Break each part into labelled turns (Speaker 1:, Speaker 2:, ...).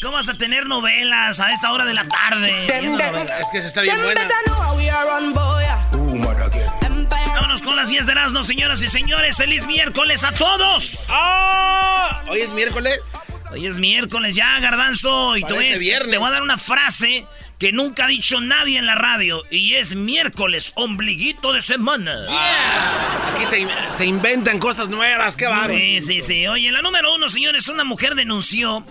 Speaker 1: ¿Cómo vas a tener novelas a esta hora de la tarde?
Speaker 2: Es que se está bien buena.
Speaker 1: Vámonos con las 10 de Erasmo, señoras y señores. ¡Feliz miércoles a todos!
Speaker 2: ¡Ah! Hoy es miércoles.
Speaker 1: Hoy es miércoles ya, Garbanzo. Y te voy,
Speaker 2: Parece viernes.
Speaker 1: te voy a dar una frase que nunca ha dicho nadie en la radio. Y es miércoles, ombliguito de semana.
Speaker 2: Aquí se, se inventan cosas nuevas. ¡Qué bárbaro!
Speaker 1: Sí, sí, sí. Oye, la número uno, señores, una mujer denunció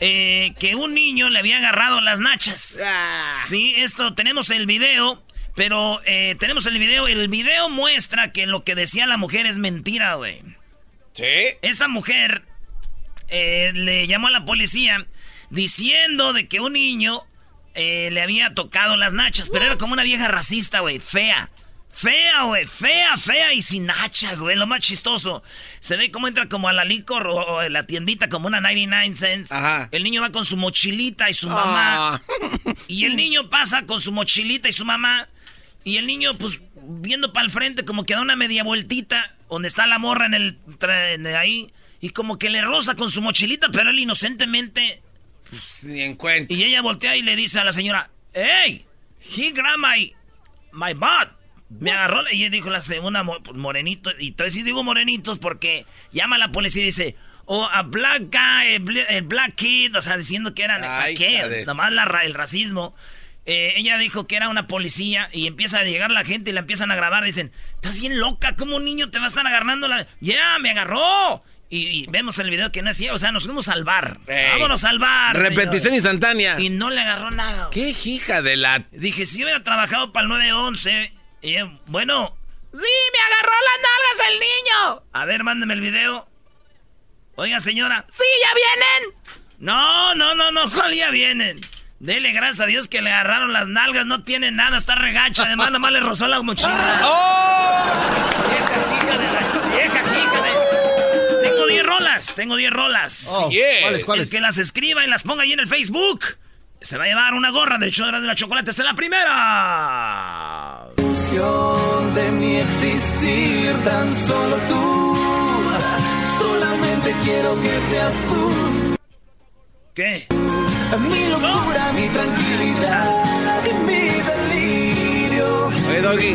Speaker 1: eh, que un niño le había agarrado las nachas.
Speaker 2: Ah.
Speaker 1: Sí, esto, tenemos el video, pero eh, tenemos el video. El video muestra que lo que decía la mujer es mentira, güey.
Speaker 2: ¿Sí?
Speaker 1: Esta mujer eh, le llamó a la policía diciendo de que un niño le había tocado las nachas, pero era como una vieja racista, güey, fea. Fea, güey, fea, fea y sin nachas, güey, lo más chistoso. Se ve cómo entra como a la licor o, o a la tiendita como una 99 cents.
Speaker 2: Ajá.
Speaker 1: El niño va con su mochilita y su mamá.
Speaker 2: Ah.
Speaker 1: Y el niño pasa con su mochilita y su mamá. Y el niño, pues, viendo para el frente, como que da una media vueltita, donde está la morra en el. en ahí. Y como que le roza con su mochilita, pero él inocentemente.
Speaker 2: Ni en cuenta.
Speaker 1: Y ella voltea y le dice a la señora: ¡Hey! He grabbed my. My butt. Me agarró. la-" Y ella dijo la segunda, pues, morenito. Y entonces sí digo morenitos porque llama a la policía y dice. O a black guy, el black kid, o sea, diciendo que eran, ¿para
Speaker 2: Ay,
Speaker 1: qué? Nomás la el racismo. Eh, ella dijo que era una policía y empieza a llegar la gente y la empiezan a grabar. Dicen, estás bien loca, ¿cómo un niño te va a estar agarrando la...? ¡Ya, me agarró! Y, y vemos el video que no es cierto, o sea, nos fuimos al bar.
Speaker 2: Ey.
Speaker 1: Vámonos al bar.
Speaker 2: Repetición
Speaker 1: señor.
Speaker 2: instantánea.
Speaker 1: Y no le agarró nada.
Speaker 2: ¡Qué hija de la...
Speaker 1: Dije, si yo hubiera trabajado para el 911, y, eh, bueno... ¡Sí, me agarró las nalgas el niño! A ver, mándeme el video. Oiga, señora. ¡Sí, ya vienen! No, no, no, no, ¿cuál ya vienen? Dele gracias a Dios que le agarraron las nalgas, no tiene nada, está regacha, además nomás le rozó la mochila. Vieja hija de la vieja hija de... Tengo 10 rolas, tengo 10 rolas.
Speaker 2: Yes.
Speaker 3: ¿Cuáles, cuáles?
Speaker 1: El que las escriba y las ponga ahí en el Facebook se va a llevar una gorra del show de la chocolate. Esta es la primera.
Speaker 4: De mi existir, tan solo tú. Solamente quiero que seas tú.
Speaker 1: ¿Qué?
Speaker 4: Mi locura, mi tranquilidad y mi delirio.
Speaker 2: Oye, Doggy.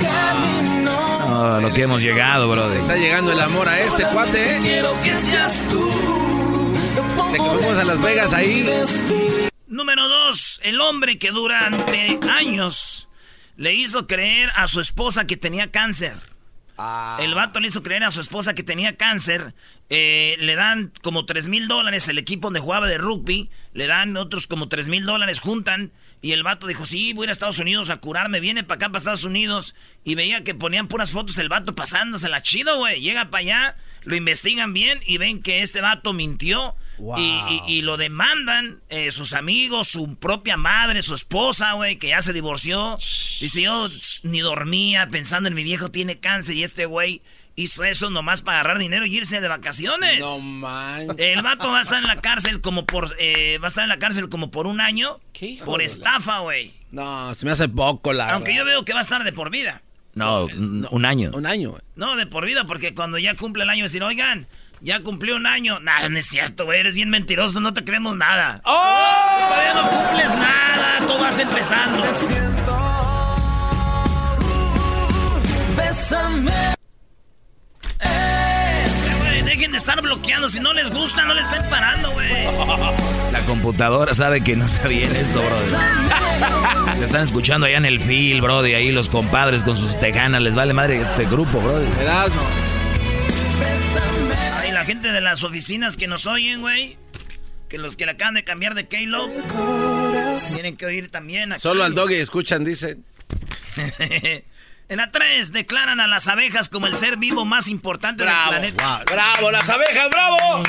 Speaker 4: Camino.
Speaker 5: a lo que hemos llegado, brother.
Speaker 2: Está llegando el amor a este cuate, ¿eh?
Speaker 4: Quiero que seas tú.
Speaker 2: De que fuimos a Las Vegas ahí.
Speaker 1: Número dos, el hombre que durante años le hizo creer a su esposa que tenía cáncer. El vato le hizo creer a su esposa que tenía cáncer. Eh, le dan como 3 mil dólares el equipo donde jugaba de rugby. Le dan otros como 3 mil dólares, juntan. Y el vato dijo, sí, voy a ir a Estados Unidos a curarme. Viene para acá, para Estados Unidos. Y veía que ponían puras fotos el vato pasándosela chido, güey. Llega para allá, lo investigan bien y ven que este vato mintió. Y, y- y lo demandan eh, sus amigos, su propia madre, su esposa, güey, que ya se divorció. Dice, yo ni dormía pensando en mi viejo tiene cáncer y este güey hizo eso nomás para agarrar dinero y irse de vacaciones.
Speaker 2: No man.
Speaker 1: El vato va a estar en la cárcel como por eh, va a estar en la cárcel como por un año
Speaker 2: ¿Qué hijo
Speaker 1: por estafa, güey.
Speaker 2: No, se me hace poco la
Speaker 1: Aunque yo veo que va a estar de por vida.
Speaker 6: No, un un año.
Speaker 2: Un año, güey.
Speaker 1: No, de por vida, porque cuando ya cumple el año decir, "Oigan, ya cumplió un año." Nada, no es cierto, güey, eres bien mentiroso, no te creemos nada.
Speaker 2: ¡Oh!
Speaker 1: Todavía no cumples nada, tú vas empezando.
Speaker 4: Bésame.
Speaker 1: Eh, güey, dejen de estar bloqueando, si no les gusta, no le estén parando, güey.
Speaker 6: La computadora sabe que no está bien esto, brother. Le están escuchando allá en el fil, brother, ahí los compadres con sus tejanas. Les vale madre este grupo, brother.
Speaker 2: Erasmo.
Speaker 1: Ay, la gente de las oficinas que nos oyen, güey. Que los que le acaban de cambiar de K-Lo tienen que oír también. aquí.
Speaker 2: Solo al doggy escuchan, dicen.
Speaker 1: en la 3 declaran a las abejas como el ser vivo más importante
Speaker 2: Bravo.
Speaker 1: del planeta.
Speaker 2: Bravo, las abejas, bravo.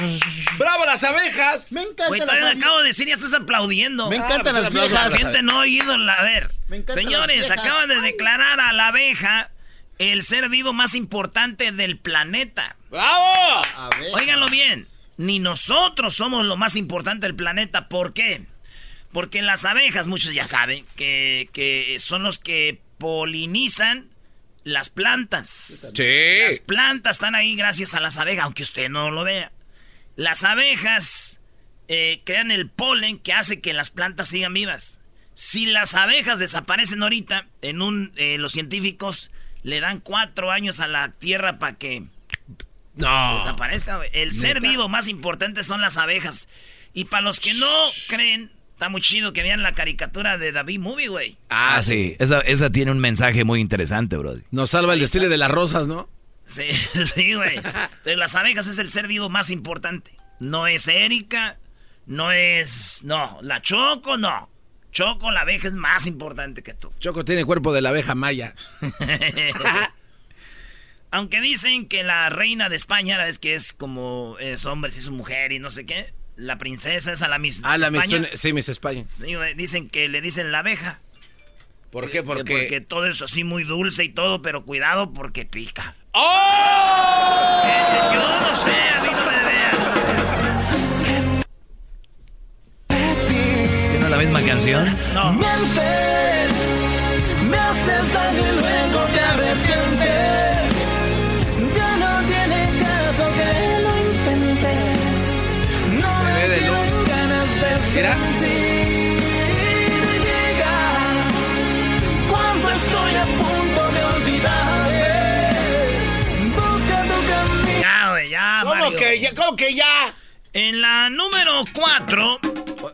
Speaker 2: Bravo, las abejas.
Speaker 7: Me
Speaker 1: Güey, todavía
Speaker 7: abejas.
Speaker 1: acabo de decir y ya estás aplaudiendo.
Speaker 7: Me encantan
Speaker 2: Ah,
Speaker 7: las
Speaker 2: pues,
Speaker 1: La gente no ha oído la... A ver,
Speaker 7: Me encantan
Speaker 1: señores, acaban de declarar a la abeja el ser vivo más importante del planeta.
Speaker 2: ¡Bravo!
Speaker 7: Abejas.
Speaker 1: Óiganlo bien, ni nosotros somos lo más importante del planeta. ¿Por qué? Porque las abejas, muchos ya saben, que, que son los que polinizan las plantas. Las
Speaker 2: Sí.
Speaker 1: plantas están ahí gracias a las abejas, aunque usted no lo vea. Las abejas eh, crean el polen que hace que las plantas sigan vivas. Si las abejas desaparecen ahorita, en un, eh, los científicos le dan cuatro años a la tierra para que
Speaker 2: No.
Speaker 1: desaparezca. El ser vivo más importante son las abejas. Y para los que no creen, está muy chido que vean la caricatura de David Movie, güey.
Speaker 6: Ah, sí. Esa, esa tiene un mensaje muy interesante, brother.
Speaker 2: Nos salva el desfile de las rosas, ¿no?
Speaker 1: Sí, sí, güey. Pero las abejas es el ser vivo más importante. No es Erika, no es... No, la Choco, no. Choco, la abeja es más importante que tú.
Speaker 2: Choco tiene cuerpo de la abeja maya.
Speaker 1: Aunque dicen que la reina de España, la vez que es como es hombre, si es mujer y no sé qué, la princesa es a la Miss
Speaker 2: Ah, la
Speaker 1: España.
Speaker 2: misión. Sí, Miss España.
Speaker 1: Sí, dicen que le dicen la abeja.
Speaker 2: ¿Por qué?
Speaker 1: Que
Speaker 2: Porque.
Speaker 1: Porque todo es así muy dulce y todo, pero cuidado porque pica.
Speaker 2: ¡Oh!
Speaker 1: Eh, Yo no sé, a mí no me vean.
Speaker 6: ¿No es la misma canción?
Speaker 1: No.
Speaker 4: Mientes, me haces daño y luego ganas de
Speaker 2: Mira.
Speaker 4: sentir. Llegas cuando estoy a punto de olvidarte. Busca tu camino.
Speaker 1: Ya, güey, ya,
Speaker 2: ¿Cómo
Speaker 1: Mario.
Speaker 2: que ya? ¿Cómo que ya?
Speaker 1: En la número 4,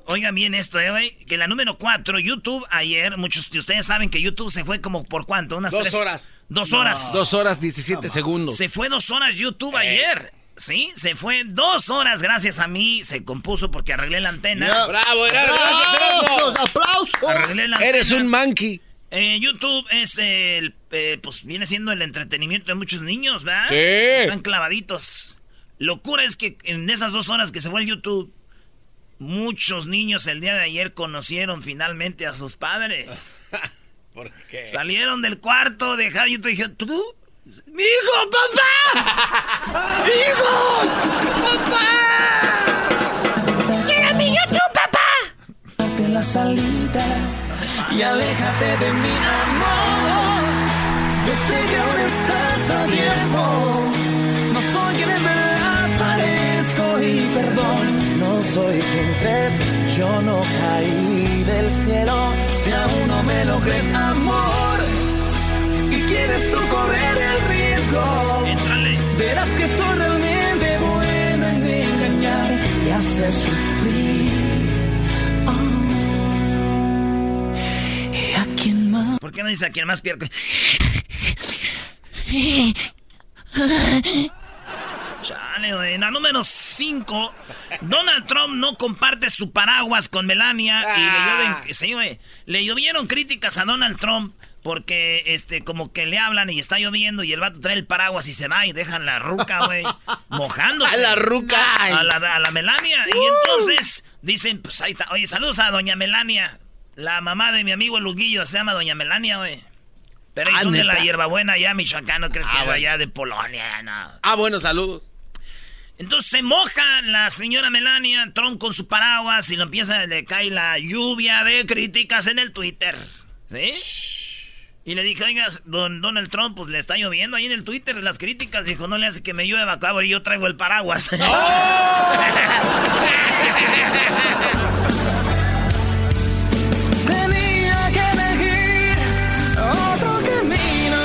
Speaker 1: oigan bien esto, eh, güey, que en la número 4, YouTube ayer, muchos de ustedes saben que YouTube se fue como por cuánto, unas
Speaker 2: Dos
Speaker 1: tres-
Speaker 2: horas.
Speaker 1: Dos horas.
Speaker 2: Dos horas 17 segundos.
Speaker 1: Se fue dos horas YouTube ayer. Sí, se fue dos horas gracias a mí. Se compuso porque arreglé la antena.
Speaker 2: ¡Bravo, Erasmo! ¡Gracias,
Speaker 7: ¡Aplausos! ¡Aplausos!
Speaker 1: Arreglé la
Speaker 2: Eres
Speaker 1: antena.
Speaker 2: un monkey.
Speaker 1: Eh, YouTube es el, eh, pues viene siendo el entretenimiento de muchos niños, ¿verdad?
Speaker 2: Sí.
Speaker 1: Están clavaditos. Locura es que en esas dos horas que se fue el YouTube, muchos niños el día de ayer conocieron finalmente a sus padres.
Speaker 2: ¿Por qué?
Speaker 1: Salieron del cuarto, dejaron YouTube y dije, ¿tú? ¡Mi hijo, papá! ¡Mi hijo! ¡Papá! ¡Quiero mi YouTube, papá!
Speaker 4: Date la salida y aléjate de mi amor. Yo sé que aún estás a tiempo. No soy quien en verdad parezco y perdón. No soy quien crees, yo no caí del cielo. Si aún no me lo crees, amor, y quieres tú correr el riesgo.
Speaker 1: Entrale.
Speaker 4: Verás que soy realmente bueno en engañar y hacer sufrir. Oh. ¿Y a quién más?
Speaker 1: ¿Por qué no dice a quien más pierde? Chale, güey. En la número 5, Donald Trump no comparte su paraguas con Melania y le,
Speaker 2: Ah.
Speaker 1: llueven- sí, güey. le llovieron críticas a Donald Trump porque este como que le hablan y está lloviendo y el vato trae el paraguas y se va y dejan la ruca, güey, mojándose.
Speaker 2: A la ruca.
Speaker 1: A la, a la Melania. Y entonces dicen, pues ahí está. Oye, saludos a doña Melania. La mamá de mi amigo Luguillo se llama doña Melania, güey. Pero
Speaker 2: Ah,
Speaker 1: son de la hierbabuena allá, Michoacán, ¿no crees que
Speaker 2: Ah,
Speaker 1: es
Speaker 2: bueno.
Speaker 1: allá de Polonia? No.
Speaker 2: Ah, bueno, saludos.
Speaker 1: Entonces se moja la señora Melania Trump con su paraguas y lo empieza, le cae la lluvia de críticas en el Twitter. ¿Sí? Y le dije, oiga, don Donald Trump, pues le está lloviendo ahí en el Twitter las críticas. Dijo, no le hace que me llueva, cabrón, y yo traigo el paraguas.
Speaker 4: Tenía que elegir otro camino.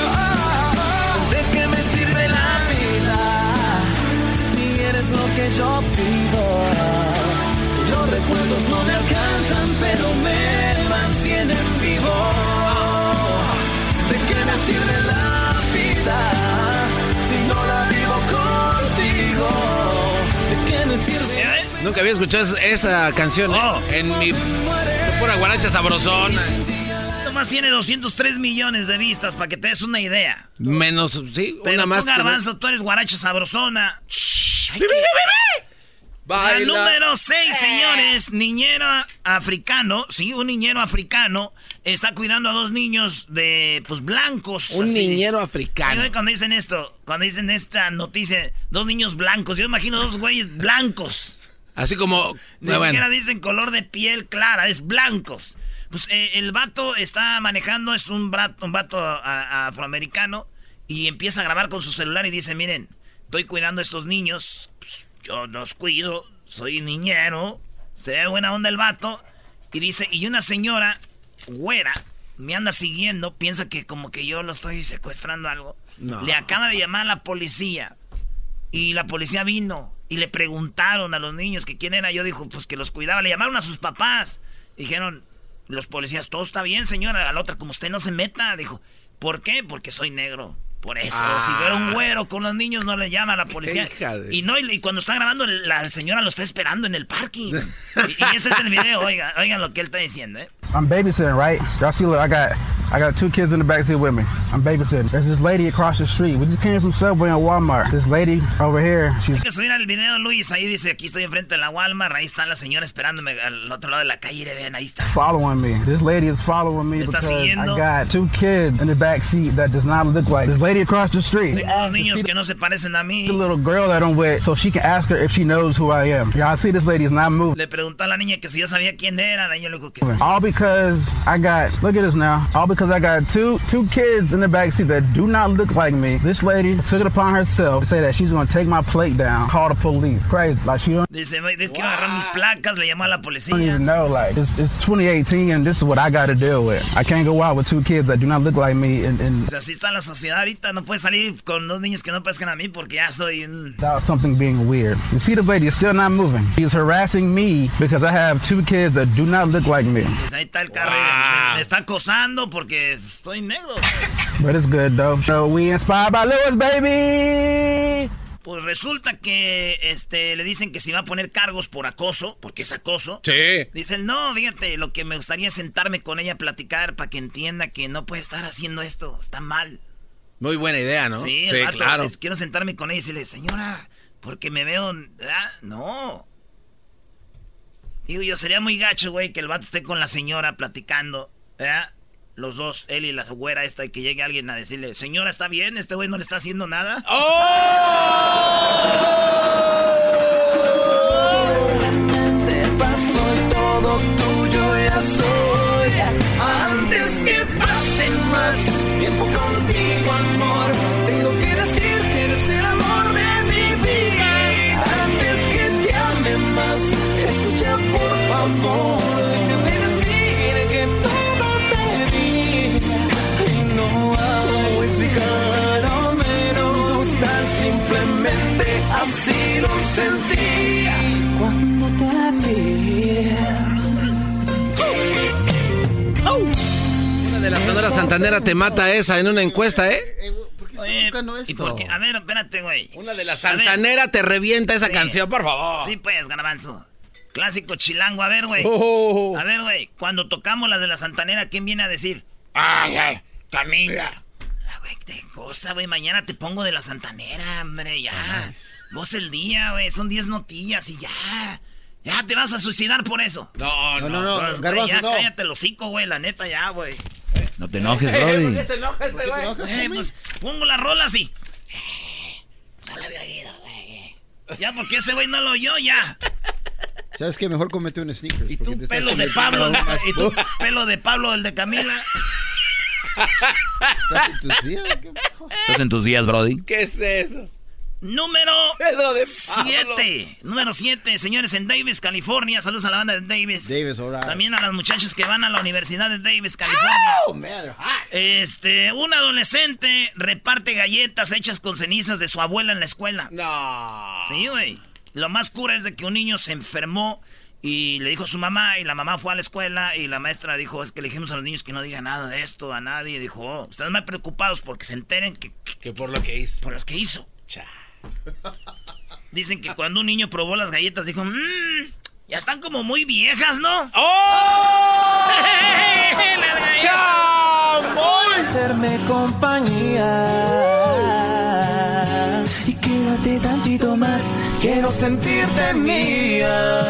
Speaker 4: ¿De qué me sirve la vida si eres lo que yo pido? Los recuerdos no me alcanzan,
Speaker 2: Nunca había escuchado esa- canción ¿eh?
Speaker 1: Oh.
Speaker 2: en mi pura guaracha sabrosona.
Speaker 1: Nomás tiene 203 millones de vistas para que te des una idea.
Speaker 2: Menos, sí,
Speaker 1: Pero
Speaker 2: una
Speaker 1: tú,
Speaker 2: más. que-
Speaker 1: Garbanzo, tú eres guaracha sabrosona. La
Speaker 2: Baila.
Speaker 1: número 6, señores. Niñero africano. Sí, un niñero africano está cuidando a dos niños de, pues, blancos.
Speaker 2: Un
Speaker 1: así.
Speaker 2: niñero africano.
Speaker 1: Cuando dicen esto, cuando dicen esta noticia, dos niños blancos. Yo imagino dos güeyes blancos.
Speaker 2: Así como.
Speaker 1: Ni
Speaker 2: ah,
Speaker 1: siquiera
Speaker 2: bueno.
Speaker 1: dicen color de piel clara, es blancos. Pues eh, el vato está manejando, es un, un vato a- a- afroamericano y empieza a grabar con su celular y dice, miren, estoy cuidando a estos niños, pues, yo los cuido, soy niñero, se ve buena onda el vato y dice, y una señora güera me anda siguiendo, piensa que como que yo lo estoy secuestrando algo.
Speaker 2: No.
Speaker 1: Le acaba de llamar a la policía y la policía vino y le preguntaron a los niños que quién era. Yo dijo, pues que los cuidaba. Le llamaron a sus papás. Dijeron, los policías, todo está bien, señora. A la otra, como usted no se meta. Dijo, ¿por qué? Porque soy negro. Por eso,
Speaker 2: Ah.
Speaker 1: si fuera un güero con los niños, no le llama a la policía.
Speaker 2: De-
Speaker 1: Y no, y, cuando está grabando, la señora lo está esperando en el parking. y, y ese es el video, oigan, oigan lo que él está diciendo, ¿eh?
Speaker 7: I'm babysitting, right? Y'all see, look, I got I got two kids in the backseat with me. I'm babysitting. There's this lady across the street. We just came from Subway and Walmart. This lady over here, she's
Speaker 1: Hay que subir al video, Luis. Ahí dice, aquí estoy enfrente de la Walmart. Ahí está la señora esperándome al otro lado de la calle. Vean, ahí está.
Speaker 7: following me. This lady is following me because
Speaker 1: siguiendo.
Speaker 7: I got two kids in the back seat that does not look like this lady across the street.
Speaker 1: Niños que no se parecen a mí.
Speaker 7: The little girl that I'm with, so she can ask her if she knows who I am. Y'all see this lady is not moving.
Speaker 1: Le preguntó a la niña que si yo sabía quién era. La niña dijo que
Speaker 7: because I got look at this now. All because I got two two kids in the backseat that do not look like me. This lady took it upon herself to say that she's gonna take my plate down, call the police. Crazy. Like she don't,
Speaker 1: Dice, "Güey, tengo que agarrar mis placas. Le llamó a la
Speaker 7: don't even know. Like it's, it's 2018 and this is what I got to deal with. I can't go out with two kids that do not look like me and, and
Speaker 1: O así está la sociedad ahorita. No puede salir con dos niños que no parezcan a mí porque ya soy un...
Speaker 7: without something being weird. You see, the lady is still not moving. She's harassing me because I have two kids that do not look like me.
Speaker 1: Pues ahí está el carro. Me, me está acosando porque estoy negro.
Speaker 7: But it's good though. So we inspired by Lewis, baby.
Speaker 1: Pues resulta que este le dicen que si va a poner cargos por acoso, porque es acoso.
Speaker 2: Sí.
Speaker 1: Dicen, no, fíjate, lo que me gustaría es sentarme con ella a platicar para que entienda que no puede estar haciendo esto, está mal.
Speaker 2: Muy buena idea, ¿no?
Speaker 1: Sí,
Speaker 2: claro.
Speaker 1: es, quiero sentarme con ella y decirle, señora, porque me veo... ah, No. Yo, sería muy gacho, güey, que el vato esté con la señora platicando, ¿verdad? Los dos, él y la güera esta, y que llegue alguien a decirle, señora, ¿está bien? ¿Este güey no le está haciendo nada?
Speaker 4: Te de
Speaker 2: las Sonora Santanera te mata esa en una encuesta, ¿eh?
Speaker 1: Oye, ¿y por qué? A ver, espérate, güey.
Speaker 2: Una de las
Speaker 1: A ver.
Speaker 2: Santanera te revienta esa
Speaker 1: Sí.
Speaker 2: canción, por favor.
Speaker 1: Sí, pues, garbanzo. Clásico chilango. A ver, güey.
Speaker 2: Oh.
Speaker 1: A ver, güey. Cuando tocamos las de la Santanera, ¿quién viene a decir?
Speaker 2: Ay, ay, Camila.
Speaker 1: Ah, güey, te goza, güey. Mañana te pongo de la Santanera, hombre, ya. Goza el día, güey. Son 10 notillas y ya. Ya te vas a suicidar por eso.
Speaker 2: No, no,
Speaker 8: no, no,
Speaker 1: Pues, güey,
Speaker 8: Garbanzo,
Speaker 1: ya
Speaker 8: no.
Speaker 1: cállate el hocico, güey. La neta, ya, güey.
Speaker 6: No te enojes,
Speaker 2: Eh, ¿Por
Speaker 6: Brody.
Speaker 2: qué se enoja este güey?
Speaker 1: Eh, pues, pongo la rola así. No la había oído, güey. Ya, porque ese güey no lo oyó, ya.
Speaker 8: ¿Sabes qué? Mejor comete un sneakers.
Speaker 1: Y tú, pelos de Pablo. Y tú, pelo de Pablo, el de Camila.
Speaker 8: ¿Estás en tus días? ¿Qué?
Speaker 6: ¿Estás en tus días, Brody?
Speaker 2: ¿Qué es eso?
Speaker 1: Número
Speaker 2: Pedro de
Speaker 1: 7. Número 7, señores, en Davis, California. Saludos a la banda de Davis.
Speaker 8: Davis, right.
Speaker 1: También a las muchachas que van a la Universidad de Davis, California.
Speaker 8: Oh, man.
Speaker 1: Este, un adolescente reparte galletas hechas con cenizas de su abuela en la escuela.
Speaker 2: No.
Speaker 1: Sí, güey. Lo más cura es de que un niño se enfermó y le dijo a su mamá y la mamá fue a la escuela y la maestra dijo, es que le dijimos a los niños que no digan nada de esto a nadie. Dijo, oh, están más preocupados porque se enteren que, que-
Speaker 2: por lo que hizo.
Speaker 1: por los que hizo. Dicen que cuando un niño probó las galletas dijo, mmm, ya están como muy viejas, ¿no?
Speaker 2: ¡Oh!
Speaker 1: Las galletas.
Speaker 4: hacerme compañía y quédate tantito más quiero sentirte mía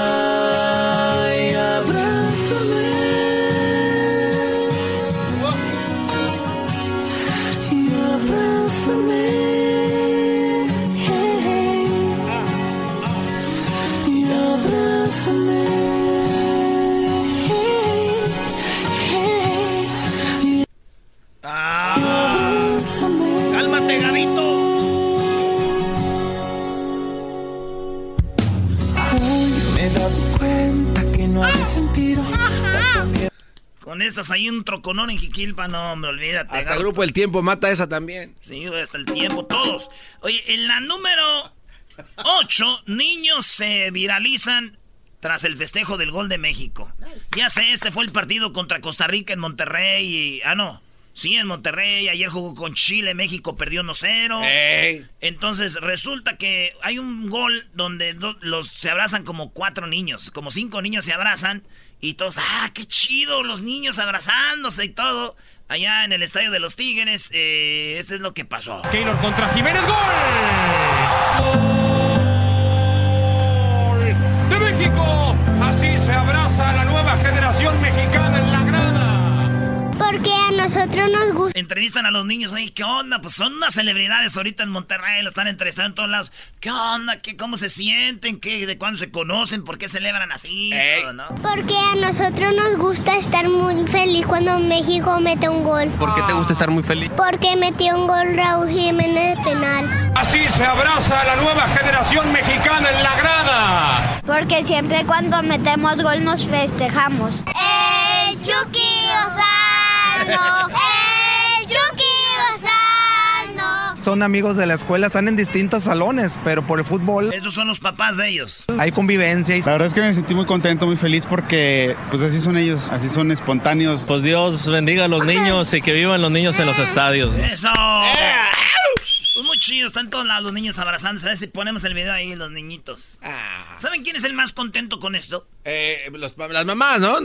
Speaker 1: Con estas hay un troconón en Jiquilpa, no, me olvídate.
Speaker 2: Hasta el grupo El Tiempo mata esa también.
Speaker 1: Sí, hasta el tiempo, todos. Oye, en la número 8, niños se viralizan tras el festejo del gol de México. Ya sé, este fue el partido contra Costa Rica en Monterrey y... Ah, no. Sí, en Monterrey. Ayer jugó con Chile, México perdió 1-0.
Speaker 2: ¡Ey!
Speaker 1: Entonces resulta que hay un gol donde do- los se abrazan como cuatro niños, como cinco niños se abrazan y todos, ah, qué chido, los niños abrazándose y todo. Allá en el estadio de los Tigres, eh, este es lo que pasó.
Speaker 9: Keylor contra Jiménez, gol.
Speaker 10: Porque a nosotros nos gusta.
Speaker 1: Entrevistan a los niños, oye, ¿qué onda? Pues son unas celebridades ahorita en Monterrey, lo están entrevistando en todos lados. ¿Qué onda? ¿Qué, ¿Cómo se sienten? ¿Qué, ¿De cuándo se conocen? ¿Por qué celebran así? Todo, ¿no?
Speaker 10: Porque a nosotros nos gusta estar muy feliz cuando México mete un gol.
Speaker 9: ¿Por qué te gusta estar muy feliz?
Speaker 10: Porque metió un gol Raúl Jiménez de penal.
Speaker 9: Así se abraza a la nueva generación mexicana en la grada.
Speaker 10: Porque siempre cuando metemos gol nos festejamos. ¡El Chucky Lozano! ¡El Chucky Lozano!
Speaker 11: Son amigos de la escuela, están en distintos salones, pero por el fútbol
Speaker 1: Esos son los papás de ellos.
Speaker 11: hay convivencia. y-
Speaker 7: La verdad es que me sentí muy contento, muy feliz porque pues así son ellos, así son espontáneos.
Speaker 9: Pues Dios bendiga a los niños y que vivan los niños en los estadios.
Speaker 1: ¡Eso! Pues muy chido, están todos lados los niños abrazándose. A ver si ponemos el video ahí, los niñitos.
Speaker 2: Ah.
Speaker 1: ¿Saben quién es el más contento con esto?
Speaker 2: Eh, los las mamás, ¿no?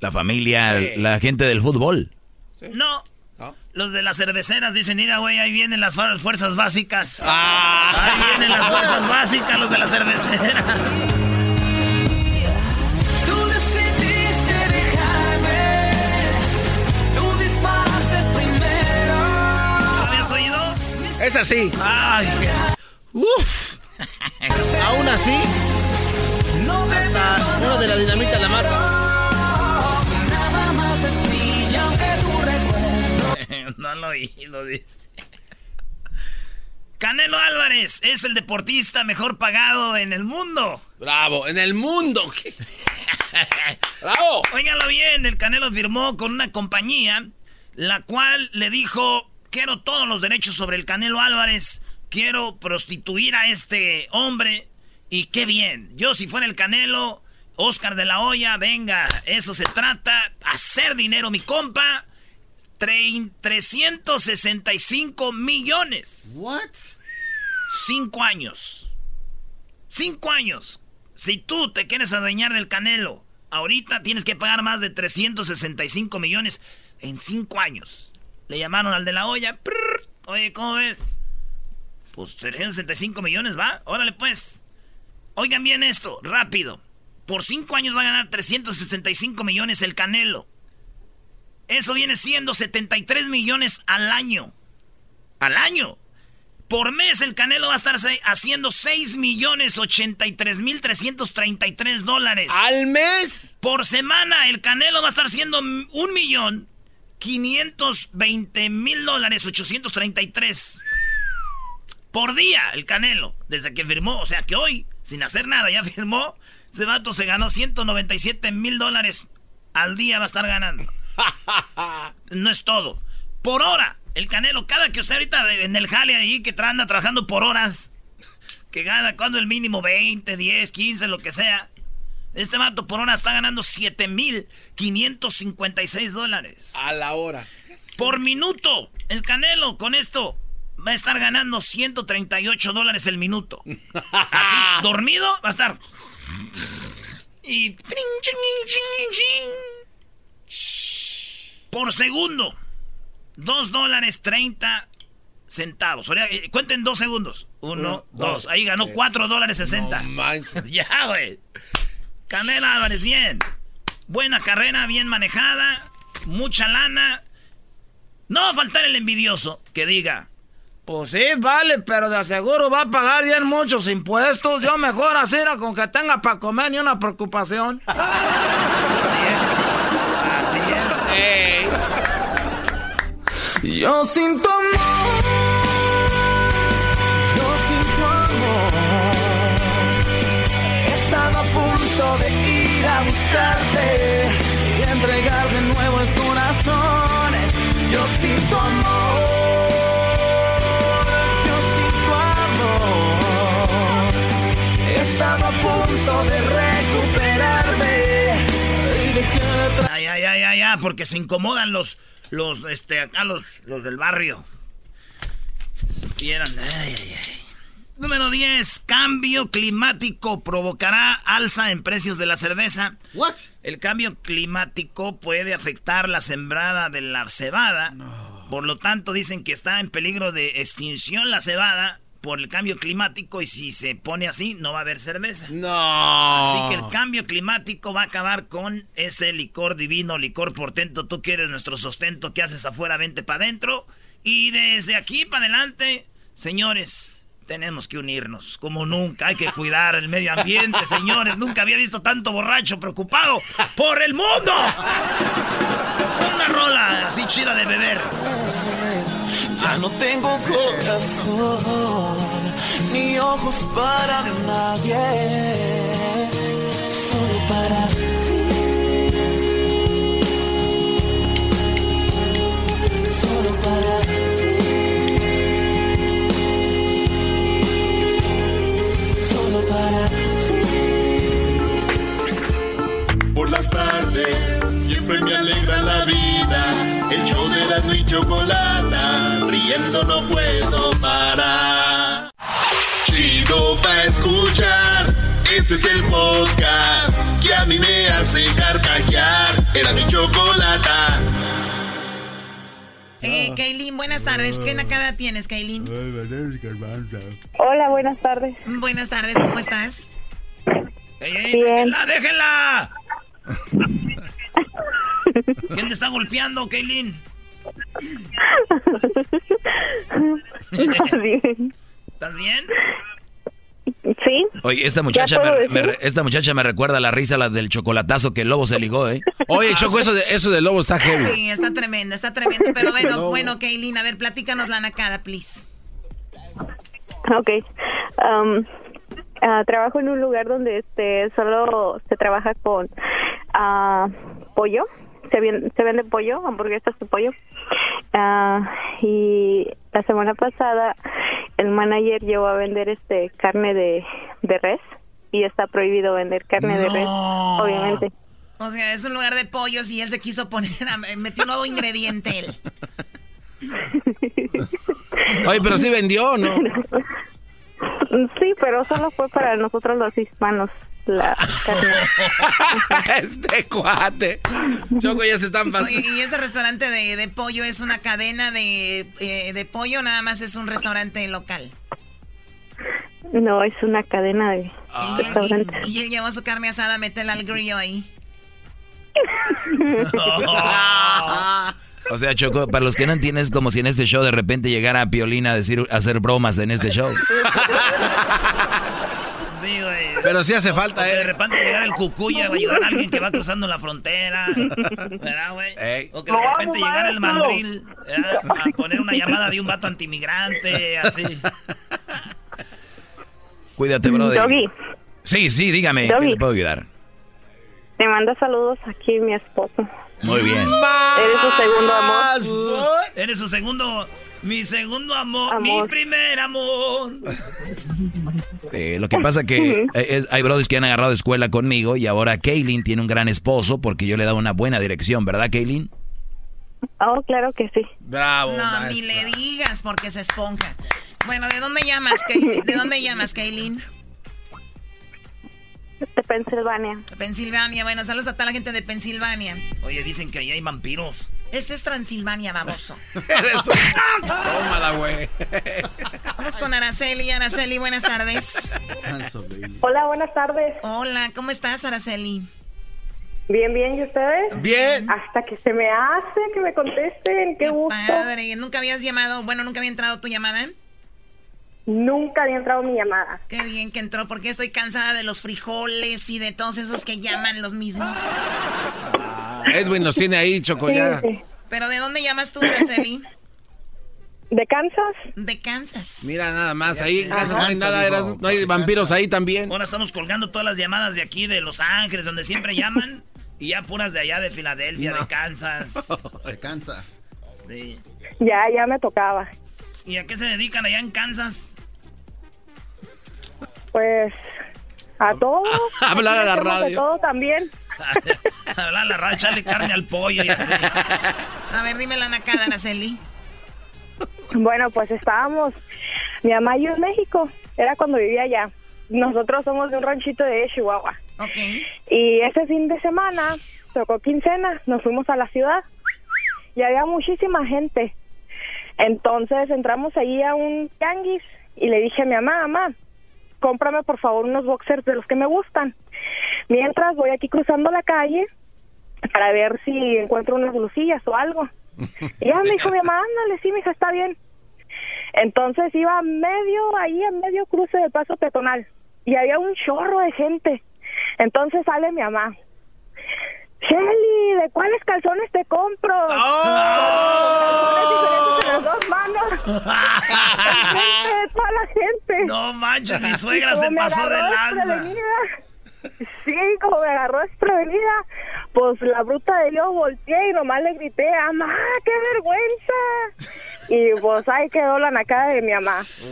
Speaker 6: La familia,
Speaker 2: Sí.
Speaker 6: la gente del fútbol.
Speaker 1: No.
Speaker 2: ¿No?
Speaker 1: Los de las cerveceras dicen, mira, güey, ahí vienen las fuer- fuerzas básicas.
Speaker 2: Ah.
Speaker 1: Ahí vienen las fuerzas básicas, los de la cervecera.
Speaker 4: Tú decidiste dejarme. Tú disparaste primero.
Speaker 1: ¿Lo habías oído?
Speaker 2: Es así.
Speaker 1: Ay,
Speaker 2: Uf. Aún así,
Speaker 4: No
Speaker 2: hasta uno de la dinamita la mata.
Speaker 1: no lo oí, lo dice. Canelo Álvarez es el deportista mejor pagado en el mundo.
Speaker 2: Bravo, en el mundo. Bravo.
Speaker 1: Óiganlo bien, el Canelo firmó con una compañía la cual le dijo, quiero todos los derechos sobre el Canelo Álvarez, quiero prostituir a este hombre y qué bien. Yo si fuera el Canelo, Oscar de la Hoya, venga, eso se trata, hacer dinero mi compa. Trein- 365 millones.
Speaker 8: What?
Speaker 1: Cinco años. Cinco años. Si tú te quieres adueñar del Canelo, ahorita tienes que pagar más de 365 millones en cinco años. Le llamaron al de la olla. prrr, Oye, ¿cómo ves? Pues 365 millones, ¿va? Órale, pues. Oigan bien esto, rápido. Por cinco años va a ganar 365 millones el Canelo. Eso viene siendo 73 millones al año. Al año. Por mes el Canelo va a estar haciendo 6 millones 83 mil 333 dólares.
Speaker 2: ¿Al mes?
Speaker 1: Por semana el Canelo va a estar haciendo un millón 520 mil dólares 833. Por día el Canelo. Desde que firmó. O sea que hoy, sin hacer nada, ya firmó. Ese vato se ganó 197 mil dólares al día va a estar ganando. no es todo. Por hora. El Canelo, cada que usted ahorita en el jale ahí que anda trabajando por horas, que gana cuando el mínimo 20, 10, 15, lo que sea. Este vato por hora está ganando 7.556 dólares.
Speaker 2: A la hora.
Speaker 1: Por minuto. El Canelo con esto va a estar ganando 138 dólares el minuto. Así, dormido, va a estar. Y. Por segundo. 2 dólares 30 centavos. Eh, cuenten dos segundos. Uno, dos. Ahí ganó 4 dólares 60. ya, güey. Canela Álvarez, bien. Buena carrera, bien manejada. Mucha lana. No va a faltar el envidioso que diga. Pues sí, vale, pero de aseguro va a pagar bien muchos impuestos. Yo mejor así con que tenga para comer ni una preocupación. Es.
Speaker 4: Yo sin tu amor, estado a punto de ir a buscarte y entregar de nuevo el corazón. Yo sin tu amor, yo sin tu amor, he estado a punto de recuperarme.
Speaker 1: Ay, ay, ay, ay, ay, porque se incomodan los los, este, acá los, los del barrio. Número 10. Cambio climático provocará alza en precios de la cerveza.
Speaker 8: What?
Speaker 1: El cambio climático puede afectar la sembrada de la cebada. Por lo tanto, dicen que está en peligro de extinción la cebada por el cambio climático y si se pone así no va a haber cerveza.
Speaker 2: No.
Speaker 1: Así que el cambio climático va a acabar con ese licor divino, licor portento. Tú quieres nuestro sustento, ¿qué haces afuera? Vente para adentro. Y desde aquí para adelante, señores, tenemos que unirnos como nunca. Hay que cuidar el medio ambiente, señores. Nunca había visto tanto borracho preocupado por el mundo. Una rola así chida de beber.
Speaker 4: Ya no tengo corazón ni ojos para nadie, solo para ti. Solo para ti. Solo para ti.
Speaker 12: Por las tardes siempre me alegra la vida. El show de la y chocolata, riendo no puedo parar. Chido pa escuchar, este es el podcast que a mí me hace carcajear. Era mi chocolata.
Speaker 13: Eh, Kaylin, buenas tardes. ¿Qué cara tienes, Kaylin?
Speaker 14: Hola, buenas tardes.
Speaker 13: Buenas tardes, ¿cómo estás?
Speaker 1: ¡Ey, ey,
Speaker 14: Bien.
Speaker 1: déjenla, déjenla! ¿Quién te está golpeando, Kaylin?
Speaker 14: Bien.
Speaker 1: ¿Estás bien?
Speaker 14: Sí.
Speaker 6: Oye, esta muchacha,
Speaker 14: ¿Ya puedo
Speaker 6: me, me esta muchacha me recuerda a la risa la del chocolatazo que el lobo se ligó, ¿eh?
Speaker 15: Oye, Choco, eso de, eso de lobo está heavy.
Speaker 13: Sí, está tremendo, está tremendo. Pero bueno, bueno, Kaylin, a ver, platícanos la nacada, please.
Speaker 14: Ok. Um, ah, trabajo en un lugar donde este solo se trabaja con ah, pollo. Se, vien- se vende pollo, hamburguesas de pollo. Ah, y la semana pasada el manager llevó a vender este carne de, de res y está prohibido vender carne de res, obviamente.
Speaker 13: O sea, es un lugar de pollos y él se quiso poner, a, metió un nuevo ingrediente él.
Speaker 15: Oye, pero sí vendió, ¿no?
Speaker 14: Sí, pero solo fue para nosotros los hispanos la carne.
Speaker 15: este cuate. Choco, ya se están pasando.
Speaker 13: Oye, y ese restaurante de, de pollo es una cadena de, eh, de pollo, nada más es un restaurante local.
Speaker 14: No, es una cadena de
Speaker 13: Y,
Speaker 14: restaurantes.
Speaker 13: y- y él llevó su carne asada, métela al grillo ahí.
Speaker 6: O sea, Choco, para los que no entienden, es como si en este show de repente llegara Piolina a decir, a hacer bromas en este show.
Speaker 1: Sí, güey.
Speaker 2: Pero sí hace falta,
Speaker 1: O que
Speaker 2: ¿eh?
Speaker 1: De repente llegar el cucuya va a ayudar a alguien que va cruzando la frontera. ¿Verdad, güey?
Speaker 2: Ey.
Speaker 1: O que de repente llegara el mandril ¿verdad? a poner una llamada de un vato antimigrante, así.
Speaker 6: Cuídate, brother.
Speaker 14: Doggy,
Speaker 6: Sí, sí, dígame, ¿qué
Speaker 14: Doggy.
Speaker 6: le puedo ayudar?
Speaker 14: te manda saludos aquí mi esposo.
Speaker 6: Muy bien.
Speaker 14: Eres su segundo amor.
Speaker 1: Eres su segundo, mi segundo amor,
Speaker 14: Amor.
Speaker 1: mi primer amor.
Speaker 6: Eh, lo que pasa que eh, es- hay brothers que han agarrado escuela conmigo y ahora Kaylin tiene un gran esposo porque yo le he dado una buena dirección, ¿verdad, Kaylin?
Speaker 14: Oh, claro que sí.
Speaker 2: Bravo.
Speaker 13: No, ni le digas porque se esponja. Bueno, ¿de dónde llamas, Kaylin? ¿De dónde llamas, Kaylin?
Speaker 14: De Pensilvania.
Speaker 13: Pensilvania. Bueno, saludos a toda la gente de Pensilvania.
Speaker 1: Oye, dicen que ahí hay vampiros.
Speaker 13: Este es Transilvania, baboso.
Speaker 2: Tómala, güey.
Speaker 13: Vamos con Araceli. Araceli, buenas tardes.
Speaker 14: Hola, buenas tardes.
Speaker 13: Hola, ¿cómo estás, Araceli?
Speaker 14: Bien, bien, ¿y ustedes?
Speaker 2: Bien.
Speaker 14: Hasta que se me hace que me contesten, qué, gusto.
Speaker 13: Padre, ¿nunca habías llamado? Bueno, ¿nunca había entrado tu llamada?
Speaker 14: Nunca había entrado mi llamada.
Speaker 13: Qué bien que entró, porque estoy cansada de los frijoles y de todos esos que llaman los mismos.
Speaker 2: Edwin los tiene ahí, Choco, ya.
Speaker 14: Sí, sí.
Speaker 13: ¿Pero de dónde llamas tú, Araceli?
Speaker 14: ¿De Kansas?
Speaker 13: De Kansas.
Speaker 2: Mira nada más, ahí en casa no hay nada, no hay vampiros ahí también.
Speaker 1: Ahora estamos colgando todas las llamadas de aquí, de Los Ángeles, donde siempre llaman. Y ya puras de allá, de Filadelfia, de Kansas.
Speaker 8: Se cansa.
Speaker 1: Sí.
Speaker 14: Ya, ya me tocaba.
Speaker 1: ¿Y a qué se dedican allá en Kansas?
Speaker 14: Pues a todo.
Speaker 2: Hablar a la radio.
Speaker 14: De todo también.
Speaker 1: Hablar a la radio, echarle carne al pollo y así.
Speaker 13: A ver, dime la nacada, Araceli.
Speaker 14: Bueno, pues estábamos, mi mamá y yo en México, era cuando vivía allá. Nosotros somos de un ranchito de Chihuahua. Y ese fin de semana tocó quincena, nos fuimos a la ciudad y había muchísima gente. Entonces entramos ahí a un tianguis y le dije a mi mamá, mamá, cómprame por favor unos boxers de los que me gustan. Mientras voy aquí cruzando la calle para ver si encuentro unas blusillas o algo. Y ya me dijo mi mamá, ándale, sí, mija, está bien. Entonces iba medio, ahí a medio cruce del paso peatonal y había un chorro de gente. Entonces sale mi mamá. Shelly, ¿de cuáles calzones te compro?
Speaker 1: ¡Oh!
Speaker 14: Calzones diferentes en las dos manos. De toda la gente.
Speaker 1: No manches, mi suegra se pasó de lanza.
Speaker 14: Sí, como me agarró desprevenida, pues la bruta de yo volteé y nomás le grité, ¡Mamá, qué vergüenza! Y pues ahí quedó la nacada de mi mamá.
Speaker 13: Oye,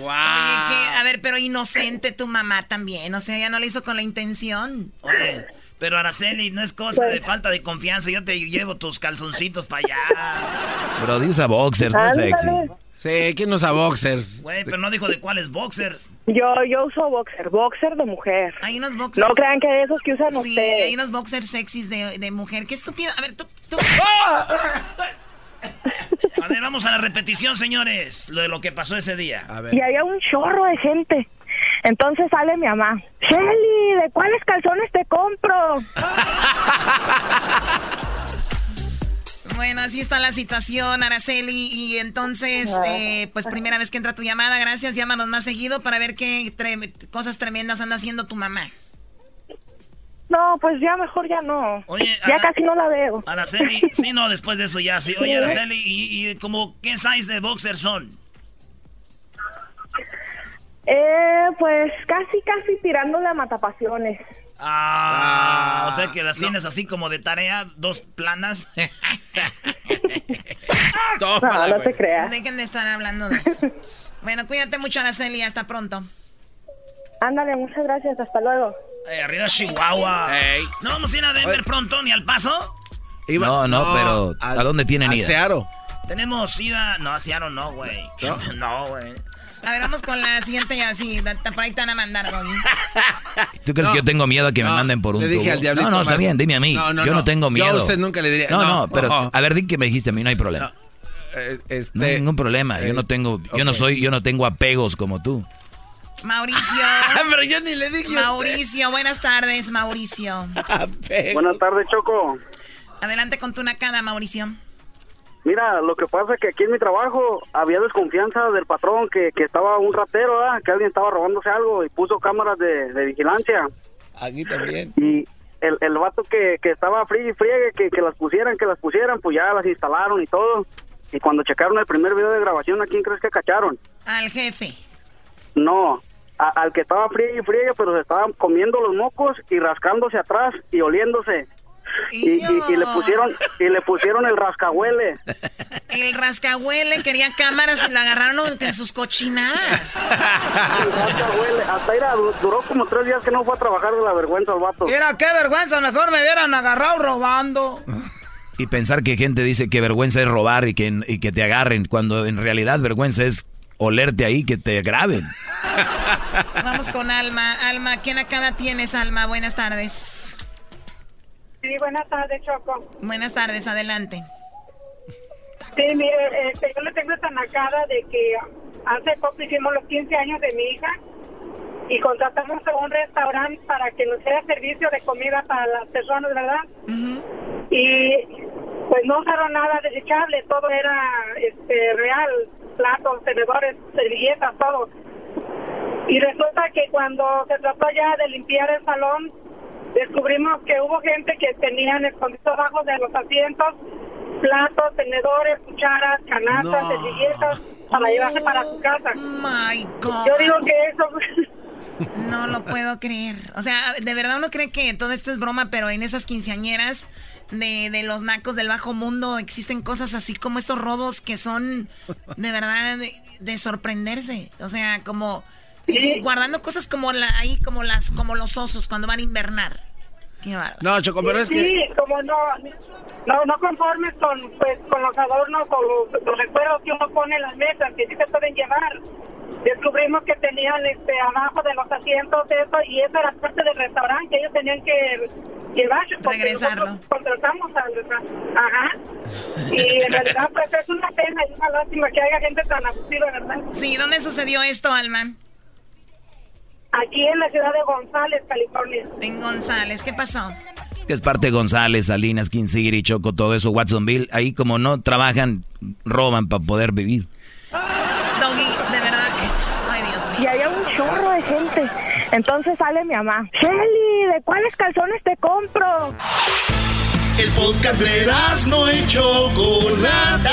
Speaker 13: que, a ver, pero inocente tu mamá también. O sea, ella no lo hizo con la intención.
Speaker 1: Oye, pero Araceli, no es cosa de falta de confianza. Yo te llevo tus calzoncitos para allá.
Speaker 6: Pero usa boxers, no es sexy.
Speaker 2: Sí, ¿quién usa boxers?
Speaker 1: Güey, pero no dijo de cuáles boxers.
Speaker 14: Yo, yo uso boxer, boxer de mujer.
Speaker 13: Hay unos boxers.
Speaker 14: No crean que de esos que usan
Speaker 13: Sí,
Speaker 14: ustedes.
Speaker 13: hay unos boxers sexys de, de mujer. Qué estúpido. A ver, tú. tú-
Speaker 1: A ver, vamos a la repetición, señores. Lo de lo que pasó ese día.
Speaker 2: A
Speaker 14: Y había un chorro de gente. Entonces sale mi mamá. Shelly, ¿de cuáles calzones te compro?
Speaker 13: Bueno, así está la situación, Araceli. Y entonces, eh, pues primera vez que entra tu llamada, gracias. Llámanos más seguido para ver qué tre- cosas tremendas anda haciendo tu mamá.
Speaker 14: No, pues ya mejor ya no.
Speaker 1: Oye,
Speaker 14: ya
Speaker 1: Ara-
Speaker 14: casi no la veo.
Speaker 1: Araceli, sí, no, después de eso ya, sí. Oye, Araceli, ¿y, y como qué size de boxers son?
Speaker 14: Eh, pues casi, casi tirándole a matapasiones.
Speaker 1: Ah, o sea que las tienes así como de tarea, dos planas.
Speaker 14: No, no te creas.
Speaker 13: Dejen de estar hablando de eso. Bueno, cuídate mucho, Araceli. Hasta pronto.
Speaker 14: Ándale, muchas gracias. Hasta luego.
Speaker 1: Eh, arriba Chihuahua. ¿No vamos a ir a Denver pronto ni al paso?
Speaker 6: no, no, pero ¿a, dónde tienen ida?
Speaker 1: Tenemos ida. No, a Seattle no, güey. No, güey.
Speaker 13: A ver, vamos con la siguiente ya, sí. Por ahí te van a mandar, Doggy.
Speaker 6: ¿Tú crees que yo tengo miedo a que me manden por un
Speaker 2: le dije
Speaker 6: tubo?
Speaker 2: al diablito
Speaker 6: No, no, está bien, dime a mí.
Speaker 2: No, no,
Speaker 6: yo no,
Speaker 2: no.
Speaker 6: tengo
Speaker 2: Yo a
Speaker 6: miedo.
Speaker 2: usted nunca le diría-
Speaker 6: No, no,
Speaker 2: no,
Speaker 6: pero a ver, di que me dijiste a mí, no hay problema.
Speaker 2: Eh, este,
Speaker 6: No hay ningún problema. Yo no tengo, yo no soy, yo no tengo apegos como tú.
Speaker 13: Mauricio.
Speaker 2: Pero yo ni le dije.
Speaker 13: Mauricio, buenas tardes, Mauricio.
Speaker 16: Buenas tardes, Choco.
Speaker 13: Adelante con tu nacada, Mauricio.
Speaker 16: Mira, lo que pasa es que aquí en mi trabajo había desconfianza del patrón que, que estaba un ratero, ¿verdad? que alguien estaba robándose algo y puso cámaras de, de vigilancia.
Speaker 11: Aquí también.
Speaker 16: Y el, el vato que, que estaba frío y friegue, que, que las pusieran, que las pusieran, pues ya las instalaron y todo. Y cuando checaron el primer video de grabación, ¿a quién crees que cacharon?
Speaker 13: Al jefe.
Speaker 16: No, a- al que estaba frío y friegue, pero se estaban comiendo los mocos y rascándose atrás y oliéndose. Y, y- y le pusieron y le pusieron el rascahuele.
Speaker 13: El rascahuele quería cámaras y la agarraron en sus cochinadas.
Speaker 16: El rascahuele. Hasta era, du- duró como tres días que no fue a trabajar de la vergüenza el vato.
Speaker 1: Mira, qué vergüenza, mejor me hubieran agarrado robando.
Speaker 6: Y pensar que gente dice que vergüenza es robar y que, y que te agarren, cuando en realidad vergüenza es olerte ahí, que te graben.
Speaker 13: Vamos con Alma. Alma, ¿quién acá tienes, Alma? Buenas tardes.
Speaker 17: Sí, buenas tardes, Choco.
Speaker 13: Buenas tardes, adelante.
Speaker 17: Sí, mire, este, yo le tengo esta nacada de que hace poco hicimos los 15 años de mi hija y contratamos a un restaurante para que nos diera servicio de comida para las personas, ¿verdad? Y pues no usaron nada desechable, todo era este real, platos, tenedores, servilletas, todo. Y resulta que cuando se trató ya de limpiar el salón, descubrimos que hubo gente que tenían escondidos abajo de los asientos platos, tenedores, cucharas, canastas,
Speaker 13: No.
Speaker 17: servilletas para llevarse para su casa.
Speaker 13: My God.
Speaker 17: Yo digo que eso
Speaker 13: No lo puedo creer. O sea, de verdad uno cree que todo esto es broma, pero en esas quinceañeras de, de los nacos del bajo mundo existen cosas así como estos robos que son de verdad de, de sorprenderse. O sea, como guardando cosas como la, ahí como las como los osos cuando van a invernar. Qué.
Speaker 2: No, Choco, pero es
Speaker 17: sí,
Speaker 2: que...
Speaker 17: como no, no, no conformes con, pues, con los adornos o los, los recuerdos que uno pone en las mesas, que sí se pueden llevar. Descubrimos que tenían este abajo de los asientos eso y eso era parte del restaurante que ellos tenían que porque
Speaker 13: Regresarlo.
Speaker 17: contratamos al restaurante. Ajá. Y en realidad pues es una pena y una lástima que haya gente tan abusiva, ¿verdad?
Speaker 13: Sí, ¿dónde sucedió esto, Alma?
Speaker 17: Aquí en la ciudad de González, California.
Speaker 13: En González, ¿qué pasó?
Speaker 6: Que es parte de González, Salinas, King City, Choco, todo eso, Watsonville. Ahí como no trabajan, roban para poder vivir.
Speaker 13: Doggy, de verdad. Ay, Dios mío.
Speaker 18: Y había un chorro de gente. Entonces sale mi mamá. Shelly, ¿de cuáles calzones te compro?
Speaker 12: El podcast de no y Chocolata.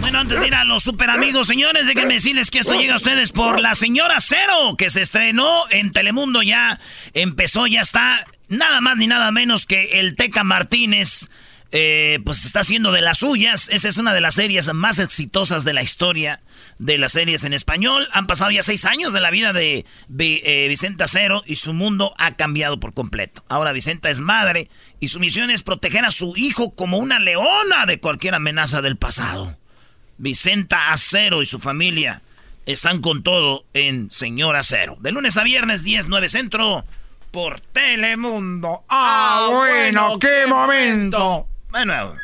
Speaker 1: Bueno, antes de ir a los super amigos, señores, déjenme decirles que esto llega a ustedes por La Señora Cero, que se estrenó en Telemundo ya, empezó, ya está, nada más ni nada menos que el Teca Martínez, eh, pues está haciendo de las suyas. Esa es una de las series más exitosas de la historia de las series en español. Han pasado ya seis años de la vida de eh, Vicenta Cero y su mundo ha cambiado por completo. Ahora Vicenta es madre y su misión es proteger a su hijo como una leona de cualquier amenaza del pasado. Vicenta Acero y su familia están con todo en Señora Cero. De lunes a viernes, 10, 9 centro, por Telemundo. ¡Ah, bueno, qué momento! Bueno,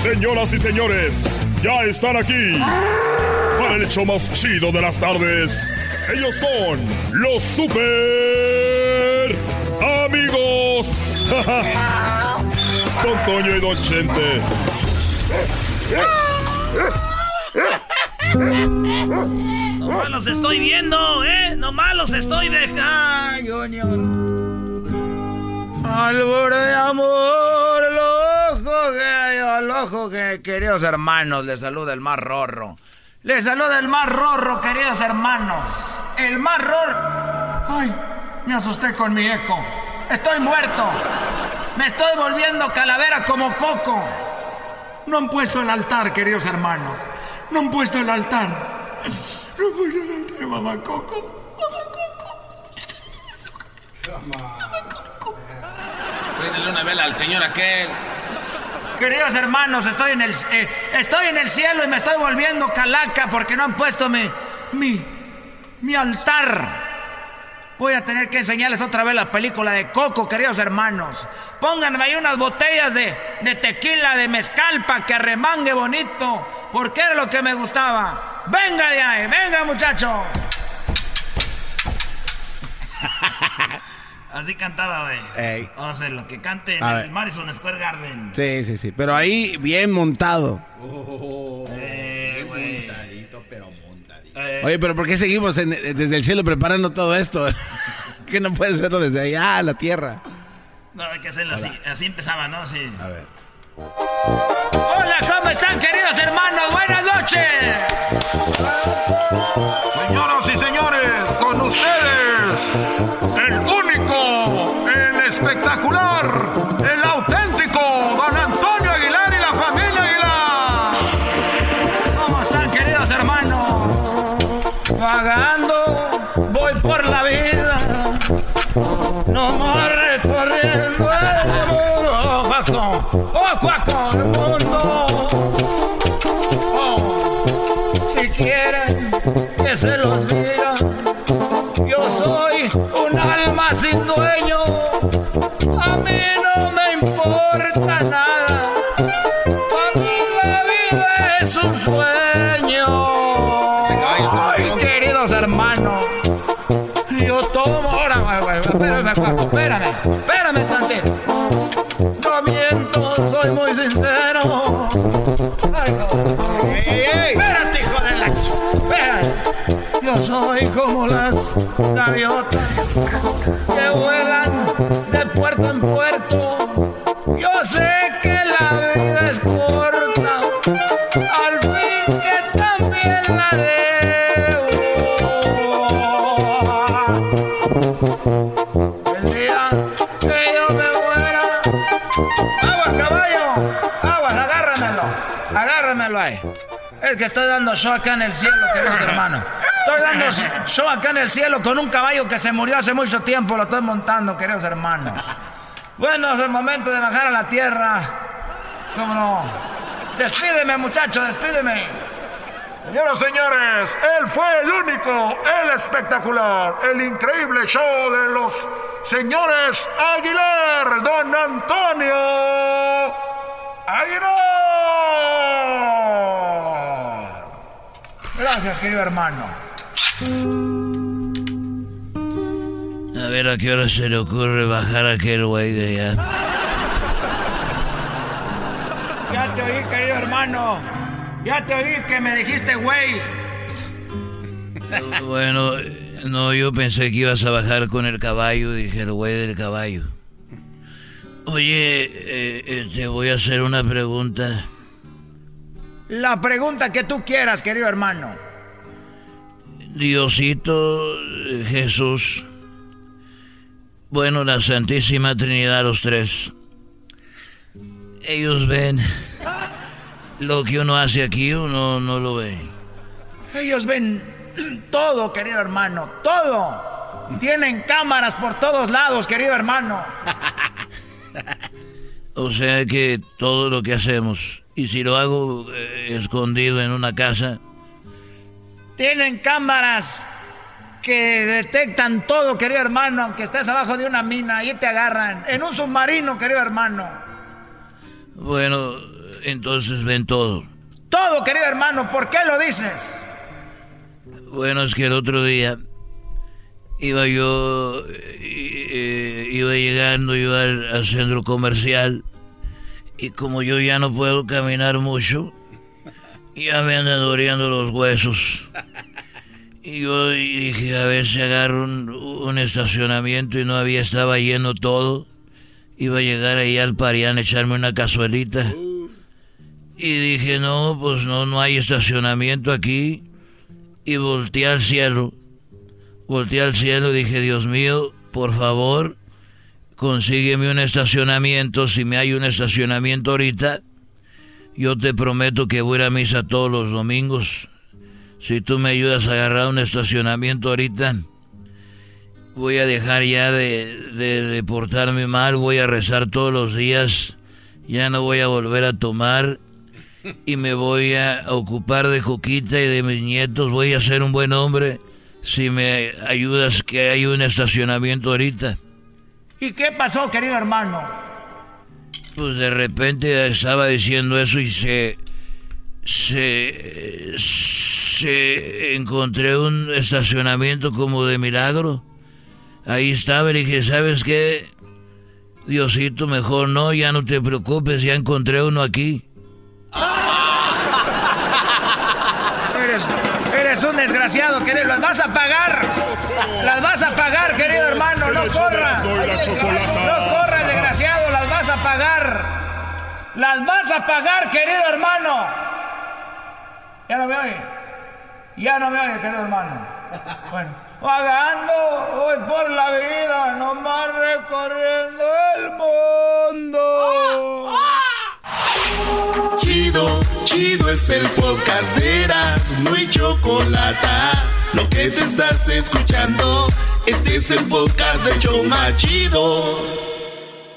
Speaker 19: Señoras y señores, ya están aquí el hecho más chido de las tardes. Ellos son los super amigos. Don Toño y Don Chente.
Speaker 1: nomás los estoy viendo, ¿eh? Nomás los estoy dejando.
Speaker 6: Albor de amor, el ojo que el ojo que, queridos hermanos, les saluda el más rorro. Les saluda el más rorro, queridos hermanos. El más rorro. Ay, me asusté con mi eco. Estoy muerto. Me estoy volviendo calavera como Coco. No han puesto el altar, queridos hermanos. No han puesto el altar. No han puesto el altar, mamá Coco.
Speaker 2: Préndele una vela al señor aquel.
Speaker 6: Queridos hermanos, estoy en el eh, estoy en el cielo y me estoy volviendo calaca porque no han puesto mi mi mi altar. Voy a tener que enseñarles otra vez la película de Coco, queridos hermanos. Pónganme ahí unas botellas de, de tequila, de mezcal, para que remangue bonito, porque era lo que me gustaba. Venga de ahí, venga muchachos.
Speaker 1: Así cantaba, güey.
Speaker 2: Ey.
Speaker 1: Vamos a hacer lo que cante en
Speaker 2: A
Speaker 1: el
Speaker 2: ver.
Speaker 1: Madison Square Garden.
Speaker 2: Sí, sí, sí. Pero ahí bien montado.
Speaker 1: Eh, güey.
Speaker 8: pero montadito.
Speaker 1: Eh,
Speaker 2: Oye, pero ¿por qué seguimos en- desde el cielo preparando todo esto? que no puede hacerlo desde allá, la tierra.
Speaker 1: no, hay que hacerlo así. Así empezaba, ¿no? Sí.
Speaker 2: A ver.
Speaker 6: Hola, ¿cómo están queridos hermanos? Buenas noches.
Speaker 19: Señoras y señores, con ustedes, el espectacular, el auténtico, don Antonio Aguilar y la familia Aguilar.
Speaker 6: ¿Cómo están queridos hermanos? Vagando, voy por la vida. No más recorriendo el. Cuaco, oh, cuaco, el mundo. Oh, si quieren que se los diga, yo soy sin dueño. A mí no me importa nada. Para mí la vida es un sueño. Ay, queridos hermanos. Yo tomo ahora, espérame, espérame, espérame tantito. No miento, soy muy sincero. Como las gaviotas que vuelan de puerto en puerto. Yo sé que la vida es corta, al fin que también la debo. El día que yo me muera, aguas caballo, aguas, agárramelo, agárramelo ahí. Es que estoy dando show acá en el cielo, queridos hermanos. Dando show acá en el cielo con un caballo que se murió hace mucho tiempo, lo estoy montando, queridos hermanos. Bueno, es el momento de bajar a la tierra. ¿Cómo no? Despídeme, muchacho, despídeme.
Speaker 19: Señoras y señores, él fue el único, el espectacular, el increíble show de los señores Aguilar, don Antonio Aguilar.
Speaker 6: Gracias, querido hermano.
Speaker 20: A ver a qué hora se le ocurre bajar a aquel güey de allá.
Speaker 6: Ya te oí, querido hermano. Ya te oí que me dijiste, güey.
Speaker 20: Bueno, no, yo pensé que ibas a bajar con el caballo, dije el güey del caballo. Oye, eh, eh, te voy a hacer una pregunta.
Speaker 6: La pregunta que tú quieras, querido hermano.
Speaker 20: Diosito, Jesús, bueno, la Santísima Trinidad, los tres. Ellos ven lo que uno hace aquí, uno no lo ve.
Speaker 6: Ellos ven todo, querido hermano, todo. Tienen cámaras por todos lados, querido hermano.
Speaker 20: O sea que todo lo que hacemos, y si lo hago eh, escondido en una casa,
Speaker 6: Tienen cámaras que detectan todo, querido hermano, aunque estés abajo de una mina, ahí te agarran. En un submarino, querido hermano.
Speaker 20: bueno, entonces ven todo.
Speaker 6: Todo, querido hermano, ¿por qué lo dices?
Speaker 20: Bueno, es que el otro día iba yo, eh, eh, iba llegando yo al, al centro comercial y como yo ya no puedo caminar mucho, ya me andan doliendo los huesos. Y yo dije, a ver si agarro un, un estacionamiento y no había, estaba lleno todo. Iba a llegar ahí al Parián a echarme una cazuelita. Y dije, no, pues no, no hay estacionamiento aquí. Y volteé al cielo. Volteé al cielo y dije, Dios mío, por favor, consígueme un estacionamiento. Si me hay un estacionamiento ahorita, yo te prometo que voy a misa todos los domingos. Si tú me ayudas a agarrar un estacionamiento ahorita. voy a dejar ya de, de, portarme mal, voy a rezar todos los días, ya no voy a volver a tomar y me voy a ocupar de Joquita y de mis nietos, voy a ser un buen hombre si me ayudas que hay un estacionamiento ahorita.
Speaker 6: ¿Y qué pasó, querido hermano?
Speaker 20: Pues de repente estaba diciendo eso y se se se encontré un estacionamiento como de milagro. Ahí estaba y dije, ¿sabes qué? Diosito, mejor no, ya no te preocupes, ya encontré uno aquí.
Speaker 6: Eres, un desgraciado, querido. Las vas a pagar. Las vas a pagar, querido hermano. No corras. No corras, Las vas a pagar, querido hermano. Ya no me oye. Ya no me oye, querido hermano. Bueno. Vagando hoy por la vida, nomás recorriendo el mundo.
Speaker 12: Chido, chido es el podcast de Eras, no hay chocolate. Lo que te estás escuchando, este es el podcast de Choma Chido.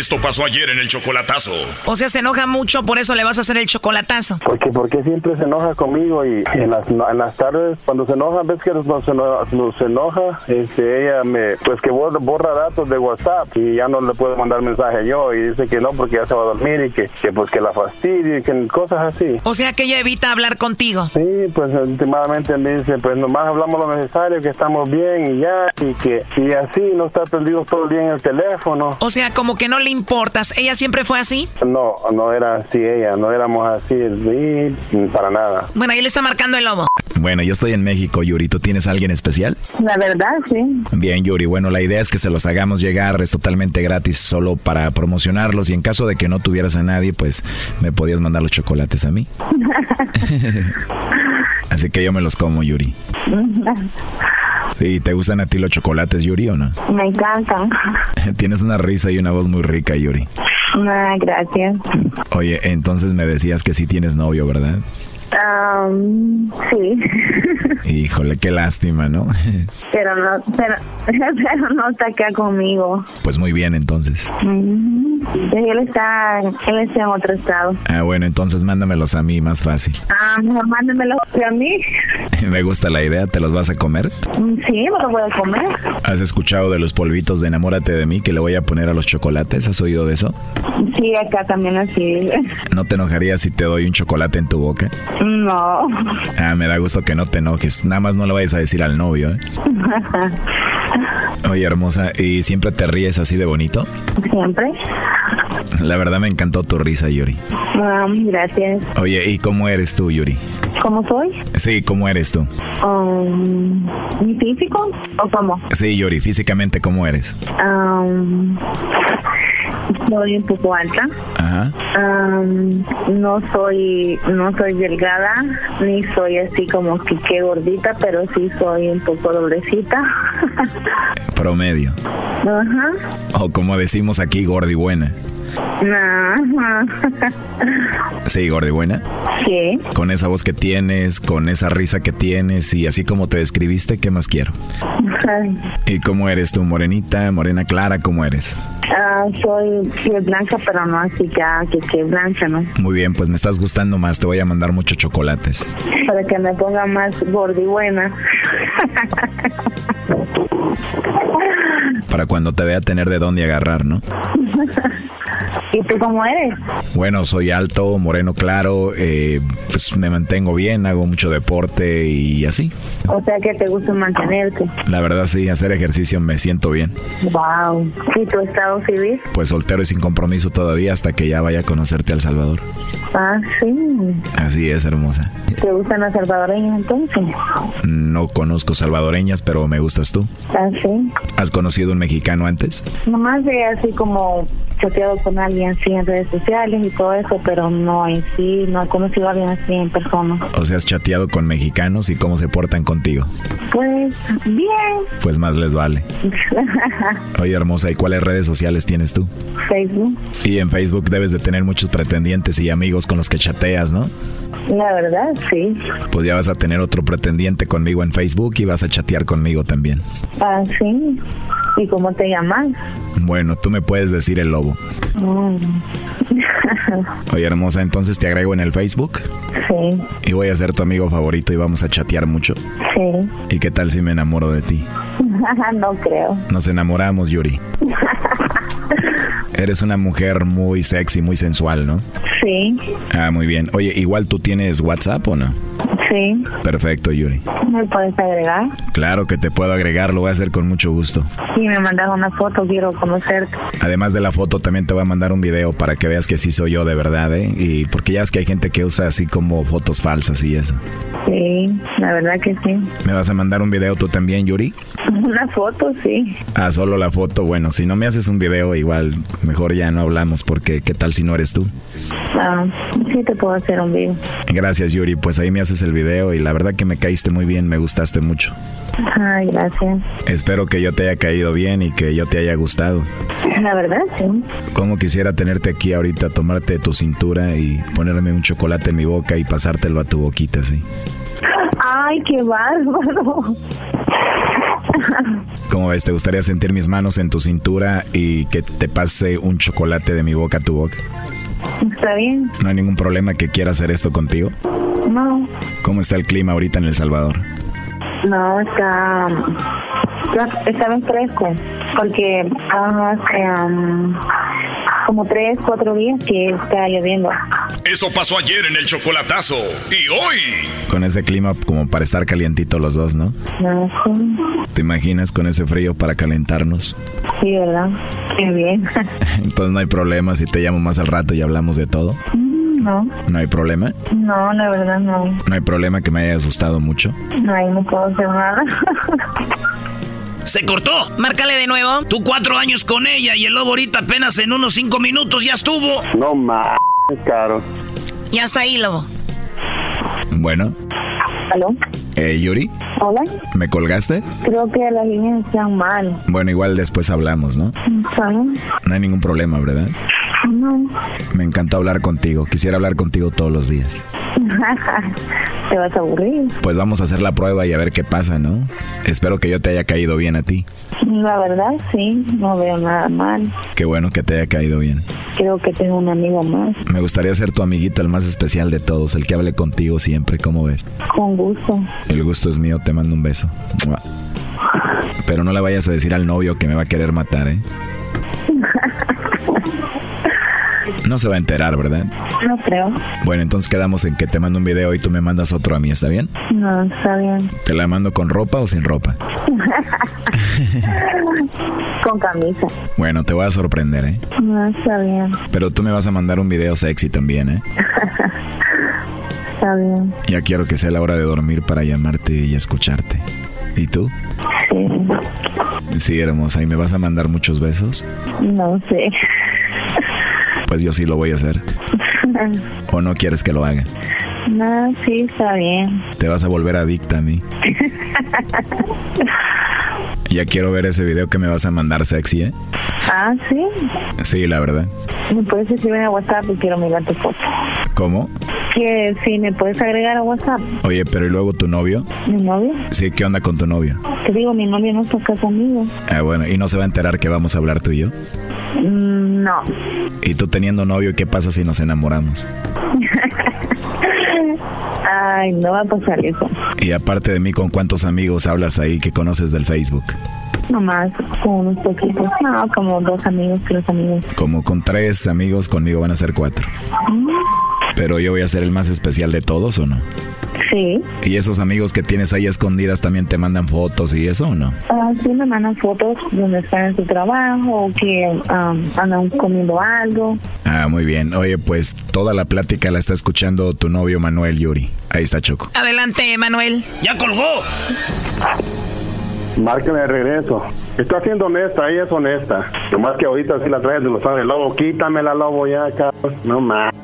Speaker 21: Esto pasó ayer en el chocolatazo.
Speaker 13: O sea, se enoja mucho, por eso le vas a hacer el chocolatazo.
Speaker 22: Porque, porque siempre se enoja conmigo y en las, en las tardes, cuando se enoja, ves que nos, nos, se enoja, este, ella me, pues que borra, datos de WhatsApp y ya no le puedo mandar mensaje yo y dice que no porque ya se va a dormir y que, que pues que la fastidia y que cosas así.
Speaker 13: O sea, que ella evita hablar contigo.
Speaker 22: Sí, pues últimamente me dice, pues nomás hablamos lo necesario, que estamos bien y ya, y que y así no está perdido todo el día en el teléfono.
Speaker 13: O sea, como que no le importas. ¿Ella siempre fue así?
Speaker 22: No, no era así ella, no éramos así, para nada.
Speaker 13: Bueno, ahí le está marcando el lobo.
Speaker 23: Bueno, yo estoy en México, Yuri. ¿Tú tienes alguien especial?
Speaker 18: La verdad, sí.
Speaker 23: Bien, Yuri. Bueno, la idea es que se los hagamos llegar, es totalmente gratis, solo para promocionarlos. Y en caso de que no tuvieras a nadie, pues me podías mandar los chocolates a mí. Así que yo me los como, Yuri. ¿Y te gustan a ti los chocolates, Yuri, o no?
Speaker 18: Me encantan.
Speaker 23: Tienes una risa y una voz muy rica, Yuri.
Speaker 18: Ah, gracias.
Speaker 23: Oye, entonces me decías que sí tienes novio, ¿verdad?
Speaker 18: Um, sí.
Speaker 23: Híjole, qué lástima, ¿no?
Speaker 18: pero no, pero, pero no está acá conmigo.
Speaker 23: Pues muy bien, entonces.
Speaker 18: Él está, él está en otro estado.
Speaker 23: Ah, bueno, entonces mándamelos a mí, más fácil.
Speaker 18: Ah, mándamelos a mí.
Speaker 23: Me gusta la idea, ¿te los vas a comer?
Speaker 18: Mm, sí, me los voy a comer.
Speaker 23: ¿Has escuchado de los polvitos de enamórate de mí que le voy a poner a los chocolates? ¿Has oído de eso?
Speaker 18: Sí, acá también así.
Speaker 23: ¿No te enojarías si te doy un chocolate en tu boca?
Speaker 18: No.
Speaker 23: Ah, me da gusto que no te enojes. Nada más no le vayas a decir al novio, ¿eh? Oye, hermosa, ¿y siempre te ríes así de bonito?
Speaker 18: Siempre.
Speaker 23: La verdad me encantó tu risa, Yuri.
Speaker 18: Ah, gracias.
Speaker 23: Oye, ¿y cómo eres tú, Yuri?
Speaker 18: ¿Cómo soy?
Speaker 23: Sí, ¿cómo eres tú?
Speaker 18: Um, ¿Mi físico o cómo?
Speaker 23: Sí, Yuri, físicamente, ¿cómo eres?
Speaker 18: Um, soy un poco alta.
Speaker 23: Ajá.
Speaker 18: Um, no soy no soy delgada ni soy así como que qué gordita, pero sí soy un poco doblecita.
Speaker 23: Promedio.
Speaker 18: Ajá.
Speaker 23: O como decimos aquí, gordi buena. Sí, gordi buena.
Speaker 18: Sí.
Speaker 23: Con esa voz que tienes, con esa risa que tienes y así como te describiste, ¿qué más quiero? ¿Y cómo eres tú, morenita, morena clara, cómo eres?
Speaker 18: Ah, soy piel blanca, pero no así ya que, que blanca, ¿no?
Speaker 23: Muy bien, pues me estás gustando más, te voy a mandar muchos chocolates.
Speaker 18: Para que me ponga más gordi buena.
Speaker 23: Para cuando te vea tener de dónde agarrar, ¿no?
Speaker 18: ¿Y tú cómo eres?
Speaker 23: Bueno, soy alto, moreno claro, eh, pues me mantengo bien, hago mucho deporte y así.
Speaker 18: O sea que te gusta mantenerte.
Speaker 23: La verdad sí, hacer ejercicio me siento bien.
Speaker 18: Wow. ¿Y tu estado civil?
Speaker 23: Pues soltero y sin compromiso todavía hasta que ya vaya a conocerte al Salvador.
Speaker 18: Ah, sí.
Speaker 23: Así es, hermosa.
Speaker 18: ¿Te gustan las salvadoreñas entonces?
Speaker 23: No conozco salvadoreñas, pero me gustas tú.
Speaker 18: Ah, sí.
Speaker 23: ¿Has conocido un mexicano antes?
Speaker 18: Nomás de así como chateado con alguien así en redes sociales y todo eso, pero no en sí, no he conocido a alguien así en persona.
Speaker 23: O sea, has chateado con mexicanos y cómo se portan contigo.
Speaker 18: Pues bien.
Speaker 23: Pues más les vale. Oye, hermosa, ¿y cuáles redes sociales tienes tú?
Speaker 18: Facebook.
Speaker 23: Y en Facebook debes de tener muchos pretendientes y amigos con los que chateas, ¿no?
Speaker 18: La verdad, sí.
Speaker 23: Pues ya vas a tener otro pretendiente conmigo en Facebook y vas a chatear conmigo también.
Speaker 18: Ah, sí. ¿Y cómo te llamas?
Speaker 23: Bueno, tú me puedes decir el lobo.
Speaker 18: Mm.
Speaker 23: Oye, hermosa, entonces te agrego en el Facebook.
Speaker 18: Sí.
Speaker 23: Y voy a ser tu amigo favorito y vamos a chatear mucho.
Speaker 18: Sí.
Speaker 23: ¿Y qué tal si me enamoro de ti?
Speaker 18: no creo.
Speaker 23: Nos enamoramos, Yuri. Eres una mujer muy sexy, muy sensual, ¿no?
Speaker 18: Sí.
Speaker 23: Ah, muy bien. Oye, igual tú tienes WhatsApp o no?
Speaker 18: Sí.
Speaker 23: Perfecto, Yuri.
Speaker 18: ¿Me puedes agregar?
Speaker 23: Claro que te puedo agregar, lo voy a hacer con mucho gusto.
Speaker 18: Sí, me mandas una foto, quiero conocerte.
Speaker 23: Además de la foto, también te voy a mandar un video para que veas que sí soy yo de verdad, ¿eh? Y porque ya es que hay gente que usa así como fotos falsas y eso.
Speaker 18: Sí, la verdad que sí.
Speaker 23: ¿Me vas a mandar un video tú también, Yuri?
Speaker 18: Una foto, sí.
Speaker 23: Ah, solo la foto. Bueno, si no me haces un video, igual mejor ya no hablamos porque ¿qué tal si no eres tú?
Speaker 18: Ah, sí te puedo hacer un video.
Speaker 23: Gracias, Yuri. Pues ahí me haces el video y la verdad que me caíste muy bien, me gustaste mucho.
Speaker 18: Ay, gracias.
Speaker 23: Espero que yo te haya caído bien y que yo te haya gustado.
Speaker 18: La verdad, sí.
Speaker 23: Como quisiera tenerte aquí ahorita, tomarte tu cintura y ponerme un chocolate en mi boca y pasártelo a tu boquita, sí.
Speaker 18: Ay, qué bárbaro.
Speaker 23: ¿Cómo ves? ¿Te gustaría sentir mis manos en tu cintura y que te pase un chocolate de mi boca a tu boca?
Speaker 18: Está bien.
Speaker 23: ¿No hay ningún problema que quiera hacer esto contigo?
Speaker 18: No.
Speaker 23: ¿Cómo está el clima ahorita en El Salvador?
Speaker 18: No, está. Está bien fresco. Porque hace um, como tres, cuatro días que está lloviendo.
Speaker 21: Eso pasó ayer en el chocolatazo. Y hoy.
Speaker 23: Con ese clima como para estar calientitos los dos, ¿no?
Speaker 18: No, sí.
Speaker 23: ¿Te imaginas con ese frío para calentarnos?
Speaker 18: Sí, ¿verdad? Qué bien.
Speaker 23: Entonces no hay problema si te llamo más al rato y hablamos de todo.
Speaker 18: Mm, No,
Speaker 23: ¿No hay problema?
Speaker 18: no, la verdad no.
Speaker 23: ¿No hay problema que me haya asustado mucho?
Speaker 18: No, ahí no puedo hacer nada.
Speaker 1: Se cortó. Márcale de nuevo. Tú cuatro años con ella y el lobo ahorita apenas en unos cinco minutos ya estuvo.
Speaker 22: No más, caro.
Speaker 13: Ya está ahí, lobo.
Speaker 23: Bueno,
Speaker 18: ¿Aló?
Speaker 23: eh, Yuri,
Speaker 18: ¿Hola?
Speaker 23: ¿me colgaste?
Speaker 18: Creo que las líneas están mal.
Speaker 23: Bueno, igual después hablamos, ¿no?
Speaker 18: ¿Saben?
Speaker 23: No hay ningún problema, ¿verdad?
Speaker 18: No.
Speaker 23: Me encantó hablar contigo. Quisiera hablar contigo todos los días.
Speaker 18: Te vas a aburrir.
Speaker 23: Pues vamos a hacer la prueba y a ver qué pasa, ¿no? Espero que yo te haya caído bien a ti.
Speaker 18: La verdad, sí, no veo nada mal.
Speaker 23: Qué bueno que te haya caído bien.
Speaker 18: Creo que tengo un amigo más.
Speaker 23: Me gustaría ser tu amiguito, el más especial de todos, el que hable contigo siempre, ¿cómo ves?
Speaker 18: Con gusto.
Speaker 23: El gusto es mío, te mando un beso. Pero no le vayas a decir al novio que me va a querer matar, ¿eh? No se va a enterar, ¿verdad?
Speaker 18: No creo.
Speaker 23: Bueno, entonces quedamos en que te mando un video y tú me mandas otro a mí, ¿está bien?
Speaker 18: No, está bien.
Speaker 23: ¿Te la mando con ropa o sin ropa?
Speaker 18: Con camisa.
Speaker 23: Bueno, te voy a sorprender, ¿eh?
Speaker 18: No, está bien.
Speaker 23: Pero tú me vas a mandar un video sexy también, ¿eh?
Speaker 18: Está bien.
Speaker 23: Ya quiero que sea la hora de dormir para llamarte y escucharte. ¿Y tú?
Speaker 18: Sí.
Speaker 23: Sí, hermosa. ¿Y me vas a mandar muchos besos?
Speaker 18: No sé.
Speaker 23: Pues yo sí lo voy a hacer. ¿O no quieres que lo haga?
Speaker 18: No, sí, está bien.
Speaker 23: Te vas a volver adicta a mí. Ya quiero ver ese video que me vas a mandar sexy, ¿eh?
Speaker 18: ah, sí.
Speaker 23: Sí, la verdad.
Speaker 18: ¿Me puedes escribir a WhatsApp y quiero mirar tu foto?
Speaker 23: ¿Cómo?
Speaker 18: Que sí, ¿me puedes agregar a WhatsApp?
Speaker 23: Oye, pero ¿y luego tu novio?
Speaker 18: ¿Mi novio?
Speaker 23: Sí, ¿qué onda con tu novio?
Speaker 18: Te digo, mi novio no está acá conmigo.
Speaker 23: Ah, bueno, ¿y no se va a enterar que vamos a hablar tú y yo?
Speaker 18: Mm, no.
Speaker 23: ¿Y tú teniendo novio, qué pasa si nos enamoramos?
Speaker 18: Ay, no va a pasar eso.
Speaker 23: Y aparte de mí, ¿con cuántos amigos hablas ahí que conoces del Facebook?
Speaker 18: Nomás con unos poquitos. No, como dos amigos, tres amigos.
Speaker 23: Como con tres amigos, conmigo van a ser cuatro.
Speaker 18: Mm,
Speaker 23: Pero yo voy a ser el más especial de todos, ¿o no?
Speaker 18: Sí.
Speaker 23: ¿Y esos amigos que tienes ahí escondidas también te mandan fotos y eso o no?
Speaker 18: Ah, sí me mandan fotos donde están en su trabajo o que um, andan comiendo algo.
Speaker 23: Ah, muy bien. Oye, pues toda la plática la está escuchando tu novio Manuel Yuri. Ahí está Choco.
Speaker 13: Adelante, Manuel.
Speaker 1: ¡Ya colgó!
Speaker 22: Márqueme de regreso. Está siendo honesta, ella es honesta. Nomás que ahorita sí la traes de los del lobo. Quítamela, lobo, ya, cabrón. No más.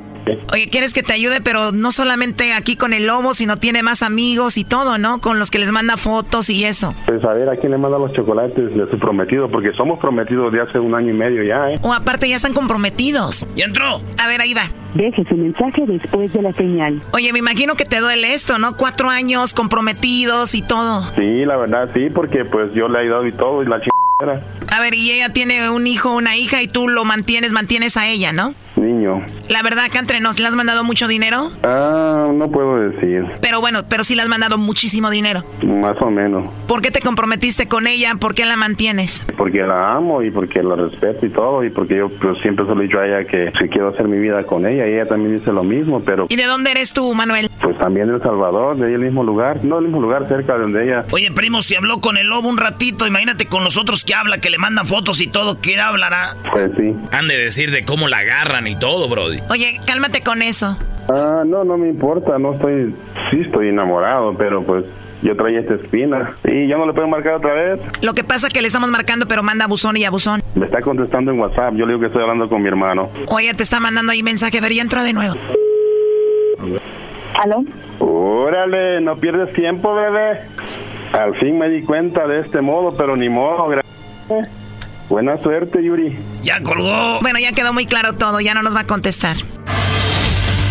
Speaker 13: Oye, ¿quieres que te ayude? Pero no solamente aquí con el lobo, sino tiene más amigos y todo, ¿no? Con los que les manda fotos y eso.
Speaker 22: Pues a ver a quién le manda los chocolates de su prometido, porque somos prometidos de hace un año y medio ya, ¿eh?
Speaker 13: O aparte ya están comprometidos.
Speaker 1: ¡Y entró!
Speaker 13: A ver, ahí va.
Speaker 24: Deje su mensaje después de la señal.
Speaker 13: Oye, me imagino que te duele esto, ¿no? Cuatro años comprometidos y todo.
Speaker 22: Sí, la verdad, sí, porque pues yo le he ayudado y todo, y la chingada.
Speaker 13: A ver, y ella tiene un hijo, una hija y tú lo mantienes, mantienes a ella, ¿no?
Speaker 22: Niño.
Speaker 13: La verdad, acá entre nos, ¿le has mandado mucho dinero?
Speaker 22: Ah, no puedo decir.
Speaker 13: Pero bueno, pero sí le has mandado muchísimo dinero.
Speaker 22: Más o menos.
Speaker 13: ¿Por qué te comprometiste con ella? ¿Por qué la mantienes?
Speaker 22: Porque la amo y porque la respeto y todo, y porque yo pues, siempre se lo he dicho a ella que si quiero hacer mi vida con ella, y ella también dice lo mismo, pero
Speaker 13: ¿Y de dónde eres tú, Manuel?
Speaker 22: pues también de El Salvador, de ahí el mismo lugar, no el mismo lugar, cerca de donde ella.
Speaker 1: Oye, primo, si habló con el lobo un ratito, imagínate con los otros que habla, que le mandan fotos y todo, ¿qué hablará?
Speaker 22: Pues sí.
Speaker 25: Han de decir de cómo la agarran y todo, Brody.
Speaker 13: Oye, cálmate con eso.
Speaker 22: Ah, no, no me importa, no estoy, sí estoy enamorado, pero pues yo traía esta espina. Y ya no le puedo marcar otra vez.
Speaker 13: Lo que pasa que le estamos marcando, pero manda buzón y a buzón.
Speaker 22: Me está contestando en WhatsApp, yo le digo que estoy hablando con mi hermano.
Speaker 13: Oye, te está mandando ahí mensaje, a ver, ya entró de nuevo.
Speaker 18: ¿Aló?
Speaker 22: Órale, no pierdes tiempo, bebé. Al fin me di cuenta de este modo, pero ni modo. gra- Buena suerte, Yuri.
Speaker 1: Ya colgó.
Speaker 13: Bueno, ya quedó muy claro todo, ya no nos va a contestar.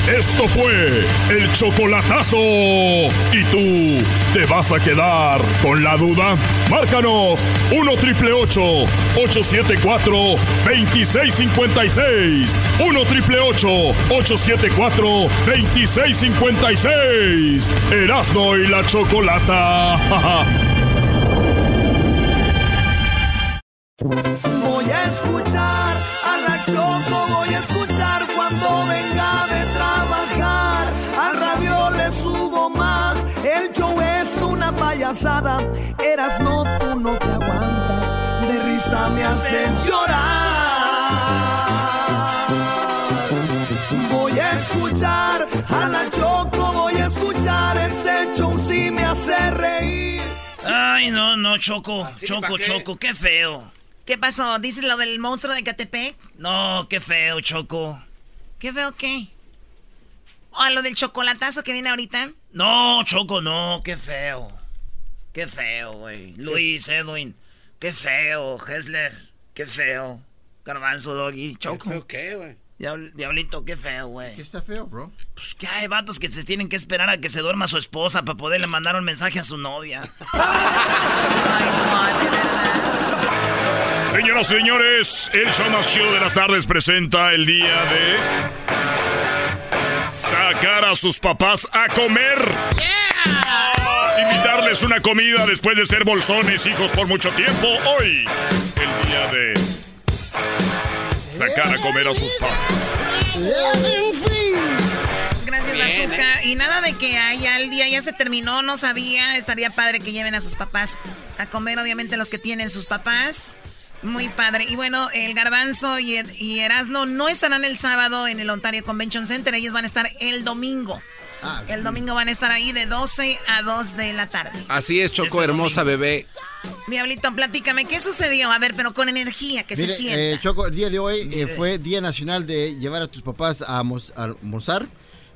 Speaker 21: Esto fue el chocolatazo. ¿Y tú te vas a quedar con la duda? Márcanos 1 triple 874 2656. 1 triple 874 2656. Erasno y la chocolata.
Speaker 4: Voy a escuchar a la Choco, voy a escuchar cuando venga de trabajar. Al radio le subo más, el show es una payasada. Eras no, tú no te aguantas, de risa me haces llorar. Voy a escuchar a la Choco, voy a escuchar este show si me hace reír.
Speaker 1: Ay, no, no, Choco, Choco, Choco, qué feo.
Speaker 13: ¿Qué pasó? ¿Dices lo del monstruo de Catepec?
Speaker 1: No, qué feo, Choco.
Speaker 13: ¿Qué veo qué? ¿O a lo del chocolatazo que viene ahorita?
Speaker 1: No, Choco, no, qué feo. Qué feo, güey. Luis, Edwin, qué feo. Hessler, qué feo. Garbanzo, Doggy, Choco.
Speaker 8: ¿Qué, güey?
Speaker 1: Diabl- Diablito, qué feo, güey.
Speaker 8: ¿Qué está feo, bro?
Speaker 1: Pues que hay vatos que se tienen que esperar a que se duerma su esposa para poderle mandar un mensaje a su novia.
Speaker 21: Señoras y señores, el show más chido de las tardes presenta el día de sacar a sus papás a comer. Invitarles una comida después de ser bolsones hijos por mucho tiempo. Hoy, el día de sacar a comer a sus papás.
Speaker 13: Gracias, Bazooka. Y nada de que haya el día ya se terminó, no sabía. Estaría padre que lleven a sus papás a comer, obviamente los que tienen sus papás. Muy padre. Y bueno, el Garbanzo y, y Erasno no estarán el sábado en el Ontario Convention Center. Ellos van a estar el domingo. El domingo van a estar ahí de 12 a 2 de la tarde.
Speaker 25: Así es, Choco, hermosa bebé.
Speaker 13: Diablito, platícame, ¿qué sucedió? A ver, pero con energía, que
Speaker 8: Mire,
Speaker 13: se sienta.
Speaker 8: eh, Choco, el día de hoy eh, fue Día Nacional de llevar a tus papás a, almor- a almorzar.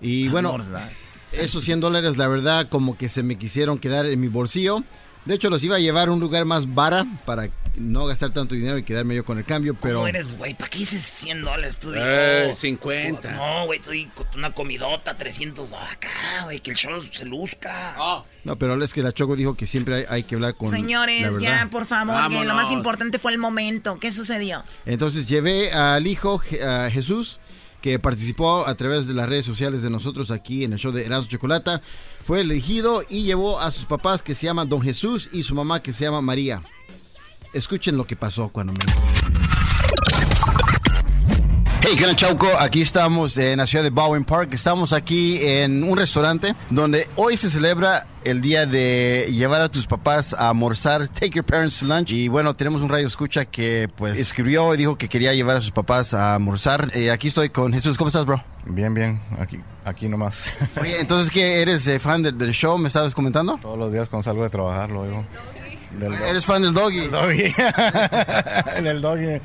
Speaker 8: Y bueno,
Speaker 1: Almorzar.
Speaker 8: esos 100 dólares, la verdad, como que se me quisieron quedar en mi bolsillo. De hecho, los iba a llevar a un lugar más vara para no gastar tanto dinero y quedarme yo con el cambio, pero...
Speaker 1: ¿Cómo eres, güey? ¿Para qué dices 100 dólares? Tú
Speaker 25: Eh, 50.
Speaker 1: No, güey, tú di una comidota, 300 acá, güey, que el show se luzca.
Speaker 8: No, pero es que la Choco dijo que siempre hay, hay que hablar con
Speaker 13: Señores, ya, por favor, que lo más importante fue el momento. ¿Qué sucedió?
Speaker 8: Entonces llevé al hijo a Jesús, que participó a través de las redes sociales de nosotros aquí en el show de Erasmo Chocolata. Fue elegido y llevó a sus papás que se llaman Don Jesús y su mamá que se llama María. Escuchen lo que pasó cuando me... Hey, ¿qué tal, Chauco? Aquí estamos en la ciudad de Bowen Park. Estamos aquí en un restaurante donde hoy se celebra el día de llevar a tus papás a almorzar, take your parents to lunch. Y bueno, tenemos un radio escucha que pues escribió y dijo que quería llevar a sus papás a almorzar. Eh, aquí estoy con Jesús. ¿Cómo estás, bro?
Speaker 26: Bien, bien. Aquí, aquí nomás.
Speaker 8: Oye, entonces, ¿qué eres eh, fan del, del show? ¿Me estabas comentando?
Speaker 26: Todos los días cuando salgo de trabajar lo oigo. Del
Speaker 8: ¿Eres fan del doggy?
Speaker 26: doggy. el doggy.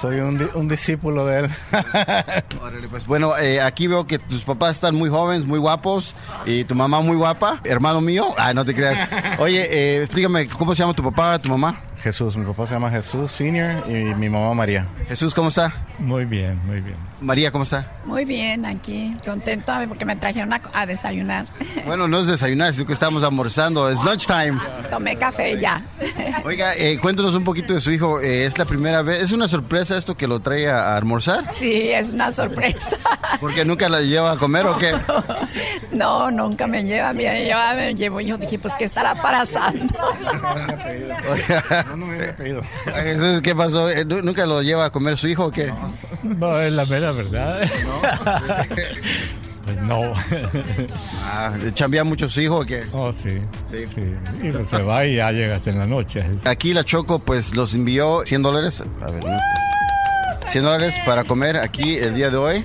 Speaker 26: Soy un, di- un discípulo de él.
Speaker 8: Órale, pues bueno, eh, aquí veo que tus papás están muy jóvenes, muy guapos, y tu mamá muy guapa, hermano mío. Ah, no te creas. Oye, eh, explícame, ¿cómo se llama tu papá, tu mamá?
Speaker 26: Jesús, mi papá se llama Jesús Senior y mi mamá María.
Speaker 8: Jesús, ¿cómo está?
Speaker 26: Muy bien, muy bien.
Speaker 8: María, ¿cómo está?
Speaker 27: Muy bien, aquí, contento porque me trajeron a, a desayunar.
Speaker 8: Bueno, no es desayunar, es que estamos almorzando, es lunchtime.
Speaker 27: Tomé café ya.
Speaker 8: Oiga, eh, cuéntanos un poquito de su hijo. Eh, ¿Es la primera vez? ¿Es una sorpresa esto que lo trae a, almorzar?
Speaker 27: Sí, es una sorpresa.
Speaker 8: ¿Porque nunca la lleva a comer o qué?
Speaker 27: No, nunca me lleva. Mira, yo me llevo. Yo dije, pues, ¿qué estará?
Speaker 8: Oiga,
Speaker 26: No, no me había pedido.
Speaker 8: Entonces, ¿qué pasó? Eh, ¿nu- ¿Nunca lo lleva a comer su hijo o qué?
Speaker 28: No, es la mera verdad. Pues no.
Speaker 8: Ah, ¿Chambea mucho su hijo o qué?
Speaker 28: Oh, sí. Sí. Y pues se va y ya llega hasta en la noche.
Speaker 8: Aquí la Choco pues los envió 100 dólares. A ver, ¿no? 100 dólares para comer aquí el día de hoy.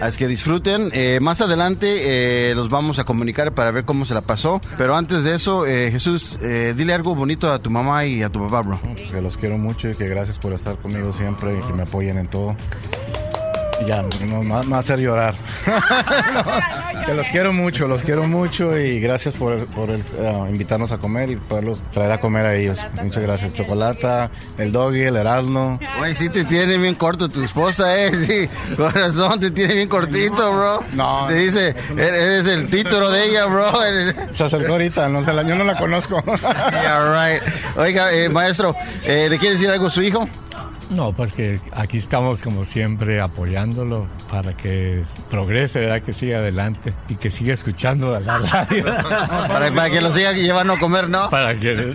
Speaker 8: Así que disfruten. Eh, más adelante eh, los vamos a comunicar para ver cómo se la pasó. Pero antes de eso, eh, Jesús, eh, dile algo bonito a tu mamá y a tu papá, bro.
Speaker 26: Que los quiero mucho y que gracias por estar conmigo siempre y que me apoyen en todo. Ya, no, me va- me va a hacer llorar. No, que los quiero mucho, los quiero mucho y gracias por, por el, eh, invitarnos a comer y poderlos traer a comer a ellos. Muchas gracias. Chocolata, el doggy, el erasmo.
Speaker 8: Güey, sí te tiene bien corto tu esposa, eh. Sí, corazón, te tiene bien cortito, bro.
Speaker 26: No.
Speaker 8: Te dice, eres el título de ella, bro.
Speaker 26: Se acercó ahorita, no, se la- yo no la conozco.
Speaker 8: Yeah, right. Oiga, eh, maestro, eh, ¿le quiere decir algo a su hijo?
Speaker 28: No, pues que aquí estamos como siempre apoyándolo para que progrese, ¿verdad? que siga adelante y que siga escuchando la radio.
Speaker 8: Para, para que lo siga llevando a comer, ¿no?
Speaker 28: Para que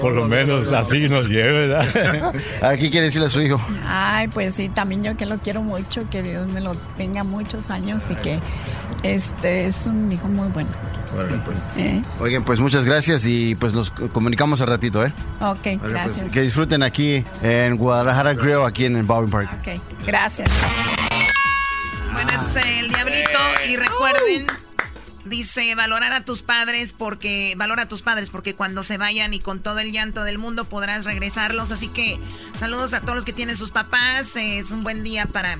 Speaker 28: por lo menos así nos lleve, ¿verdad?
Speaker 8: Aquí quiere decirle a su hijo.
Speaker 27: Ay, pues sí, también yo que lo quiero mucho, que Dios me lo tenga muchos años y que este es un hijo muy bueno. ¿Eh?
Speaker 8: Oigan, pues muchas gracias y pues nos comunicamos al ratito, ¿eh?
Speaker 27: Ok,
Speaker 8: Vale, pues,
Speaker 27: gracias.
Speaker 8: que disfruten aquí en Guadalajara Grill, aquí en el Bowen Park.
Speaker 27: Ok, gracias.
Speaker 13: Bueno, es el diablito. Y recuerden, dice, valorar a tus padres porque, valora a tus padres porque cuando se vayan y con todo el llanto del mundo podrás regresarlos. Así que saludos a todos los que tienen sus papás. Es un buen día para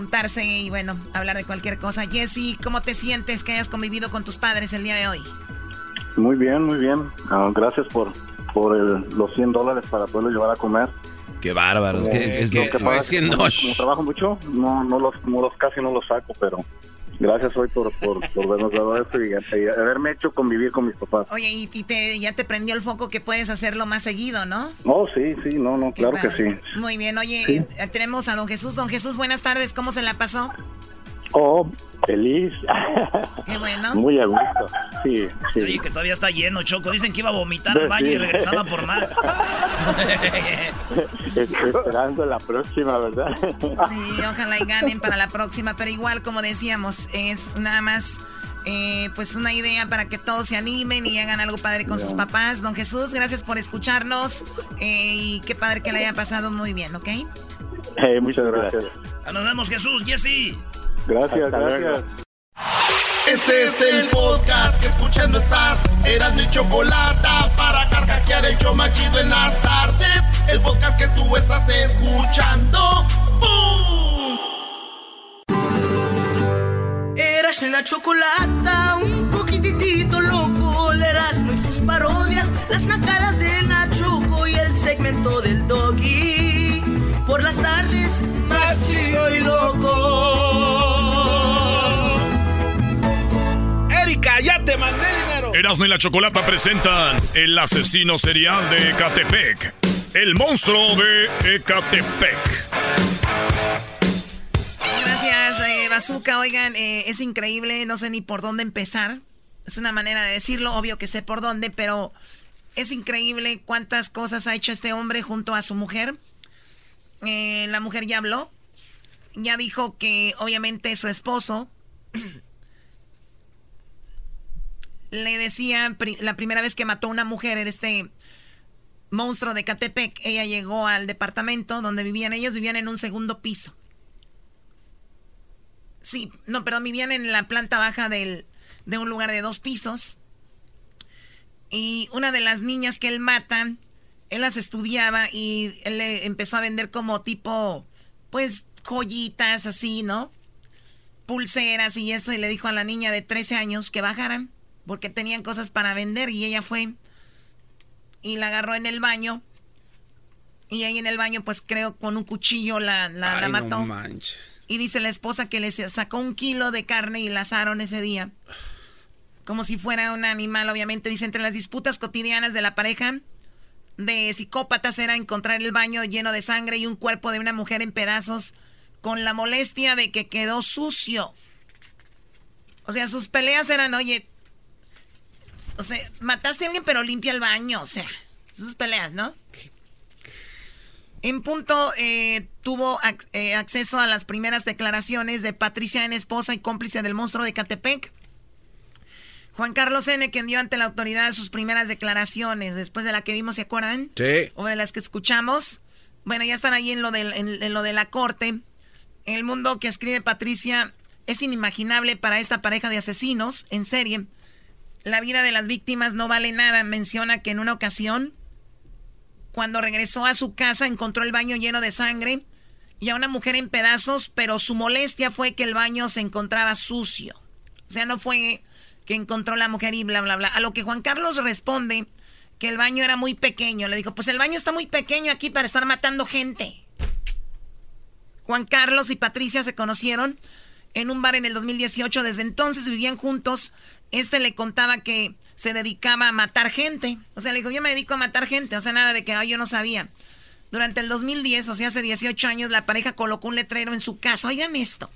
Speaker 13: juntarse y bueno, hablar de cualquier cosa. Jesse, ¿cómo te sientes que hayas convivido con tus padres el día de hoy?
Speaker 22: Muy bien, muy bien. Ah, gracias por, por el- los 100 dólares para poderlo llevar a comer.
Speaker 25: Qué bárbaro. Es que, es
Speaker 22: Lo
Speaker 25: que,
Speaker 22: pasa es que
Speaker 25: siendo-
Speaker 22: como, como trabajo mucho, no, no los, no los casi no los saco, pero gracias hoy por, por, por habernos dado esto y, y haberme hecho convivir con mis papás.
Speaker 13: Oye, y y te, ya te prendió el foco que puedes hacerlo más seguido, ¿no?
Speaker 22: Oh, sí, sí, no, no, claro que sí.
Speaker 13: Muy bien, oye,
Speaker 22: Sí.
Speaker 13: eh, tenemos a don Jesús. Don Jesús, buenas tardes, ¿cómo se la pasó?
Speaker 22: Oh, feliz.
Speaker 13: Qué bueno.
Speaker 22: Muy a gusto. Sí, sí.
Speaker 1: Oye, que todavía está lleno, Choco. Dicen que iba a vomitar al
Speaker 22: Sí.
Speaker 1: baño y regresaba por más.
Speaker 22: Esperando la próxima, ¿verdad?
Speaker 13: Sí, ojalá y ganen para la próxima, pero igual como decíamos, es nada más eh, pues una idea para que todos se animen y hagan algo padre con sus papás. Don Jesús, gracias por escucharnos eh, y qué padre que le haya pasado muy bien, ¿ok?
Speaker 22: Eh, muchas gracias.
Speaker 1: Ah, Nos vemos, Jesús, Jesse.
Speaker 22: Gracias, gracias.
Speaker 12: Este es el podcast que escuchando estás. Eran mi chocolate para carcajear el show más chido en las tardes. El podcast que tú estás escuchando. ¡Bum!
Speaker 4: Eras la chocolata, un poquitito loco, el Erasmo y sus parodias, las nacadas de Nachoco y el segmento del doggy. Por las tardes, más chido y loco.
Speaker 25: Erika, ya te mandé dinero.
Speaker 21: Erasmo y la Chocolata presentan El asesino serial de Ecatepec. El monstruo de Ecatepec.
Speaker 13: Gracias, eh, Bazooka. Oigan, eh, es increíble, no sé ni por dónde empezar. Es una manera de decirlo, obvio que sé por dónde, pero Es increíble cuántas cosas ha hecho este hombre junto a su mujer. Eh, la mujer ya habló. Ya dijo que obviamente su esposo le decía la primera vez que mató a una mujer era este monstruo de Catepec. Ella llegó al departamento donde vivían ellos, vivían en un segundo piso. Sí, no, perdón, vivían en la planta baja del, de un lugar de dos pisos. Y una de las niñas que él mata, él las estudiaba y él le empezó a vender como tipo, pues, joyitas así, ¿no? Pulseras y eso. Y le dijo a la niña de 13 años que bajaran porque tenían cosas para vender. Y ella fue y la agarró en el baño. Y ahí en el baño, pues creo con un cuchillo la, la, mató. manches. Y dice la esposa que le sacó un kilo de carne y la asaron ese día como si fuera un animal, obviamente. Dice, entre las disputas cotidianas de la pareja de psicópatas era encontrar el baño lleno de sangre y un cuerpo de una mujer en pedazos con la molestia de que quedó sucio. O sea, sus peleas eran, oye, o sea, mataste a alguien pero limpia el baño, o sea, sus peleas, ¿no? En punto eh, tuvo eh, acceso a las primeras declaraciones de Patricia en esposa y cómplice del monstruo de Catepec. Juan Carlos N., quien dio ante la autoridad sus primeras declaraciones, después de la que vimos, ¿se acuerdan?
Speaker 2: Sí.
Speaker 13: O de las que escuchamos. Bueno, ya están ahí en lo, de, en, lo de la corte. El mundo que escribe Patricia es inimaginable para esta pareja de asesinos en serie. La vida de las víctimas no vale nada. Menciona que en una ocasión, cuando regresó a su casa, encontró el baño lleno de sangre y a una mujer en pedazos, pero su molestia fue que el baño se encontraba sucio. O sea, no fue que encontró la mujer y bla, bla, bla. A lo que Juan Carlos responde que el baño era muy pequeño. Le dijo, pues el baño está muy pequeño aquí para estar matando gente. Juan Carlos y Patricia se conocieron en un bar en el 2018. Desde entonces vivían juntos. Este le contaba que se dedicaba a matar gente. O sea, le dijo, yo me dedico a matar gente. O sea, nada de que yo no sabía. Durante el 2010, o sea, hace 18 años, la pareja colocó un letrero en su casa. Oigan esto.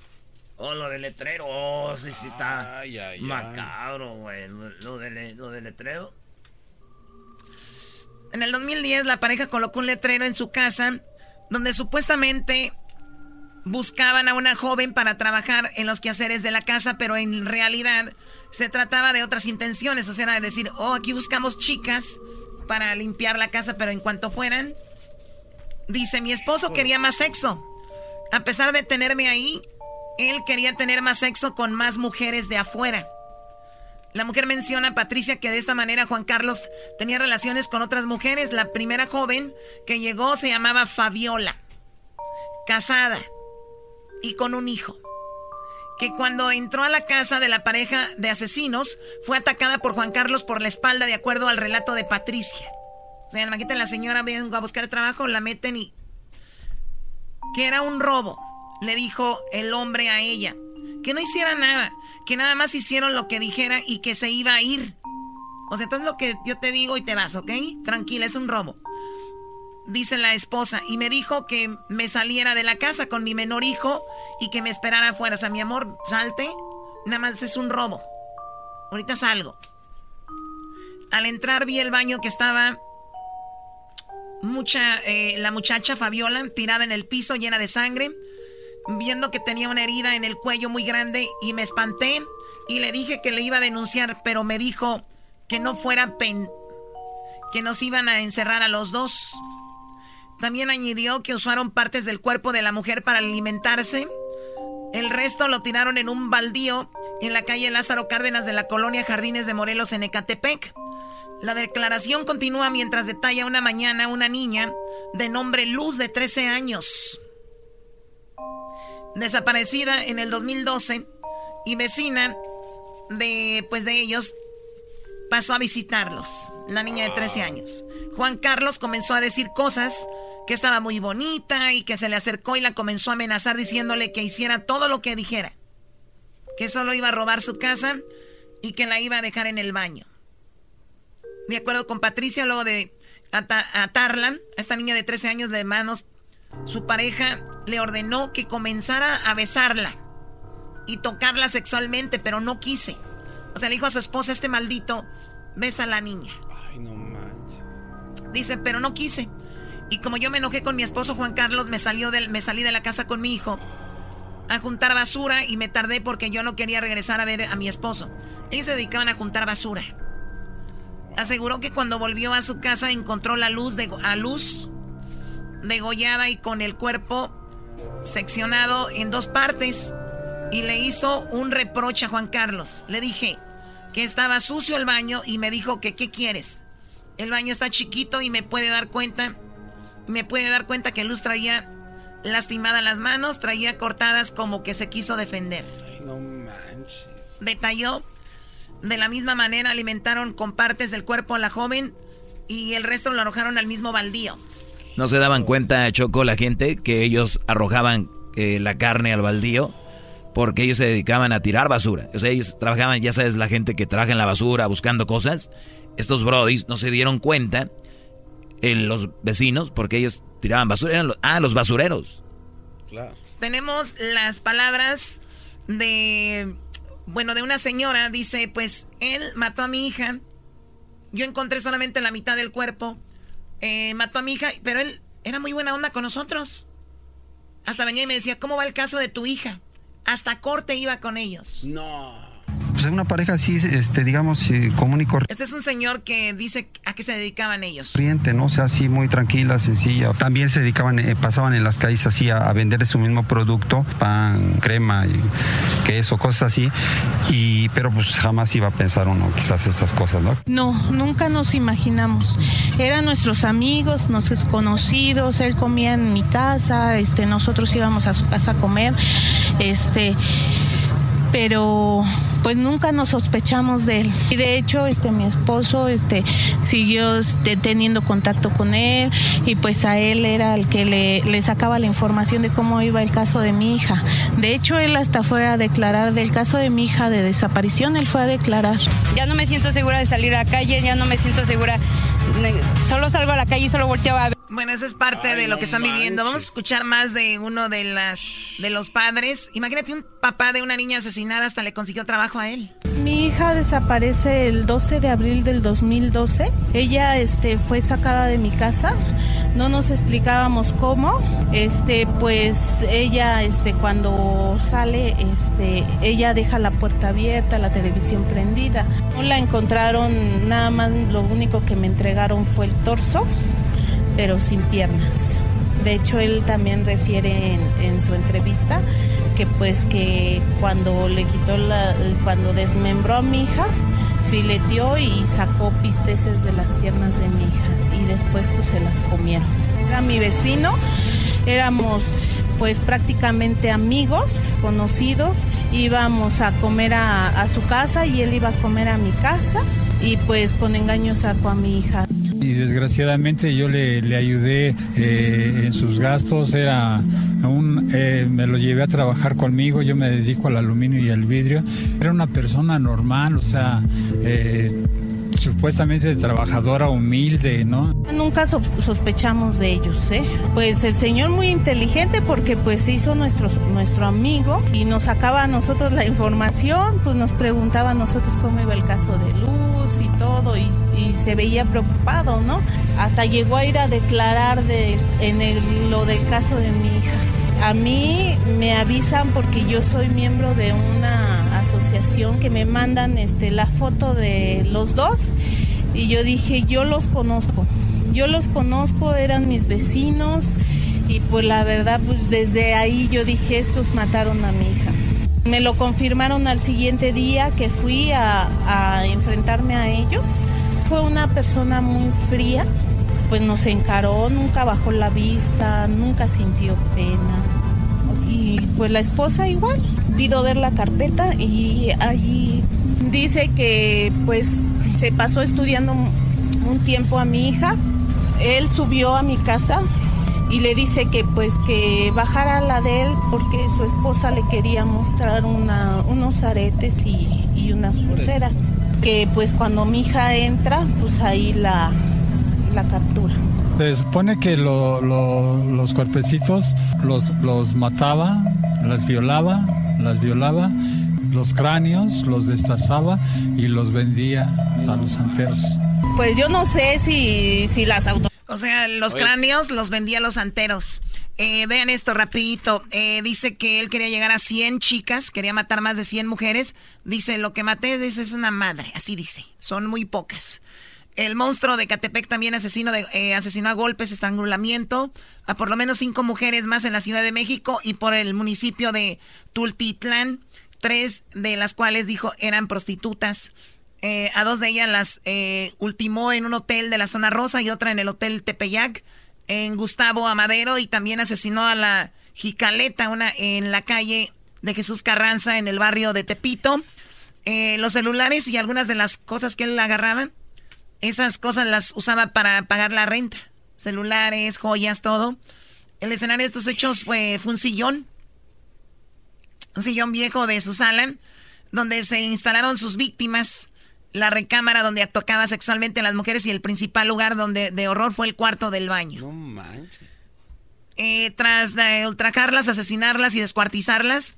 Speaker 1: Oh, lo del letrero. Oh, sí, sí está macabro, güey. Lo, del, lo del letrero.
Speaker 13: En el 2010 la pareja colocó un letrero en su casa donde supuestamente buscaban a una joven para trabajar en los quehaceres de la casa, pero en realidad se trataba de otras intenciones, o sea, de decir, oh, aquí buscamos chicas para limpiar la casa, pero en cuanto fueran, dice, mi esposo quería más sexo. A pesar de tenerme ahí, él quería tener más sexo con más mujeres de afuera. La mujer menciona a Patricia que de esta manera Juan Carlos tenía relaciones con otras mujeres. La primera joven que llegó se llamaba Fabiola, casada y con un hijo. Que cuando entró a la casa de la pareja de asesinos fue atacada por Juan Carlos por la espalda de acuerdo al relato de Patricia. O sea, imagínate la señora vengo a buscar trabajo, la meten y... que era un robo le dijo el hombre a ella. Que no hiciera nada, que nada más hicieron lo que dijera y que se iba a ir. O sea, entonces lo que yo te digo y te vas, ¿ok? Tranquila, es un robo. Dice la esposa, y me dijo que me saliera de la casa con mi menor hijo y que me esperara afuera. O sea, mi amor, salte, nada más es un robo. Ahorita salgo. Al entrar vi el baño que estaba mucha, eh, la muchacha Fabiola tirada en el piso llena de sangre viendo que tenía una herida en el cuello muy grande y me espanté y le dije que le iba a denunciar, pero me dijo que no fuera pen que nos iban a encerrar a los dos. También añadió que usaron partes del cuerpo de la mujer para alimentarse. El resto lo tiraron en un baldío en la calle Lázaro Cárdenas de la colonia Jardines de Morelos en Ecatepec. La declaración continúa mientras detalla una mañana una niña de nombre Luz de 13 años desaparecida en el 2012 y vecina de pues de ellos pasó a visitarlos, la niña de 13 años. Juan Carlos comenzó a decir cosas que estaba muy bonita y que se le acercó y la comenzó a amenazar diciéndole que hiciera todo lo que dijera, que solo iba a robar su casa y que la iba a dejar en el baño. De acuerdo con Patricia, luego de atarla, a esta niña de 13 años de manos, su pareja le ordenó que comenzara a besarla y tocarla sexualmente, pero no quise. O sea, le dijo a su esposa, este maldito, besa a la niña.
Speaker 2: Ay, no manches.
Speaker 13: Dice, pero no quise. Y como yo me enojé con mi esposo Juan Carlos, me, salió del, me salí de la casa con mi hijo a juntar basura y me tardé porque yo no quería regresar a ver a mi esposo. Ellos se dedicaban a juntar basura. Aseguró que cuando volvió a su casa encontró la luz de, a luz degollada y con el cuerpo seccionado en dos partes y le hizo un reproche a Juan Carlos. Le dije que estaba sucio el baño y me dijo que qué quieres. El baño está chiquito y me puede dar cuenta, me puede dar cuenta que Luz traía lastimadas las manos, traía cortadas como que se quiso defender. Ay, no manches. Detalló. De la misma manera alimentaron con partes del cuerpo a la joven y el resto lo arrojaron al mismo baldío.
Speaker 25: ¿No se daban cuenta, Choco, la gente, que ellos arrojaban eh, la carne al baldío? Porque ellos se dedicaban a tirar basura. O sea, ellos trabajaban, ya sabes, la gente que trabaja en la basura buscando cosas. Estos brodis no se dieron cuenta, en los vecinos, porque ellos tiraban basura. Eran los, ah, los basureros.
Speaker 13: Claro. Tenemos las palabras de, bueno, de una señora. Dice, pues, él mató a mi hija. Yo encontré solamente la mitad del cuerpo. Eh, mató a mi hija, pero él era muy buena onda con nosotros. Hasta venía y me decía, ¿cómo va el caso de tu hija? Hasta corte iba con ellos.
Speaker 29: No. Pues es una pareja así, este, digamos, común y corriente.
Speaker 13: Este es un señor que dice a qué se dedicaban ellos.
Speaker 29: Corriente, ¿no? O sea, así muy tranquila, sencilla. También se dedicaban, eh, pasaban en las calles así a, vender su mismo producto, pan, crema, y queso, cosas así. Y, pero pues jamás iba a pensar uno quizás estas cosas, ¿no?
Speaker 30: No, nunca nos imaginamos. Eran nuestros amigos, nuestros conocidos, él comía en mi casa, este, nosotros íbamos a su casa a comer, este pero pues nunca nos sospechamos de él. Y de hecho, este mi esposo este siguió este, teniendo contacto con él y pues a él era el que le, sacaba la información de cómo iba el caso de mi hija. De hecho, él hasta fue a declarar del caso de mi hija de desaparición, él fue a declarar.
Speaker 31: Ya no me siento segura de salir a la calle, ya no me siento segura. Solo salgo a la calle y solo volteo a ver.
Speaker 13: Bueno, eso es parte de lo que están viviendo. Vamos a escuchar más de uno de las de los padres. Imagínate un papá de una niña asesinada hasta le consiguió trabajo a él.
Speaker 30: Mi hija desaparece el 12 de abril del 2012. Ella este fue sacada de mi casa. No nos explicábamos cómo. Este pues ella este cuando sale este ella deja la puerta abierta, la televisión prendida. No la encontraron, nada más lo único que me entregaron fue el torso pero sin piernas. De hecho, él también refiere en, su entrevista que pues que cuando le quitó la, cuando desmembró a mi hija, fileteó y sacó pisteces de las piernas de mi hija y después pues se las comieron. Era mi vecino, éramos pues prácticamente amigos, conocidos, íbamos a comer a, a su casa y él iba a comer a mi casa y pues con engaño sacó a mi hija.
Speaker 32: Y desgraciadamente yo le, le ayudé eh, en sus gastos, era un, eh, me lo llevé a trabajar conmigo, yo me dedico al aluminio y al vidrio. Era una persona normal, o sea, eh, supuestamente trabajadora humilde, ¿no?
Speaker 30: Nunca sospechamos de ellos, ¿eh? Pues el señor muy inteligente porque pues hizo nuestro, nuestro amigo y nos sacaba a nosotros la información, pues nos preguntaba a nosotros cómo iba el caso de Luz todo y, se veía preocupado, ¿no? Hasta llegó a ir a declarar de, en el, lo del caso de mi hija. A mí me avisan porque yo soy miembro de una asociación que me mandan este, la foto de los dos y yo dije, yo los conozco, yo los conozco, eran mis vecinos y pues la verdad pues desde ahí yo dije, estos mataron a mi hija. Me lo confirmaron al siguiente día que fui a, enfrentarme a ellos. Fue una persona muy fría, pues nos encaró, nunca bajó la vista, nunca sintió pena. Y pues la esposa igual, pido ver la carpeta y allí dice que pues se pasó estudiando un tiempo a mi hija. Él subió a mi casa y le dice que pues que bajara la de él porque su esposa le quería mostrar una, unos aretes y, y unas pulseras. Que pues cuando mi hija entra, pues ahí la, la captura.
Speaker 32: Se supone que los cuerpecitos los, los mataba, las violaba, las violaba, los cráneos los destazaba y los vendía a los santeros.
Speaker 30: pues yo no sé si, si las autoridades...
Speaker 13: O sea, los cráneos los vendía los santeros. Eh, vean esto rapidito. Eh, dice que él quería llegar a 100 chicas, quería matar más de 100 mujeres. Dice, lo que maté dice, es una madre, así dice. Son muy pocas. El monstruo de Catepec también asesino de, eh, asesinó a golpes, estrangulamiento a por lo menos cinco mujeres más en la Ciudad de México y por el municipio de Tultitlán, tres de las cuales dijo eran prostitutas. Eh, a dos de ellas las eh, ultimó en un hotel de la zona rosa y otra en el hotel Tepeyac, en Gustavo Amadero, y también asesinó a la Jicaleta, una en la calle de Jesús Carranza, en el barrio de Tepito. los celulares y algunas de las cosas que él agarraba esas cosas las usaba para pagar la renta. Celulares, joyas, todo. El escenario de estos hechos fue, un sillón. Un sillón viejo de su sala, donde se instalaron sus víctimas. La recámara donde tocaba sexualmente a las mujeres y el principal lugar donde de horror fue el cuarto del baño. No manches. Eh, tras ultrajarlas, asesinarlas y descuartizarlas,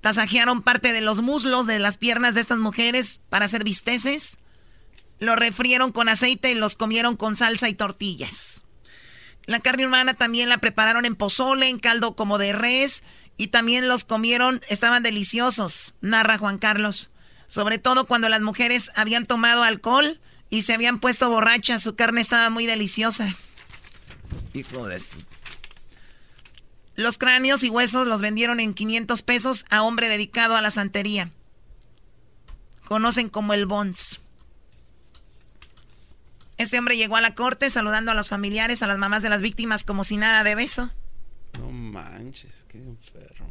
Speaker 13: tasajearon parte de los muslos de las piernas de estas mujeres para hacer visteces. Los refrieron con aceite y los comieron con salsa y tortillas. La carne humana también la prepararon en pozole, en caldo como de res, y también los comieron, estaban deliciosos, narra Juan Carlos. Sobre todo cuando las mujeres habían tomado alcohol y se habían puesto borrachas, su carne estaba muy deliciosa.
Speaker 6: Hijo de...
Speaker 13: Los cráneos y huesos los vendieron en 500 pesos a hombre dedicado a la santería. Conocen como el Bons. Este hombre llegó a la corte saludando a los familiares, a las mamás de las víctimas como si nada de beso.
Speaker 2: No manches, qué enfermo.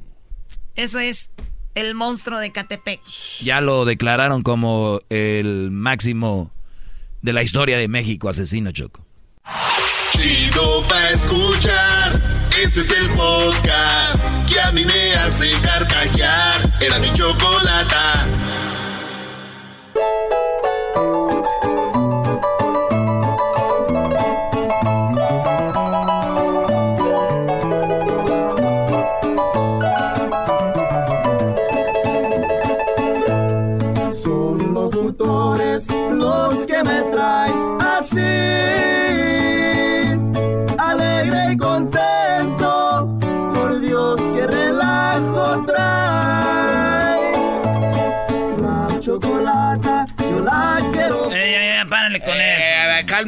Speaker 13: Eso es el monstruo de Catepec.
Speaker 1: Ya lo declararon como el máximo de la historia de México, asesino Choco.
Speaker 12: Chido pa escuchar. Este es el podcast que a mí me hace carcajear. Era mi chocolata.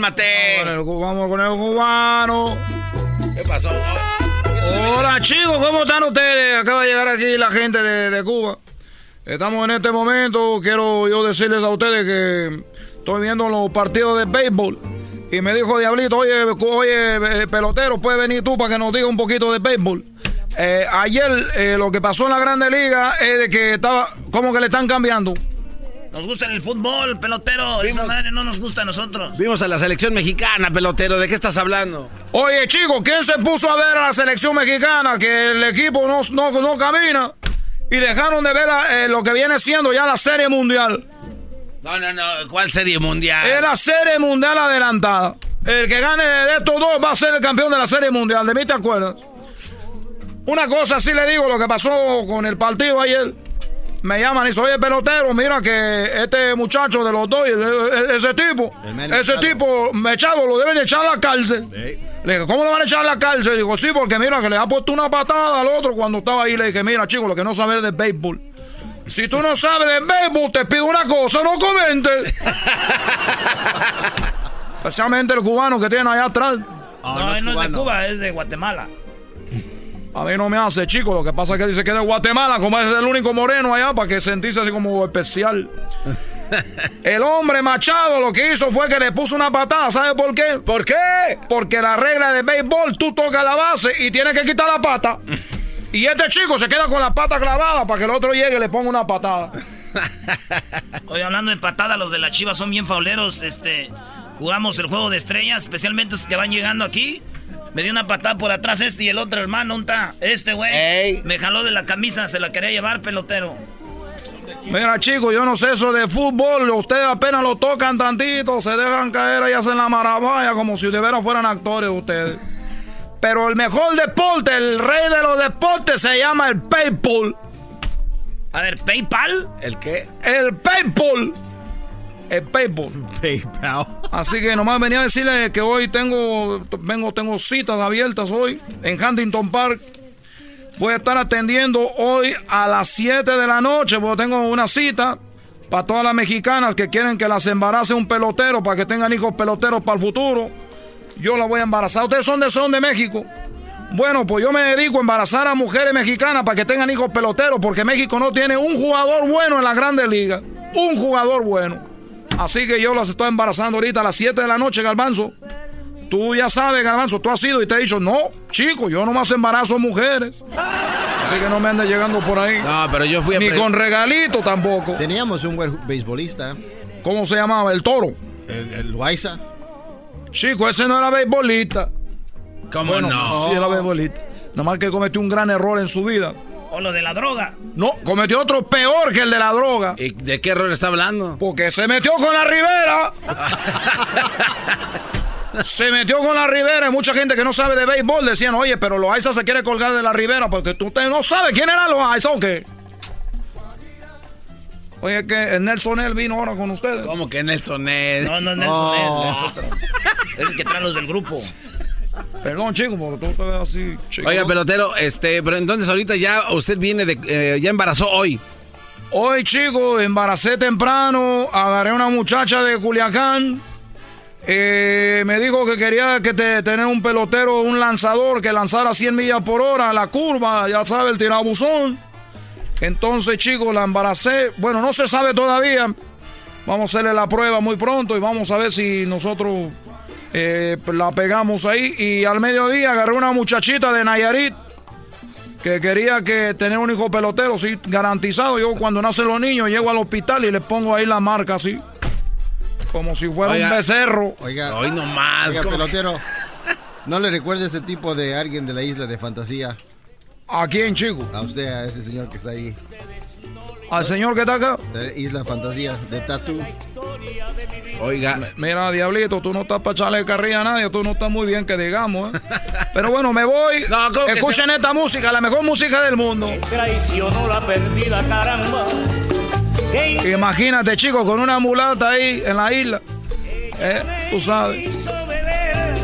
Speaker 2: Cálmate.
Speaker 6: Vamos con el cubano.
Speaker 2: ¿Qué pasó?
Speaker 6: Hola chicos, ¿cómo están ustedes? Acaba de llegar aquí la gente de, Cuba. Estamos en este momento, quiero yo decirles a ustedes que estoy viendo los partidos de béisbol. Y me dijo Diablito, oye, oye, eh, pelotero, puedes venir tú para que nos diga un poquito de béisbol. Eh, ayer lo que pasó en la Grande Liga es de que estaba, como que le están cambiando. Nos gusta el fútbol, pelotero. Esa madre no nos gusta a nosotros.
Speaker 2: Vimos a la selección mexicana, pelotero. ¿De qué estás hablando?
Speaker 6: Oye, chico, ¿quién se puso a ver a la selección mexicana? Que el equipo no, no, camina. Y dejaron de ver eh, lo que viene siendo ya la Serie Mundial.
Speaker 2: No, no, no. ¿Cuál Serie Mundial?
Speaker 6: Es la Serie Mundial adelantada. El que gane de estos dos va a ser el campeón de la Serie Mundial. ¿De mí te acuerdas? Una cosa sí le digo, lo que pasó con el partido ayer me llaman y soy el pelotero, mira que este muchacho de los dos, ese tipo, ese tipo, Mechado, lo deben echar a la cárcel. Le dije, ¿cómo le van a echar a la cárcel? Digo, sí, porque mira que le ha puesto una patada al otro cuando estaba ahí. Le dije, mira, chico, lo que no sabes de béisbol. Si tú no sabes de béisbol, te pido una cosa, no comentes. Especialmente el cubano que tiene allá atrás. no, no, es, no es de Cuba, es de Guatemala. A mí no me hace, chico. Lo que pasa es que dice que es de Guatemala, como es el único moreno allá, para que sentirse así como especial. El hombre Machado lo que hizo fue que le puso una patada. ¿Sabe por qué?
Speaker 2: ¿Por qué?
Speaker 6: Porque la regla de béisbol, tú tocas la base y tienes que quitar la pata. Y este chico se queda con la pata clavada para que el otro llegue y le ponga una patada. Hoy hablando de patada, los de la Chivas son bien fauleros. Este, jugamos el juego de estrellas, especialmente los que van llegando aquí. Me dio una patada por atrás este y el otro hermano, ¿un Este güey me jaló de la camisa, se la quería llevar, pelotero. Mira, chicos, yo no sé eso de fútbol. Ustedes apenas lo tocan tantito, se dejan caer y hacen la maravilla como si de veras fueran actores ustedes. Pero el mejor deporte, el rey de los deportes, se llama el PayPal. A ver, ¿PayPal?
Speaker 2: ¿El qué?
Speaker 6: El PayPal.
Speaker 33: El PayPal.
Speaker 8: PayPal.
Speaker 33: Así que nomás venía a decirle que hoy tengo, vengo, tengo citas abiertas hoy en Huntington Park. Voy a estar atendiendo hoy a las 7 de la noche, porque tengo una cita para todas las mexicanas que quieren que las embarace un pelotero para que tengan hijos peloteros para el futuro. Yo las voy a embarazar. ¿Ustedes son de, son de México? Bueno, pues yo me dedico a embarazar a mujeres mexicanas para que tengan hijos peloteros, porque México no tiene un jugador bueno en la Grandes Ligas. Un jugador bueno. Así que yo las estoy embarazando ahorita a las 7 de la noche, Galvanzo. Tú ya sabes, Garbanzo, tú has ido y te he dicho, no, chico, yo no más embarazo mujeres. Así que no me andes llegando por ahí.
Speaker 2: No, pero yo fui a
Speaker 33: Ni con regalito tampoco.
Speaker 8: Teníamos un buen beisbolista.
Speaker 33: ¿Cómo se llamaba? ¿El toro?
Speaker 8: El, el Loaiza.
Speaker 33: Chico, ese no era beisbolista.
Speaker 2: ¿Cómo
Speaker 33: bueno,
Speaker 2: no?
Speaker 33: Sí, era beisbolista. Nomás que cometió un gran error en su vida.
Speaker 1: O lo de la droga.
Speaker 33: No, cometió otro peor que el de la droga.
Speaker 2: ¿Y de qué error está hablando?
Speaker 33: Porque se metió con la Rivera. se metió con la Rivera y mucha gente que no sabe de béisbol decían, oye, pero Loaiza se quiere colgar de la Rivera porque tú no sabe quién era Loaiza o qué. Oye, que el Nelson Nel vino ahora con ustedes.
Speaker 2: ¿Cómo que Nelson Nel?
Speaker 1: No, no, Nelson
Speaker 2: Oh.
Speaker 1: Nel, es otro. Es el que trae los del grupo.
Speaker 33: Perdón, chico, porque tú te ves así, chico.
Speaker 2: Oiga, pelotero, este, pero entonces ahorita ya usted viene de, eh, ya embarazó hoy.
Speaker 33: Hoy, chico, embaracé temprano, agarré una muchacha de Culiacán. eh, me dijo que quería que te, tener un pelotero, un lanzador que lanzara 100 millas por hora, la curva, ya sabe, el tirabuzón. Entonces, chicos, la embaracé. Bueno, no se sabe todavía. Vamos a hacerle la prueba muy pronto y vamos a ver si nosotros eh, la pegamos ahí. Y al mediodía agarré una muchachita de Nayarit que quería que tener un hijo pelotero, sí, garantizado. Yo cuando nacen los niños llego al hospital y les pongo ahí la marca así. Como si fuera
Speaker 8: Oiga.
Speaker 33: un becerro.
Speaker 8: Oiga,
Speaker 2: Hoy nomás.
Speaker 8: oiga, pelotero. ¿No le recuerda ese tipo de alguien de la isla de fantasía?
Speaker 33: ¿A quién, chico?
Speaker 8: A usted, a ese señor que está ahí.
Speaker 33: Al señor que está acá.
Speaker 8: De Isla Fantasía, de Tatu.
Speaker 2: Oiga.
Speaker 33: Mira, Diablito, tú no estás para echarle carrilla a nadie, tú no estás muy bien que digamos, ¿eh? Pero bueno, me voy.
Speaker 2: No, ¿cómo que
Speaker 33: Escuchen esta música, la mejor música del mundo.
Speaker 4: Traicionó la perdida, caramba.
Speaker 33: Imagínate, chicos, con una mulata ahí en la isla. ¿Eh? Tú sabes.
Speaker 4: hizo beber,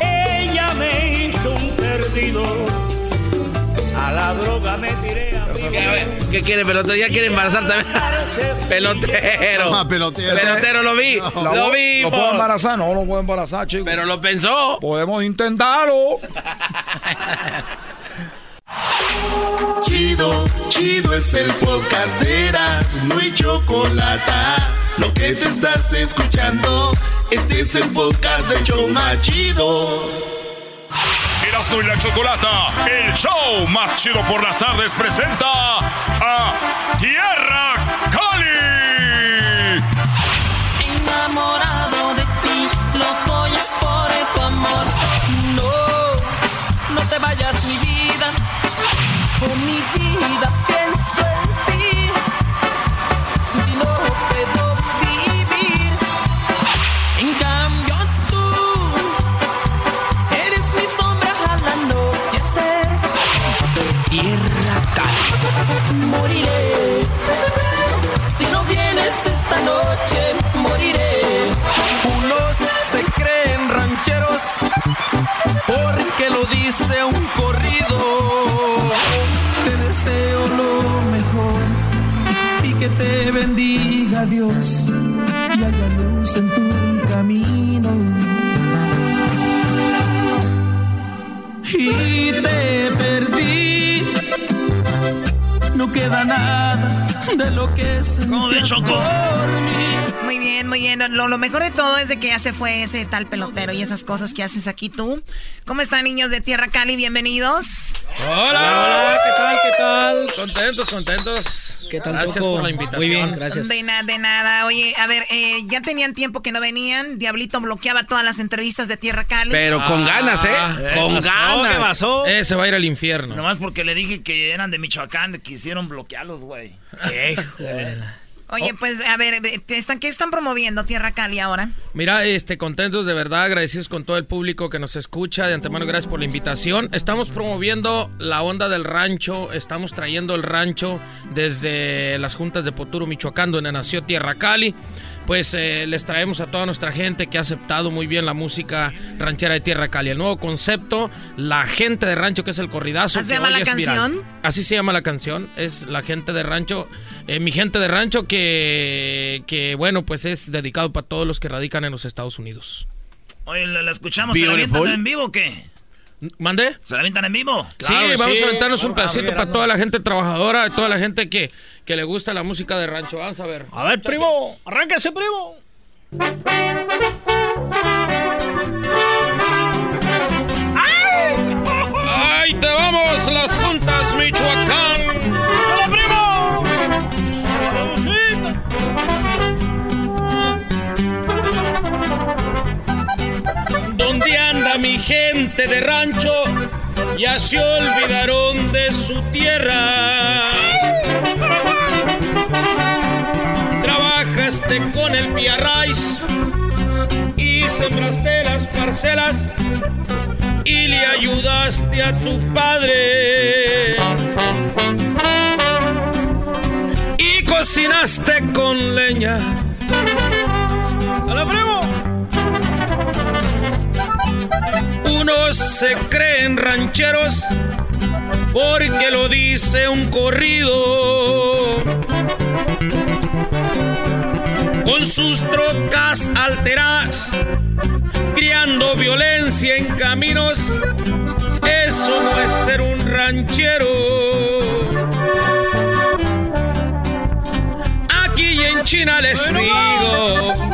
Speaker 4: ella me hizo un perdido. A la droga me tiré a mi
Speaker 2: ¿Qué, quiere, pelotero? ¿Ya quiere embarazar también? pelotero.
Speaker 8: Ah, pelotero.
Speaker 2: Pelotero, lo vi. Lo vi.
Speaker 33: ¿Lo puedo embarazar? No, lo puedo embarazar, chicos.
Speaker 2: Pero lo pensó.
Speaker 33: Podemos intentarlo.
Speaker 12: Chido, chido es el podcast de Eras, no hay chocolate. Lo que te estás escuchando, este es el podcast de Choma Chido.
Speaker 21: Y la Chocolata, el show más chido por las tardes, presenta a Tierra
Speaker 4: de lo que
Speaker 1: ¿Cómo ves,
Speaker 4: sentías
Speaker 1: Choco?
Speaker 13: Muy bien, muy bien. Lo, lo mejor de todo es de que ya se fue ese tal pelotero y esas cosas que haces aquí tú. ¿Cómo están, niños de Tierra Cali? Bienvenidos.
Speaker 34: Hola, hola, ¿qué tal? ¿Qué tal? Contentos, contentos.
Speaker 35: ¿Qué tal,
Speaker 34: Gracias por la invitación.
Speaker 35: Muy bien, gracias.
Speaker 13: De nada, de nada. Oye, a ver, eh, ya tenían tiempo que no venían. Diablito bloqueaba todas las entrevistas de Tierra Cali.
Speaker 2: Pero con ganas, ¿eh?
Speaker 34: ¿qué
Speaker 2: con
Speaker 34: pasó?
Speaker 2: ganas.
Speaker 34: ¿Qué pasó? Ese va a ir al infierno.
Speaker 1: Nomás porque le dije que eran de Michoacán, quisieron bloquearlos, güey.
Speaker 13: Oye, pues, a ver, ¿te están, ¿qué están promoviendo Tierra Cali ahora?
Speaker 34: Mira, este, contentos de verdad, agradecidos con todo el público que nos escucha. De antemano, gracias por la invitación. Estamos promoviendo la onda del rancho. Estamos trayendo el rancho desde las juntas de Poturo, Michoacán, donde nació Tierra Cali. Pues eh, les traemos a toda nuestra gente que ha aceptado muy bien la música ranchera de Tierra Cali. El nuevo concepto, la gente de rancho, que es el corridazo.
Speaker 13: ¿Así se
Speaker 34: que
Speaker 13: llama la
Speaker 34: es viral.
Speaker 13: canción?
Speaker 34: Así se llama la canción, es la gente de rancho, eh, mi gente de rancho que, que, bueno, pues es dedicado para todos los que radican en los Estados Unidos.
Speaker 1: Oye, ¿la, la escuchamos? ¿Se la en vivo o qué?
Speaker 34: ¿Mande?
Speaker 1: ¿Se la avientan en vivo?
Speaker 34: sí, vamos a aventarnos un pedacito para toda la gente trabajadora, toda la gente que, que le gusta la música de rancho. Vamos a ver.
Speaker 35: A ver, primo, arránquese, primo.
Speaker 34: ¡Ay, te vamos! Las juntas, Michoacán. Mi gente de rancho? Ya se olvidaron de su tierra. Trabajaste con el Piarrais y sembraste las parcelas y le ayudaste a tu padre. Y cocinaste con leña.
Speaker 35: ¡Hola, primo!
Speaker 34: Unos se creen rancheros porque lo dice un corrido. Con sus trocas alteradas, criando violencia en caminos. Eso no es ser un ranchero. Aquí en China les digo.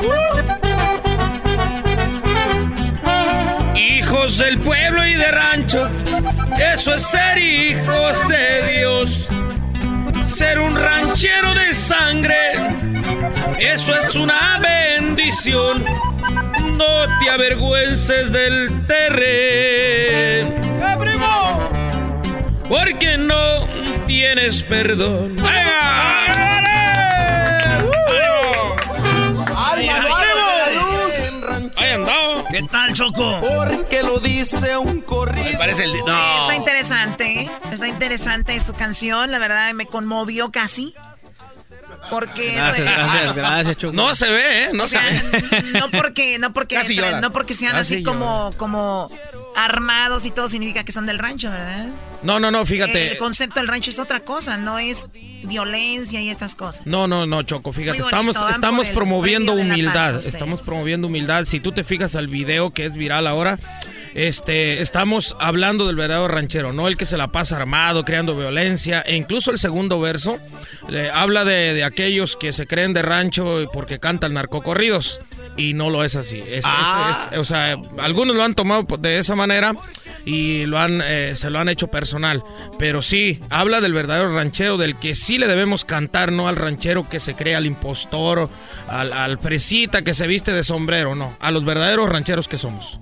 Speaker 34: Hijos del pueblo y de rancho, eso es ser hijos de Dios. Ser un ranchero de sangre, eso es una bendición. No te avergüences del terreno. Porque no tienes perdón. Ahí
Speaker 1: ¿Qué tal, Choco?
Speaker 4: Porque lo dice un corrido.
Speaker 25: parece el...
Speaker 13: Está interesante, ¿eh? Está interesante esta canción. La verdad, me conmovió casi. Porque...
Speaker 35: Gracias, gracias, gracias, Choco.
Speaker 34: No se ve, ¿eh? No
Speaker 13: O
Speaker 34: se ve.
Speaker 13: no porque, no porque,
Speaker 34: Casi
Speaker 13: no porque sean
Speaker 34: Casi
Speaker 13: así como, como armados y todo significa que son del rancho, ¿verdad?
Speaker 34: No, no, no, fíjate.
Speaker 13: El concepto del rancho es otra cosa, no es violencia y estas cosas.
Speaker 34: No, no, no, Choco, fíjate, estamos, estamos promoviendo
Speaker 13: paz,
Speaker 34: humildad, estamos promoviendo humildad. Si tú te fijas al video que es viral ahora, este, estamos hablando del verdadero ranchero, no el que se la pasa armado, creando violencia, e incluso el segundo verso eh, habla de, de aquellos que se creen de rancho porque cantan narcocorridos. Y no lo es así. Es-
Speaker 35: Ah.
Speaker 34: es- o sea, algunos lo han tomado de esa manera y lo han, eh, se lo han hecho personal. Pero sí, habla del verdadero ranchero, del que sí le debemos cantar, no al ranchero que se cree al impostor, al, al fresita que se viste de sombrero, no. A los verdaderos rancheros que somos.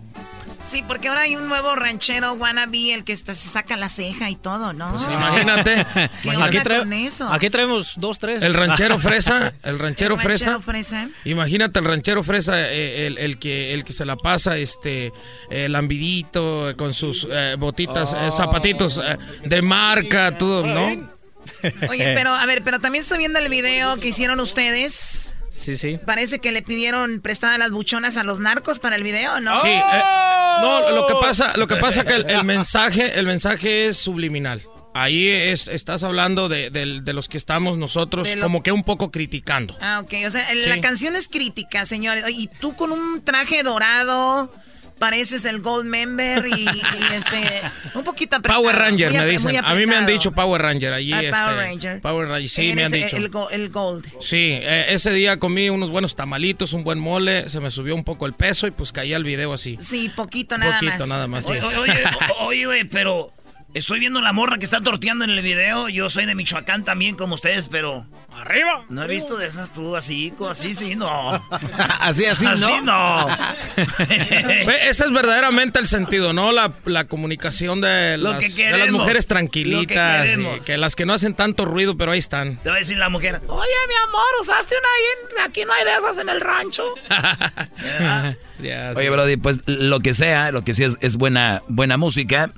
Speaker 13: Sí, porque ahora hay un nuevo ranchero wannabe, el que está- se saca la ceja y todo, ¿no?
Speaker 34: Pues imagínate.
Speaker 13: ¿Qué
Speaker 35: Aquí, trae-
Speaker 13: con eso?
Speaker 35: aquí traemos dos, tres.
Speaker 34: El ranchero fresa, el ranchero
Speaker 13: El
Speaker 34: fresa.
Speaker 13: ranchero fresa.
Speaker 34: Imagínate el ranchero fresa, eh, el, el que el que se la pasa, este, eh, lambidito, con sus eh, botitas, eh, zapatitos eh, de marca, todo, ¿no?
Speaker 13: Oye, pero a ver, pero también estoy viendo el video que hicieron ustedes.
Speaker 35: Sí, sí.
Speaker 13: Parece que le pidieron prestadas las buchonas a los narcos para el video, ¿no?
Speaker 34: Sí, eh, no, lo que pasa, lo que pasa que el, el mensaje, el mensaje es subliminal. Ahí es, estás hablando de, los que estamos nosotros
Speaker 13: lo-
Speaker 34: como que un poco criticando.
Speaker 13: Ah, ok. O sea, el-
Speaker 34: Sí.
Speaker 13: la canción es crítica, señores. Y tú con un traje dorado, pareces el Gold Member y, y, este, un poquito apretado.
Speaker 34: Power Ranger
Speaker 13: muy
Speaker 34: me dicen. A mí me han dicho Power Ranger allí.
Speaker 13: Ah,
Speaker 34: este,
Speaker 13: Power Ranger.
Speaker 34: Power Ranger, sí, me han dicho.
Speaker 13: El, go- el Gold.
Speaker 34: Sí, eh, ese día comí unos buenos tamalitos, un buen mole, se me subió un poco el peso y pues caí al video así.
Speaker 13: Sí, poquito nada
Speaker 34: Poquito
Speaker 13: más.
Speaker 34: nada más, sí.
Speaker 1: Oye, oye, o- oye, güey, pero estoy viendo la morra que está torteando en el video. Yo soy de Michoacán también, como ustedes, pero.
Speaker 35: ¡Arriba!
Speaker 1: No he visto de esas tú así, así sí, no.
Speaker 2: Así, así,
Speaker 1: así
Speaker 2: ¿no?
Speaker 1: no.
Speaker 34: Ese es verdaderamente el sentido, ¿no? La, la comunicación de
Speaker 1: Lo
Speaker 34: las,
Speaker 1: que
Speaker 34: de las
Speaker 1: queremos,
Speaker 34: mujeres
Speaker 1: lo que
Speaker 34: tranquilitas,
Speaker 1: queremos.
Speaker 34: que las que no hacen tanto ruido, pero ahí están.
Speaker 1: Te va a decir la mujer.
Speaker 13: Oye, mi amor, ¿usaste una ahí? Aquí no hay de esas en el rancho.
Speaker 25: Oye, Brody, pues lo que sea, lo que sea es, es buena, buena música.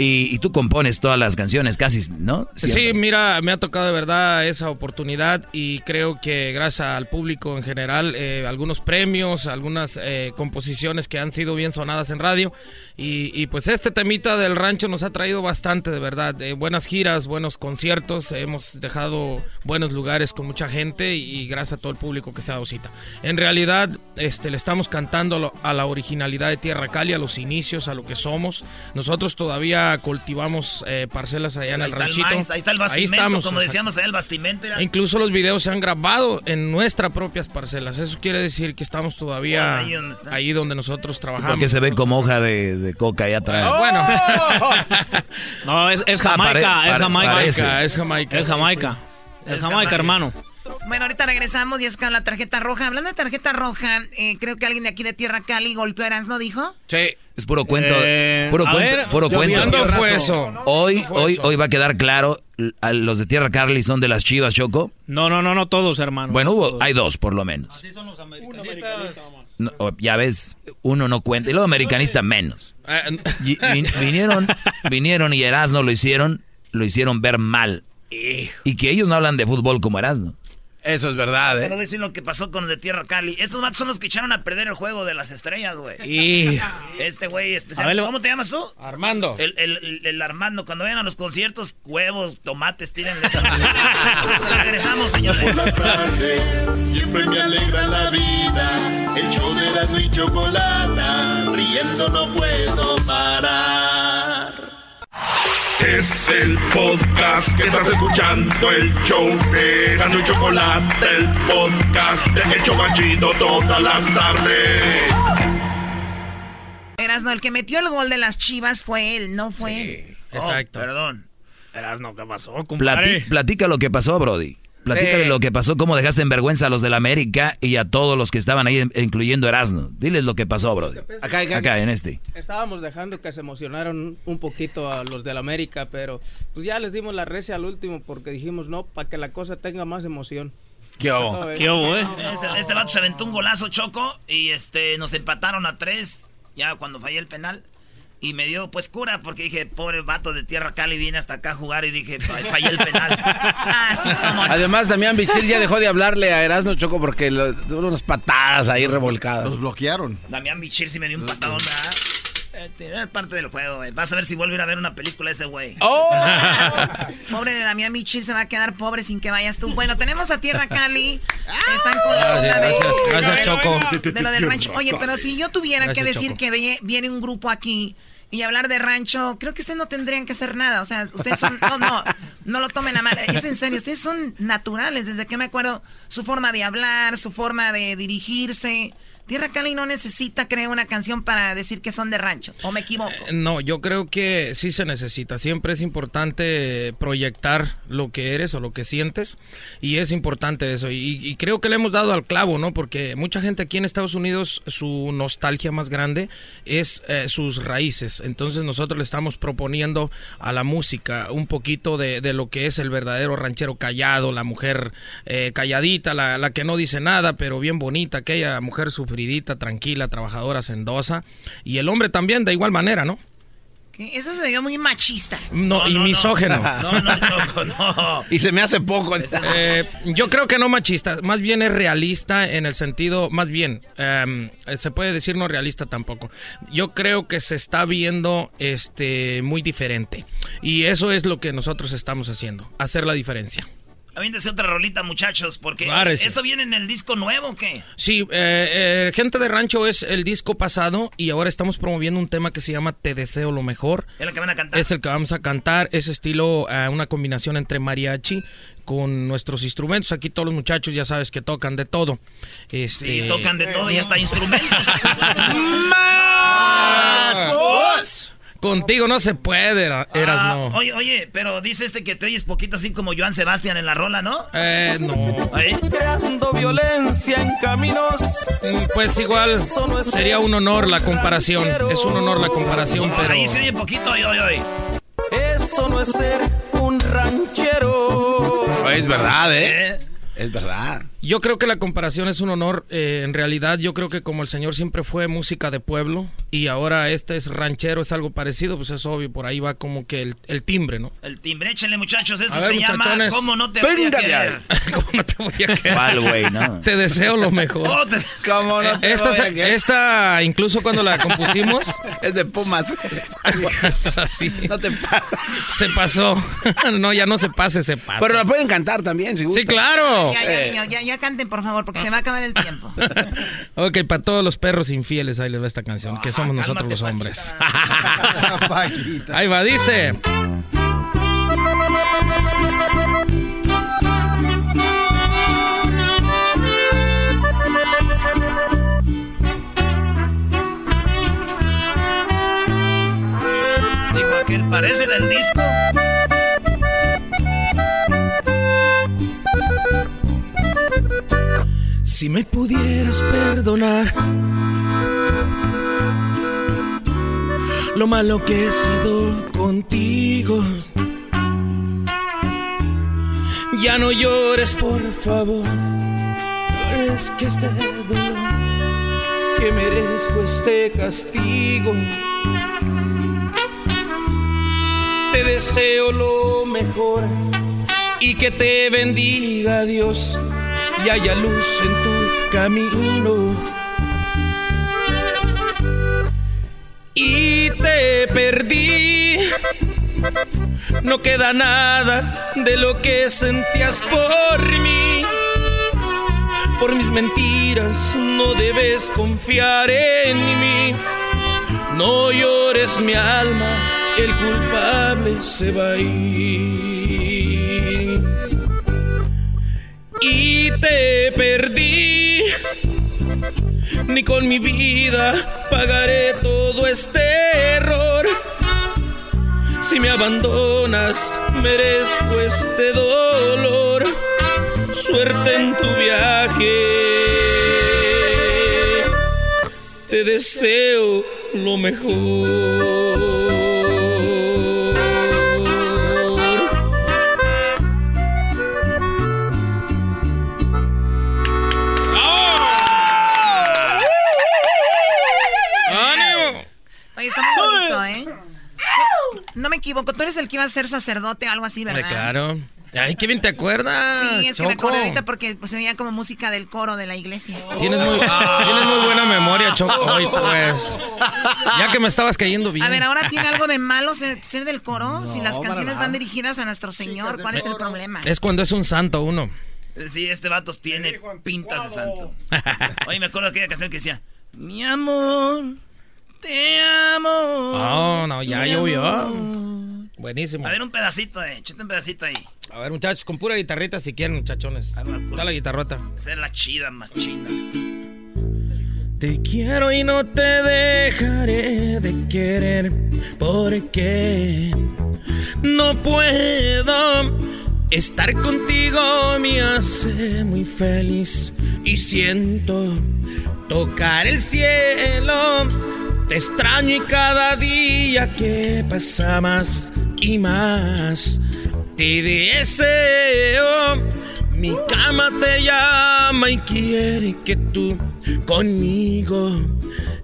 Speaker 25: Y, y tú compones todas las canciones, casi, ¿no?
Speaker 34: Sí, mira, me ha tocado de verdad esa oportunidad y creo que gracias al público en general, eh, algunos premios, algunas eh, composiciones que han sido bien sonadas en radio y, y pues este temita del rancho nos ha traído bastante, de verdad, eh, buenas giras, buenos conciertos, hemos dejado buenos lugares con mucha gente y, gracias a todo el público que se ha dado cita. En realidad, este, le estamos cantando a la originalidad de Tierra Cali, a los inicios, a lo que somos. Nosotros todavía cultivamos eh, parcelas allá en el ranchito.
Speaker 1: maíz, ahí está el bastimento,
Speaker 34: estamos,
Speaker 1: como decíamos ahí, el bastimento. era-
Speaker 34: e Incluso los videos se han grabado en nuestras propias parcelas. Eso quiere decir que estamos todavía
Speaker 1: Ahí donde está.
Speaker 34: ahí donde nosotros trabajamos.
Speaker 25: Porque se ve como hoja de, de coca ahí atrás.
Speaker 34: Bueno.
Speaker 35: No, es, es
Speaker 25: Ah,
Speaker 35: Jamaica,
Speaker 25: pare-
Speaker 35: es Jamaica.
Speaker 25: parece.
Speaker 34: Es Jamaica.
Speaker 35: Es Jamaica. Es
Speaker 13: Es
Speaker 35: Jamaica,
Speaker 13: Jamaica.
Speaker 35: hermano.
Speaker 13: Bueno, ahorita regresamos y es con la tarjeta roja. Hablando de tarjeta roja, eh, creo que alguien de aquí de Tierra Cali golpeó a Erasmo, ¿dijo?
Speaker 25: Sí. Es puro cuento.
Speaker 35: Eh,
Speaker 25: puro cuento.
Speaker 35: ver,
Speaker 25: puro cuento.
Speaker 35: ¿cuándo fue eso?
Speaker 25: Hoy,
Speaker 35: ¿Cuándo fue
Speaker 25: hoy, hoy va a quedar claro. a Los de Tierra Carly son de las chivas, Choco.
Speaker 35: No, no, no, no todos, hermano.
Speaker 25: Bueno, hubo,
Speaker 35: Todos.
Speaker 25: hay dos por lo menos.
Speaker 35: Así son los americanistas.
Speaker 25: No, ya ves, uno no cuenta. Y luego americanista menos. Y- vin- vinieron, vinieron y Erasno lo hicieron, lo hicieron ver mal. Y que ellos no hablan de fútbol como Erasno.
Speaker 2: Eso es verdad,
Speaker 1: voy a decir lo que pasó con los de Tierra Cali. Estos vatos son los que echaron a perder el juego de las estrellas, güey.
Speaker 35: Y-
Speaker 1: Este güey especial.
Speaker 35: ver,
Speaker 1: ¿Cómo te llamas tú?
Speaker 34: Armando.
Speaker 1: El, el, el- el Armando. Cuando vayan a los conciertos, huevos, tomates, tírenle. Regresamos, señores.
Speaker 12: Las tardes siempre me alegra la vida. El show de la y chocolata, riendo no puedo parar.
Speaker 21: Es el podcast que estás escuchando, el show de Gano y Chocolate, el podcast de El Chobachito todas las tardes.
Speaker 13: Erasno, el que metió el gol de las chivas fue él, no fue él.
Speaker 34: Exacto.
Speaker 1: Oh, perdón.
Speaker 35: Erasno, ¿qué pasó, compadre?
Speaker 25: platica lo que pasó, Brody. Platícale
Speaker 35: Sí.
Speaker 25: lo que pasó, cómo dejaste en vergüenza a los del América y a todos los que estaban ahí, incluyendo Erasno. Diles lo que pasó, Brody.
Speaker 2: Acá, acá.
Speaker 25: Acá, en este.
Speaker 36: Estábamos dejando que se emocionaron un poquito a los del América, pero pues ya les dimos la recia al último porque dijimos no, para que la cosa tenga más emoción.
Speaker 25: ¿Qué
Speaker 36: hubo?
Speaker 35: ¿Qué hubo, eh?
Speaker 1: Este, este vato se aventó un golazo choco y este nos empataron a tres ya cuando fallé el penal. Y me dio pues cura porque dije, pobre vato de Tierra Cali viene hasta acá a jugar y dije, "Fa- fallé el penal. Así como no.
Speaker 2: Además, Damián Bichir ya dejó de hablarle a Erasmo Choco porque lo- tuvo unas patadas ahí revolcadas.
Speaker 8: Los bloquearon.
Speaker 1: Damián Bichir sí me dio un patadón, ¿verdad? Este, Es parte del juego, güey. Vas a ver si vuelve a ir a ver una película ese güey.
Speaker 2: ¡Oh!
Speaker 13: Pobre de Damián Michil se va a quedar pobre sin que vayas tú. Bueno, tenemos a Tierra Cali. Están con la
Speaker 34: Gracias, gracias, gracias, Choco.
Speaker 13: de lo del rancho. Oye, pero si yo tuviera que decir
Speaker 34: Choco.
Speaker 13: que viene un grupo aquí y hablar de rancho, creo que ustedes no tendrían que hacer nada. O sea, ustedes son. No, no, no lo tomen a mal. Es en serio, ustedes son naturales. Desde que me acuerdo, su forma de hablar, su forma de dirigirse. Tierra Cali no necesita crear una canción para decir que son de rancho. ¿O me equivoco?
Speaker 34: No, yo creo que sí se necesita. Siempre es importante proyectar lo que eres o lo que sientes. Y es importante eso. Y, creo que le hemos dado al clavo, ¿no? Porque mucha gente aquí en Estados Unidos, su nostalgia más grande es eh, sus raíces. Entonces nosotros le estamos proponiendo a la música un poquito de, lo que es el verdadero ranchero callado, la mujer eh, calladita, la, la que no dice nada, pero bien bonita, aquella mujer tranquila, trabajadora, sendosa. Y el hombre también, de igual manera, ¿no?
Speaker 13: Eso se vio muy machista.
Speaker 34: No, y misógeno.
Speaker 1: No, no, Choco, no.
Speaker 2: Y se me hace poco.
Speaker 34: Eh, yo creo que no machista, más bien es realista en el sentido, más bien, em, se puede decir no realista tampoco. Yo creo que se está viendo este muy diferente y eso es lo que nosotros estamos haciendo, hacer la diferencia.
Speaker 1: Aviéntese otra rolita, muchachos, porque
Speaker 34: Agárrese.
Speaker 1: ¿esto viene en el disco nuevo o qué?
Speaker 34: Sí, eh, eh, Gente de Rancho es el disco pasado y ahora estamos promoviendo un tema que se llama Te deseo lo mejor.
Speaker 1: Es lo que van a cantar.
Speaker 34: Es el que vamos a cantar, es estilo, eh, una combinación entre mariachi con nuestros instrumentos. Aquí todos los muchachos ya sabes que tocan de todo. Este,
Speaker 1: Sí, tocan de todo y hasta instrumentos.
Speaker 34: ¡Más! Contigo no se puede, Era- eras
Speaker 1: Ah,
Speaker 34: no.
Speaker 1: Oye, oye, pero dice este que te oyes poquito así como Joan Sebastián en la rola, ¿no?
Speaker 34: Eh, no.
Speaker 1: ¿Eh?
Speaker 4: Creando violencia en caminos.
Speaker 34: Pues igual sería un honor la comparación. Es un honor la comparación, pero.
Speaker 1: Ahí se oye poquito, oye, oye, oye.
Speaker 4: Eso no es ser un ranchero.
Speaker 2: Es verdad, ¿eh? Es verdad.
Speaker 35: Yo creo que la comparación es un honor. Eh, en realidad, yo creo que como el señor siempre fue música de pueblo y ahora este es ranchero, es algo parecido, pues es obvio, por ahí va como que el, el timbre, ¿no?
Speaker 1: El timbre, échenle muchachos, esto
Speaker 35: A ver,
Speaker 1: se llama
Speaker 35: muchachones.
Speaker 1: ¿Cómo no te voy a
Speaker 35: Venga de
Speaker 1: querer?
Speaker 35: ¿Cómo no te voy a querer?
Speaker 25: ¿Cuál, güey? No.
Speaker 35: Te deseo lo mejor.
Speaker 1: Oh, te-
Speaker 2: ¿Cómo no te
Speaker 35: esta,
Speaker 2: voy a querer?
Speaker 35: esta, incluso cuando la compusimos,
Speaker 2: Es de Pumas.
Speaker 35: es así.
Speaker 2: No te pases.
Speaker 35: Se pasó. No, ya no se pase, se pasa.
Speaker 2: Pero la pueden cantar también, si
Speaker 35: Sí,
Speaker 2: gustan.
Speaker 35: claro.
Speaker 13: Ya, ya, ya, ya, canten, por favor, porque se va a acabar el tiempo.
Speaker 35: Ok, para todos los perros infieles, ahí les va esta canción,
Speaker 2: Ah,
Speaker 35: que somos nosotros los hombres.
Speaker 8: Paquita.
Speaker 35: Ahí va, dice.
Speaker 1: Dijo aquel, parece del disco.
Speaker 34: Si me pudieras perdonar lo malo que he sido contigo. Ya no llores, por favor. Es que este dolor que merezco este castigo. Te deseo lo mejor y que te bendiga Dios y haya luz en tu camino. Y te perdí. No queda nada de lo que sentías por mí. Por mis mentiras no debes confiar en mí. No llores mi alma, el culpable se va a ir perdí. Ni con mi vida pagaré todo este error. Si me abandonas, merezco este dolor. Suerte en tu viaje. Te deseo lo mejor.
Speaker 13: Eres el que iba a ser sacerdote o algo así, ¿verdad?
Speaker 35: claro. Ay, qué bien te acuerdas.
Speaker 13: Sí, es que me acordé ahorita porque pues, se veía como música del coro de la iglesia.
Speaker 35: Tienes muy, tienes muy buena memoria, Choco. Hoy, pues. Ya que me estabas cayendo bien.
Speaker 13: A ver, ahora tiene algo de malo ser, ser del coro. si las canciones van dirigidas a nuestro Señor, ¿cuál es el problema?
Speaker 35: Es cuando es un santo uno.
Speaker 1: Sí, este vato tiene pintas de santo. Oye, me acuerdo de aquella canción que decía, mi amor, te amo.
Speaker 35: Oh, no, ya llovió.
Speaker 1: Amor".
Speaker 35: Buenísimo.
Speaker 1: A ver, un pedacito, eh. Échate un pedacito ahí.
Speaker 35: A ver, muchachos, con pura guitarrita si quieren, muchachones. Dale la guitarrota.
Speaker 1: Esa es la chida, más chida.
Speaker 34: Te quiero y no te dejaré de querer porque no puedo estar contigo me hace muy feliz y siento tocar el cielo. Te extraño y cada día que pasa más y más te deseo. Mi cama te llama y quiere que tú conmigo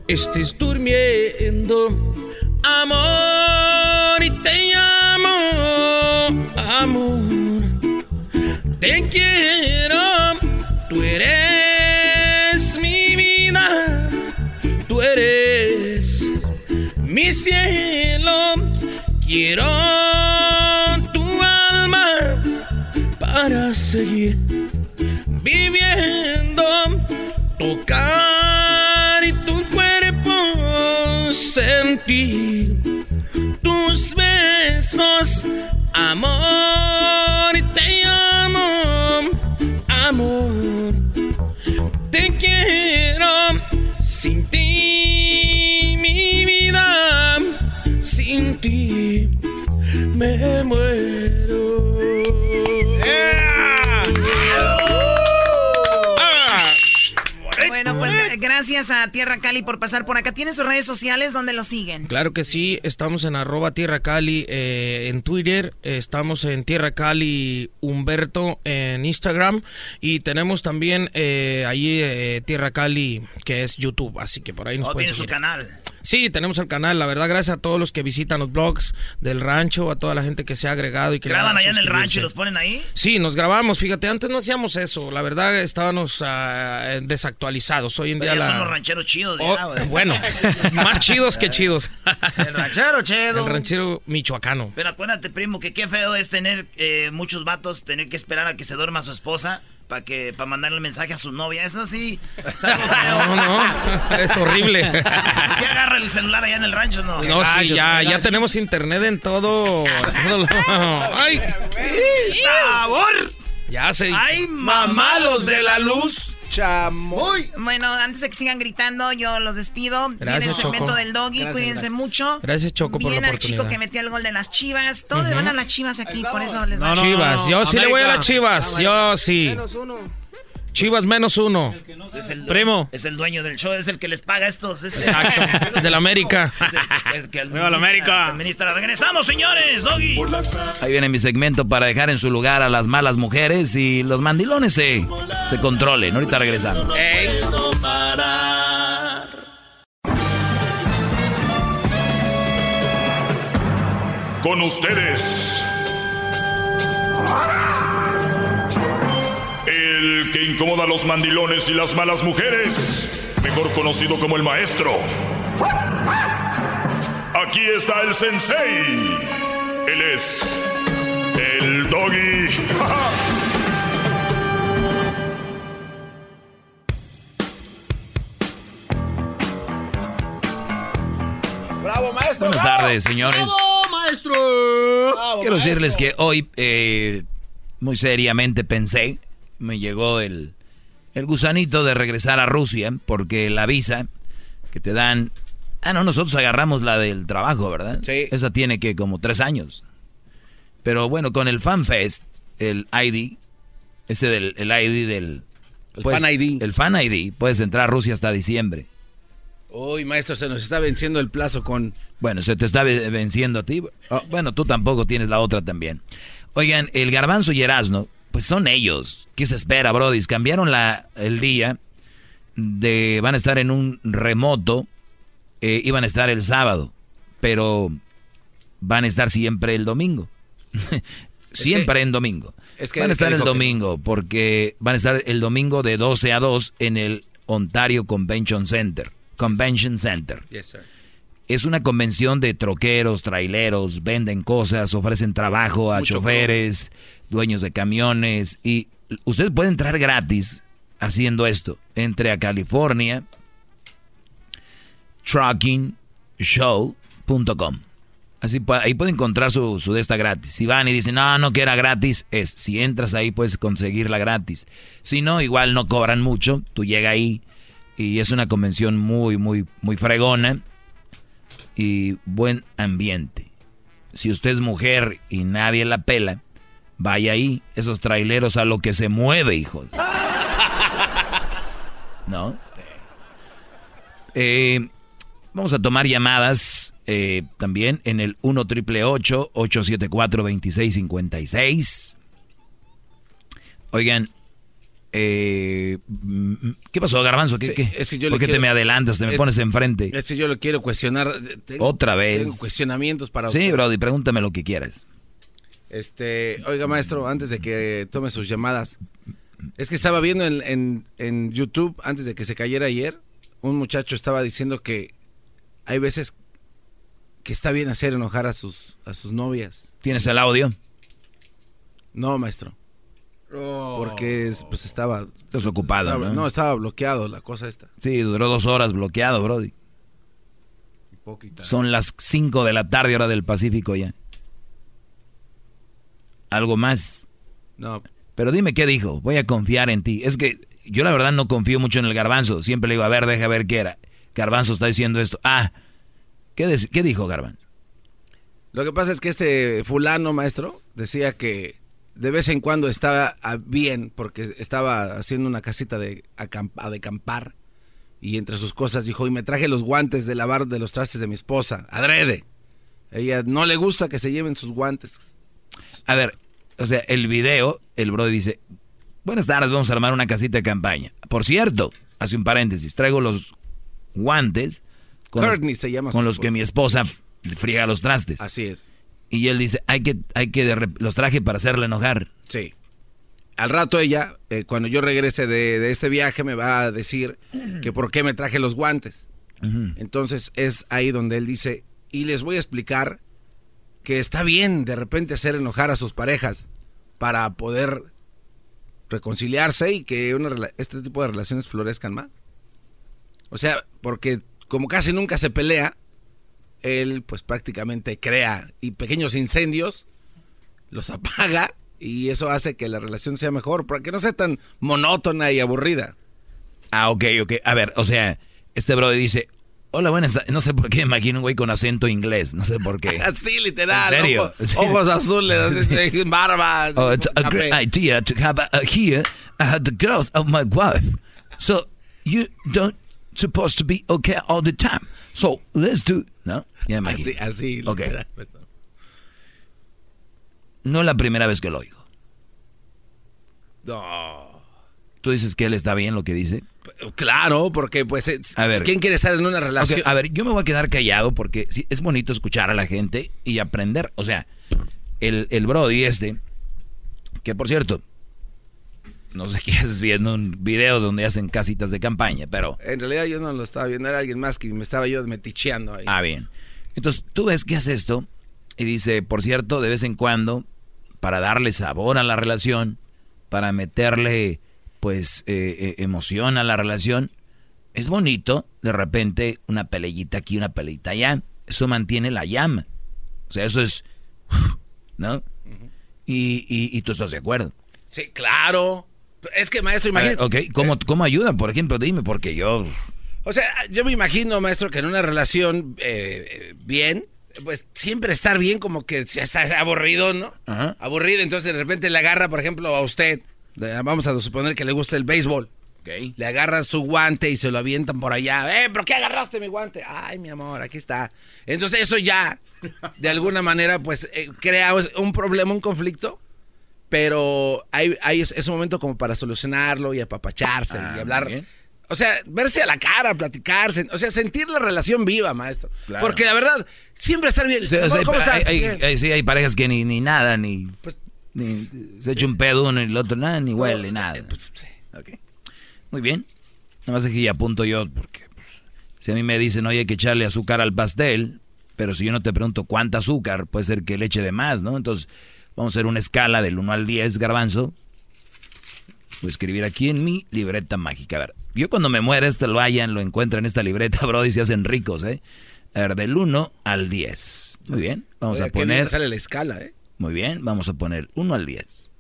Speaker 34: estés durmiendo. Amor, y te llamo, amor. Te quiero, tú eres mi vida, tú eres mi cielo. Quiero tu alma para seguir viviendo, tocar y tu cuerpo sentir tus besos, amor, te amo, amor, te quiero sin ti, sin ti me muero.
Speaker 13: Bueno, pues gracias a Tierra Cali por pasar por acá. ¿Tienes sus redes sociales donde lo siguen?
Speaker 34: Claro que sí, estamos en arroba Tierra Cali eh, en Twitter, eh, estamos en Tierra Cali Humberto en Instagram y tenemos también eh, ahí eh, Tierra Cali que es YouTube, así que por ahí nos
Speaker 1: Oh,
Speaker 34: pueden
Speaker 1: tiene su canal.
Speaker 34: Sí, tenemos el canal, la verdad, gracias a todos los que visitan los blogs del rancho, a toda la gente que se ha agregado y que
Speaker 1: ¿Graban allá en el rancho y los ponen ahí?
Speaker 34: Sí, nos grabamos, fíjate, antes no hacíamos eso, la verdad estábamos ah, desactualizados, hoy en
Speaker 1: Pero
Speaker 34: día
Speaker 1: ya
Speaker 34: la...
Speaker 1: son los rancheros chidos.
Speaker 34: Oh,
Speaker 1: ya,
Speaker 34: bueno, más chidos que chidos.
Speaker 1: El ranchero chido.
Speaker 34: El ranchero michoacano.
Speaker 1: Pero acuérdate, primo, que qué feo es tener eh, muchos vatos, tener que esperar a que se duerma su esposa para que para mandarle mensaje a su novia. Eso sí. es algo.
Speaker 34: No, no, es horrible.
Speaker 1: Si agarra el celular allá en el rancho, ¿no?
Speaker 34: No, sí, ya, ya tenemos internet en todo. ¡Ay!
Speaker 1: ¡Sabor!
Speaker 34: Ya se
Speaker 1: ¡Ay, mamá, los de la luz!
Speaker 8: Chamoy.
Speaker 13: Bueno, antes de que sigan gritando, yo los despido. Viene el
Speaker 34: Gracias,
Speaker 13: segmento
Speaker 34: Choco.
Speaker 13: del doggy,
Speaker 34: Gracias,
Speaker 13: cuídense
Speaker 34: gracias.
Speaker 13: mucho.
Speaker 34: Gracias, Choco, por la
Speaker 13: Viene el chico que metió el gol de las chivas. Todos le
Speaker 34: Ujú.
Speaker 13: van a las chivas aquí, por eso les va
Speaker 34: Chivas, yo sí le voy a las chivas, yo sí. Chivas menos uno.
Speaker 1: Es el,
Speaker 34: Primo.
Speaker 1: Es el dueño del show, es el que les paga estos. Este.
Speaker 34: Exacto, del América.
Speaker 1: Es el, que
Speaker 25: la América.
Speaker 1: administra. Regresamos, señores, doggy.
Speaker 25: Ahí viene mi segmento para dejar en su lugar a las malas mujeres y los mandilones se, se controlen. Ahorita regresamos.
Speaker 12: puedo parar.
Speaker 21: Con ustedes. El que incomoda a los mandilones y las malas mujeres. Mejor conocido como el maestro. Aquí está el sensei. Él es. El doggy.
Speaker 8: Bravo, maestro.
Speaker 25: Buenas
Speaker 8: bravo.
Speaker 25: tardes, señores.
Speaker 8: Bravo, maestro. Bravo,
Speaker 25: Quiero
Speaker 8: maestro.
Speaker 25: decirles que hoy, eh, muy seriamente pensé, me llegó el, el gusanito de regresar a Rusia, porque la visa que te dan... Ah, no, nosotros agarramos la del trabajo, ¿verdad? Sí. Esa tiene que como tres años. Pero bueno, con el FanFest, el ID, ese del el ID del...
Speaker 2: El
Speaker 25: pues,
Speaker 2: Fan ID.
Speaker 25: El Fan ID, puedes entrar a Rusia hasta diciembre.
Speaker 2: Uy, maestro, se nos está venciendo el plazo con...
Speaker 25: Bueno, se te está ve- venciendo a ti. Oh, bueno, tú tampoco tienes la otra también. Oigan, el garbanzo y Erasno, pues son ellos. ¿Qué se espera, Brody? Cambiaron la, el día de... Van a estar en un remoto. eh, iban a estar el sábado. Pero van a estar siempre el domingo. siempre en domingo.
Speaker 2: es que
Speaker 25: van a estar el
Speaker 2: que
Speaker 25: domingo porque van a estar el domingo de 12 a 2 en el Ontario Convention Center. Convention Center.
Speaker 2: Yes, sir.
Speaker 25: Es una convención de troqueros, traileros, venden cosas, ofrecen trabajo a
Speaker 2: Mucho
Speaker 25: choferes, dueños de camiones y usted puede entrar gratis haciendo esto. Entre a California truckingshow.com. Así ahí puede encontrar su, su de esta gratis. Si van y dicen, no, no que era gratis, es si entras ahí puedes conseguirla gratis. Si no, igual no cobran mucho, tú llega ahí y es una convención muy, muy, muy fregona y buen ambiente. Si usted es mujer y nadie la pela, vaya ahí, esos traileros a lo que se mueve, hijos. ¿No? Eh, vamos a tomar llamadas eh, también en el 1 triple 874 2656. Oigan, eh, mm, ¿qué pasó, Garbanzo? ¿Qué,
Speaker 2: Sí,
Speaker 25: qué?
Speaker 2: es que yo
Speaker 25: ¿Por qué te me adelantas? Te me
Speaker 2: es-
Speaker 25: pones enfrente.
Speaker 2: Es que yo lo quiero cuestionar. Tengo-
Speaker 25: Otra vez.
Speaker 2: Tengo cuestionamientos para
Speaker 25: Sí,
Speaker 2: usted.
Speaker 25: Brody, pregúntame lo que quieras.
Speaker 2: Este, oiga, maestro, antes de que tome sus llamadas, es que estaba viendo en, en- en YouTube, antes de que se cayera ayer, un muchacho estaba diciendo que hay veces que está bien hacer enojar a sus, a sus novias.
Speaker 25: ¿Tienes el audio?
Speaker 2: No, maestro. Porque es- pues estaba...
Speaker 25: Estás ocupado,
Speaker 2: estaba-
Speaker 25: ¿no?
Speaker 2: No, estaba bloqueado la cosa esta.
Speaker 25: Sí, duró dos horas bloqueado, Brody. Son las 5 de la tarde, hora del Pacífico ya. ¿Algo más?
Speaker 2: No.
Speaker 25: Pero dime qué dijo. Voy a confiar en ti. Es que yo la verdad no confío mucho en el garbanzo. Siempre le digo, a ver, deja ver qué era. Garbanzo está diciendo esto. Ah, ¿qué, qué dijo Garbanzo?
Speaker 2: Lo que pasa es que este fulano, maestro, decía que de vez en cuando estaba bien porque estaba haciendo una casita de, de acampar Y entre sus cosas dijo, y me traje los guantes de lavar de los trastes de mi esposa, adrede. Ella no le gusta que se lleven sus guantes.
Speaker 1: A ver, o sea, el video, el bro dice, buenas tardes, vamos a armar una casita de campaña. Por cierto, hace un paréntesis, traigo los guantes con,
Speaker 2: Courtney
Speaker 1: los,
Speaker 2: se llama
Speaker 1: con
Speaker 2: su
Speaker 1: los que mi esposa friega los trastes.
Speaker 2: Así es.
Speaker 1: Y él dice, hay que, hay que, los traje para hacerle enojar.
Speaker 2: Sí. Al rato ella, eh, cuando yo regrese de, de este viaje, me va a decir que por qué me traje los guantes. Entonces es ahí donde él dice, y les voy a explicar que está bien de repente hacer enojar a sus parejas para poder reconciliarse y que este tipo de relaciones florezcan más. O sea, porque como casi nunca se pelea, él pues prácticamente crea y pequeños incendios los apaga y eso hace que la relación sea mejor, para que no sea tan monótona y aburrida.
Speaker 1: Ah, ok, ok. A ver, o sea, este bro dice, hola, buenas tardes. No sé por qué me imagino un güey con acento inglés, no sé por qué.
Speaker 2: Así, literal.
Speaker 1: ¿En serio?
Speaker 2: Ojos, ojos azules, barba.
Speaker 1: Oh, it's a great idea to have uh, here uh, the girls of my wife. So you don't supposed to be okay all the time. So let's do, ¿no? Ya me
Speaker 2: Así, así.
Speaker 1: Ok.
Speaker 2: literal.
Speaker 1: No es la primera vez que lo oigo.
Speaker 2: No.
Speaker 1: ¿Tú dices que él está bien lo que dice?
Speaker 2: Claro, porque pues, eh,
Speaker 1: A ver.
Speaker 2: ¿quién quiere estar en una relación?
Speaker 1: A ver, yo me voy a quedar callado porque sí, es bonito escuchar a la gente y aprender. O sea, el, el Brody este, que por cierto, no sé qué haces viendo un video donde hacen casitas de campaña, pero...
Speaker 2: En realidad yo no lo estaba viendo, era alguien más que me estaba yo meticheando ahí.
Speaker 1: Ah, bien. Entonces, tú ves que hace esto y dice, por cierto, de vez en cuando, para darle sabor a la relación, para meterle, pues, eh, eh, emoción a la relación, es bonito, de repente, una peleita aquí, una peleita allá. Eso mantiene la llama. O sea, eso es... ¿No? y, y, y tú estás de acuerdo.
Speaker 2: Sí, claro. Es que, maestro, imagínate.
Speaker 1: ok, ¿cómo, ¿cómo ayuda? Por ejemplo, dime, porque yo...
Speaker 2: O sea, yo me imagino, maestro, que en una relación eh, eh, bien, pues siempre estar bien como que ya está aburrido, ¿no?
Speaker 1: Ajá.
Speaker 2: Aburrido, entonces de repente le agarra, por ejemplo, a usted, vamos a suponer que le gusta el béisbol. Le agarran su guante y se lo avientan por allá. ¡Eh, pero qué agarraste mi guante! ¡Ay, mi amor, aquí está! Entonces eso ya, de alguna manera, pues eh, crea un problema, un conflicto. Pero hay, hay es- ese momento como para solucionarlo y apapacharse
Speaker 1: Ah,
Speaker 2: y
Speaker 1: muy
Speaker 2: hablar.
Speaker 1: bien.
Speaker 2: O sea, verse a la cara, platicarse. O sea, sentir la relación viva, maestro.
Speaker 1: Claro.
Speaker 2: Porque la verdad, siempre estar bien.
Speaker 1: O sea, o sea,
Speaker 2: ¿Cómo
Speaker 1: hay,
Speaker 2: está?
Speaker 1: hay-
Speaker 2: Bien.
Speaker 1: hay- sí, hay parejas que ni, ni nada, ni, ni- se echa un pedo uno y el otro nada, ni huele, nada. Ok. Muy bien. Nada más es que ya apunto yo, porque pues, si a mí me dicen, oye, hay que echarle azúcar al pastel, pero si yo no te pregunto cuánta azúcar, puede ser que le eche de más, ¿no? Entonces, vamos a hacer una escala del 1 al 10, garbanzo. Voy a escribir aquí en mi libreta mágica. A ver, yo cuando me muera, este lo hayan, lo encuentran en esta libreta, bro, y se hacen ricos, ¿eh? A ver, del 1 al 10. Muy bien, vamos a poner...
Speaker 2: sale la escala, ¿eh?
Speaker 1: Muy bien, vamos a poner 1 al 10.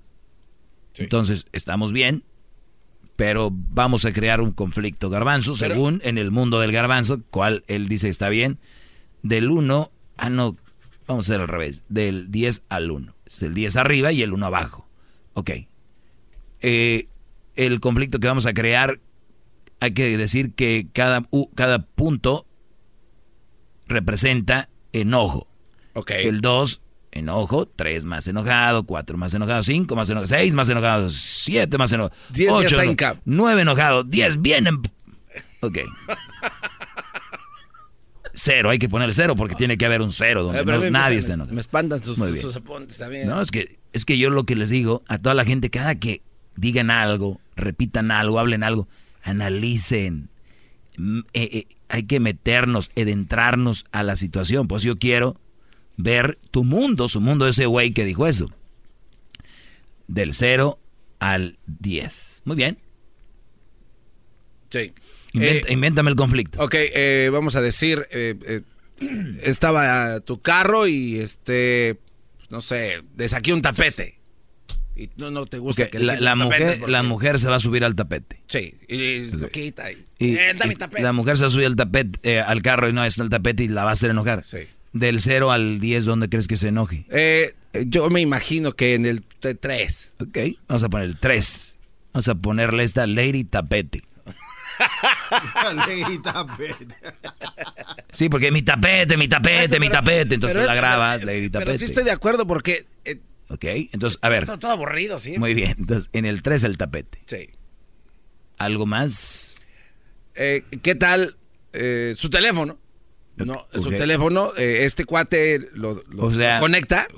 Speaker 1: Entonces, estamos bien, pero vamos a crear un conflicto garbanzo,
Speaker 2: Pero-
Speaker 1: según en el mundo del garbanzo, cual él dice está bien. Del 1, ah, no, vamos a hacer al revés, del 10 al 1. Es el 10 arriba y el 1 abajo. Ok. Eh, el conflicto que vamos a crear, hay que decir que cada, cada punto representa enojo.
Speaker 2: Ok.
Speaker 1: El 2, enojo. 3 más enojado. 4 más enojado. 5 más enojado. 6 más enojado. 7 más enojado.
Speaker 2: Diez ya
Speaker 1: 8
Speaker 2: está en cap.
Speaker 1: 9 enojado. 10 bien. em- Ok. Cero, hay que poner cero porque tiene que haber un cero donde
Speaker 2: Eh,
Speaker 1: no- nadie está enojado.
Speaker 2: Me espantan sus, sus apuntes también.
Speaker 1: No, es que, es que yo lo que les digo a toda la gente, cada que digan algo, repitan algo, hablen algo, analicen. Mm, eh, eh, hay que meternos, adentrarnos a la situación. Pues yo quiero ver tu mundo, su mundo, ese güey que dijo eso. Del 0 al 10. Muy bien.
Speaker 2: Sí.
Speaker 1: Inventa-
Speaker 2: Eh,
Speaker 1: invéntame el conflicto.
Speaker 2: Ok, eh, vamos a decir, eh, eh, estaba tu carro y este, no sé, le saqué un tapete. Y no, no te gusta que
Speaker 1: la, mujer,
Speaker 2: porque-
Speaker 1: la mujer se va a subir al tapete.
Speaker 2: Sí, y lo quita y,
Speaker 1: Y,
Speaker 2: eh, dame
Speaker 1: y
Speaker 2: tapete.
Speaker 1: la mujer se va a subir al tapete, eh, al carro y no es el tapete y la va a hacer enojar.
Speaker 2: Sí.
Speaker 1: Del 0 al 10, ¿dónde crees que se enoje?
Speaker 2: Eh, yo me imagino que en el 3.
Speaker 1: Ok, vamos a poner el 3. Vamos a ponerle esta Lady Tapete.
Speaker 8: Lady Tapete.
Speaker 1: Sí, porque mi tapete, mi tapete, mi tapete. Entonces
Speaker 2: pero
Speaker 1: tú la grabas,
Speaker 2: pero-
Speaker 1: Lady
Speaker 2: Pero
Speaker 1: Tapete.
Speaker 2: sí estoy de acuerdo porque eh,
Speaker 1: Ok, entonces, a ver.
Speaker 2: está todo aburrido, sí.
Speaker 1: Muy bien, entonces en el 3 el tapete.
Speaker 2: Sí.
Speaker 1: ¿Algo más?
Speaker 2: Eh, ¿Qué tal eh, su teléfono? No, su teléfono, eh, este cuate lo, lo-
Speaker 1: O sea-
Speaker 2: lo conecta.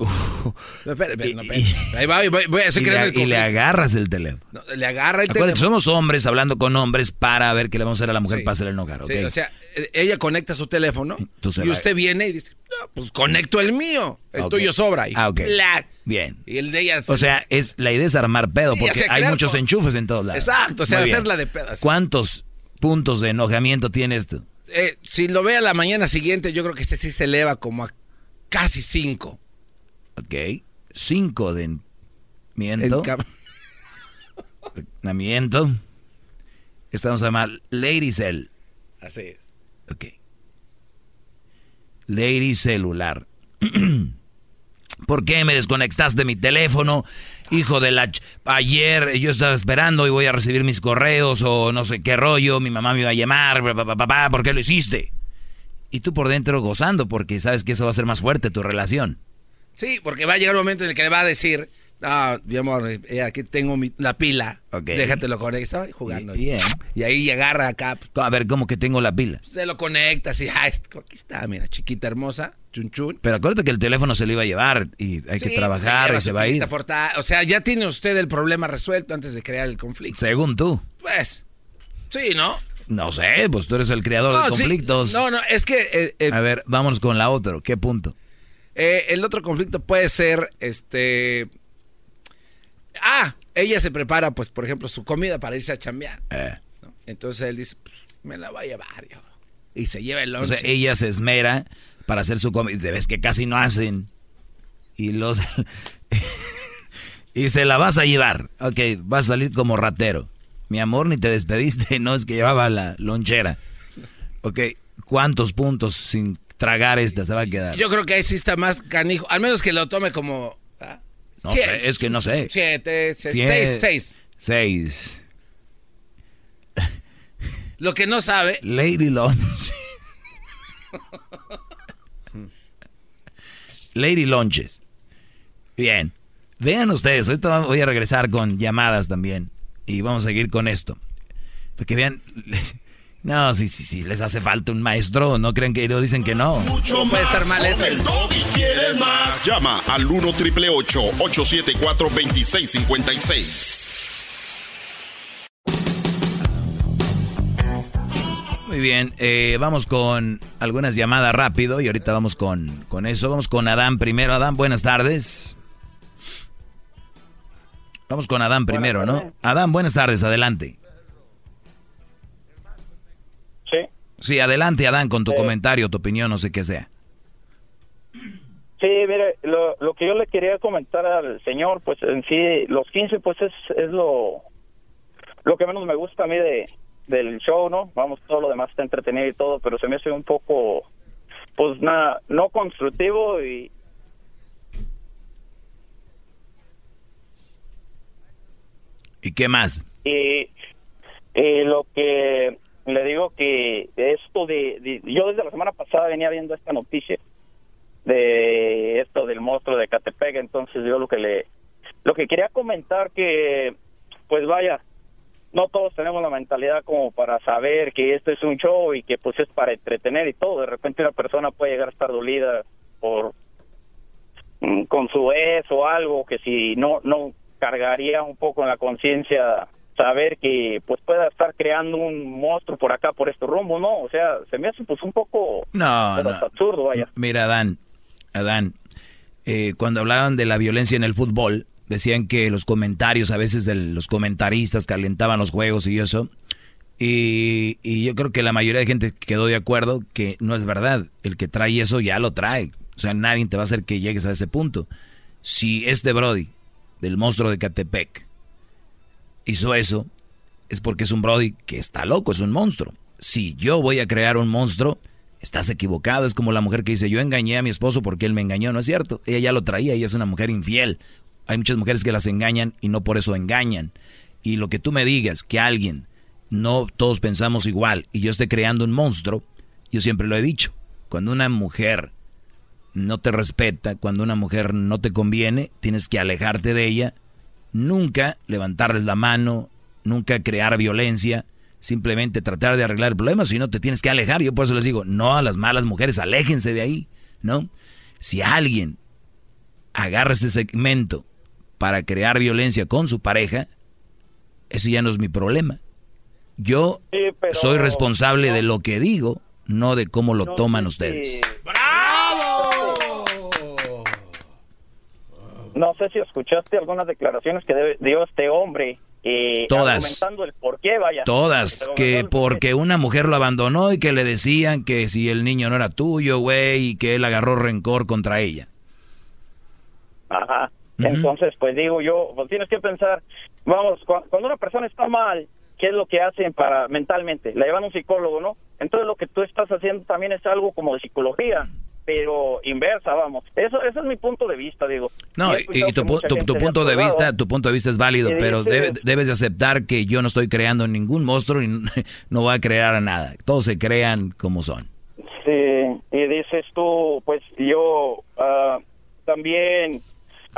Speaker 2: No, espera, espera, no, espera. Ahí va, voy, voy,
Speaker 1: y, le,
Speaker 2: el
Speaker 1: y le agarras el teléfono.
Speaker 2: No, le agarra el
Speaker 1: Acuérdate,
Speaker 2: teléfono.
Speaker 1: somos hombres hablando con hombres para ver qué le vamos a hacer a la mujer
Speaker 2: Sí.
Speaker 1: para hacerle enojar, ¿ok?
Speaker 2: Sí, o sea, eh, ella conecta su teléfono
Speaker 1: Tú
Speaker 2: y
Speaker 1: la-
Speaker 2: usted viene y dice, pues conecto el mío. El tuyo sobra. Y
Speaker 1: Ah, ok.
Speaker 2: ¡plac!
Speaker 1: Bien.
Speaker 2: Y el de ella...
Speaker 1: O sea, es la idea es armar pedo,
Speaker 2: Sí,
Speaker 1: porque hay muchos
Speaker 2: con-
Speaker 1: enchufes en todos lados.
Speaker 2: Exacto, o sea, hacerla de pedas.
Speaker 1: ¿Cuántos puntos de enojamiento tiene esto?
Speaker 2: Eh, si lo ve a la mañana siguiente, yo creo que este sí se eleva como a casi cinco.
Speaker 1: Ok. Cinco de miento. Miento. Estamos a llamar Lady Cell.
Speaker 2: Así es.
Speaker 1: Ok. Lady Celular. ¿Por qué me desconectaste de mi teléfono? Hijo de la... Ayer yo estaba esperando y voy a recibir mis correos o no sé qué rollo. Mi mamá me iba a llamar. pa, pa, pa, pa, pa, ¿Por qué lo hiciste? Y tú por dentro gozando porque sabes que eso va a ser más fuerte tu relación.
Speaker 2: Sí, porque va a llegar un momento en el que le va a decir, ah, mi amor, eh, aquí tengo mi- la pila,
Speaker 1: Ok.
Speaker 2: déjatelo conectar. Estaba jugando.
Speaker 1: Bien.
Speaker 2: Y ahí agarra acá,
Speaker 1: A ver, ¿cómo que tengo la pila?
Speaker 2: se lo conecta, así, ah, aquí está, mira, chiquita hermosa, chun chun.
Speaker 1: Pero acuérdate que el teléfono se lo iba a llevar y hay que
Speaker 2: Sí,
Speaker 1: trabajar
Speaker 2: lleva
Speaker 1: y se va a ir.
Speaker 2: O sea, ya tiene usted el problema resuelto antes de crear el conflicto.
Speaker 1: Según tú.
Speaker 2: Pues, sí, ¿no?
Speaker 1: No sé, pues tú eres el creador
Speaker 2: No,
Speaker 1: de
Speaker 2: sí.
Speaker 1: conflictos.
Speaker 2: No, no, es que eh, eh,
Speaker 1: A ver, vámonos con la otra. ¿Qué punto?
Speaker 2: eh, el otro conflicto puede ser, este... Ah, ella se prepara, pues, por ejemplo, su comida para irse a chambear. ¿no? Entonces él dice, pues, me la voy a llevar yo. Y se lleva el
Speaker 1: O
Speaker 2: lonche.
Speaker 1: sea, ella se esmera para hacer su comida. Ves que casi no hacen. Y los. y se la vas a llevar. Ok, vas a salir como ratero. Mi amor, ni te despediste. No es que llevaba la lonchera. Ok, ¿cuántos puntos sin tragar esta se va a quedar?
Speaker 2: Yo creo que ahí sí está más canijo. Al menos que lo tome como... ah,
Speaker 1: No
Speaker 2: siete,
Speaker 1: sé, es que no sé.
Speaker 2: Siete. seis, seis.
Speaker 1: Seis.
Speaker 2: Lo que no sabe...
Speaker 1: Lady Lunch. Lady Lunches. Bien. Vean ustedes, ahorita voy a regresar con llamadas también. Y vamos a seguir con esto. Porque vean. No, si, si, si les hace falta un maestro, no creen que no dicen que no.
Speaker 12: Mucho
Speaker 2: puede
Speaker 12: más
Speaker 2: estar mal
Speaker 12: con
Speaker 2: eso.
Speaker 12: el doggy. ¿Quieres más? Llama al 1 triple 874 2656.
Speaker 1: Muy bien, eh, vamos con algunas llamadas rápido y ahorita vamos con, con eso. Vamos con Adán primero. Adán, buenas tardes. Vamos con Adán primero, ¿no? Adán, buenas tardes, adelante.
Speaker 37: Sí.
Speaker 1: Sí, adelante, Adán, con tu comentario, tu opinión, no sé qué sea.
Speaker 37: Sí, mire, lo, lo que yo le quería comentar al señor, pues en sí, los 15, pues es, es lo, lo que menos me gusta a mí de, del show, ¿no? Vamos, todo lo demás está entretenido y todo, pero se me hace un poco, pues nada, no constructivo y...
Speaker 1: ¿Y qué más?
Speaker 37: Y, y lo que le digo que esto de, de- Yo desde la semana pasada venía viendo esta noticia de esto del monstruo de Catepec, entonces yo lo que le... Lo que quería comentar que, pues vaya, no todos tenemos la mentalidad como para saber que esto es un show y que pues es para entretener y todo. De repente una persona puede llegar a estar dolida por mm, con su ex o algo que si no no cargaría un poco en la conciencia saber que pues pueda estar creando un monstruo por acá por este rumbo, ¿no? O sea, se me hace pues un poco
Speaker 1: No, no.
Speaker 37: absurdo, vaya.
Speaker 1: Mira, Adán, Adán, eh, cuando hablaban de la violencia en el fútbol, decían que los comentarios, a veces de los comentaristas calentaban los juegos y eso. Y, y yo creo que la mayoría de gente quedó de acuerdo que no es verdad. El que trae eso ya lo trae. O sea, nadie te va a hacer que llegues a ese punto. Si este Brody, del monstruo de Catepec, hizo eso, es porque es un Brody que está loco, es un monstruo. Si yo voy a crear un monstruo, estás equivocado. Es como la mujer que dice, yo engañé a mi esposo porque él me engañó, ¿no es cierto? Ella ya lo traía, ella es una mujer infiel. Hay muchas mujeres que las engañan y no por eso engañan. Y lo que tú me digas, que alguien no todos pensamos igual y yo estoy creando un monstruo, yo siempre lo he dicho, cuando una mujer no te respeta, cuando una mujer no te conviene, tienes que alejarte de ella, nunca levantarles la mano, nunca crear violencia, simplemente tratar de arreglar el problema, si no te tienes que alejar. Yo por eso les digo, no a las malas mujeres, aléjense de ahí, ¿no? Si alguien agarra este segmento para crear violencia con su pareja, ese ya no es mi problema. Yo soy responsable de lo que digo, no de cómo lo toman ustedes.
Speaker 37: No sé si escuchaste algunas declaraciones que dio este hombre. Eh,
Speaker 1: Todas.
Speaker 37: el por qué, vaya.
Speaker 1: Todas. Que porque una mujer lo abandonó y que le decían que si el niño no era tuyo, güey, y que él agarró rencor contra ella.
Speaker 37: Ajá. Entonces, pues digo yo, pues tienes que pensar, vamos, cuando una persona está mal, ¿qué es lo que hacen para mentalmente? La llevan a un psicólogo, ¿no? Entonces lo que tú estás haciendo también es algo como de psicología pero inversa, vamos. Eso, ese es mi punto de vista, digo.
Speaker 1: No, y, tu, punto de vista, tu punto de vista es válido, pero debes de aceptar que yo no estoy creando ningún monstruo y no voy a crear a nada. Todos se crean como son.
Speaker 37: Sí, y dices tú, pues yo uh, también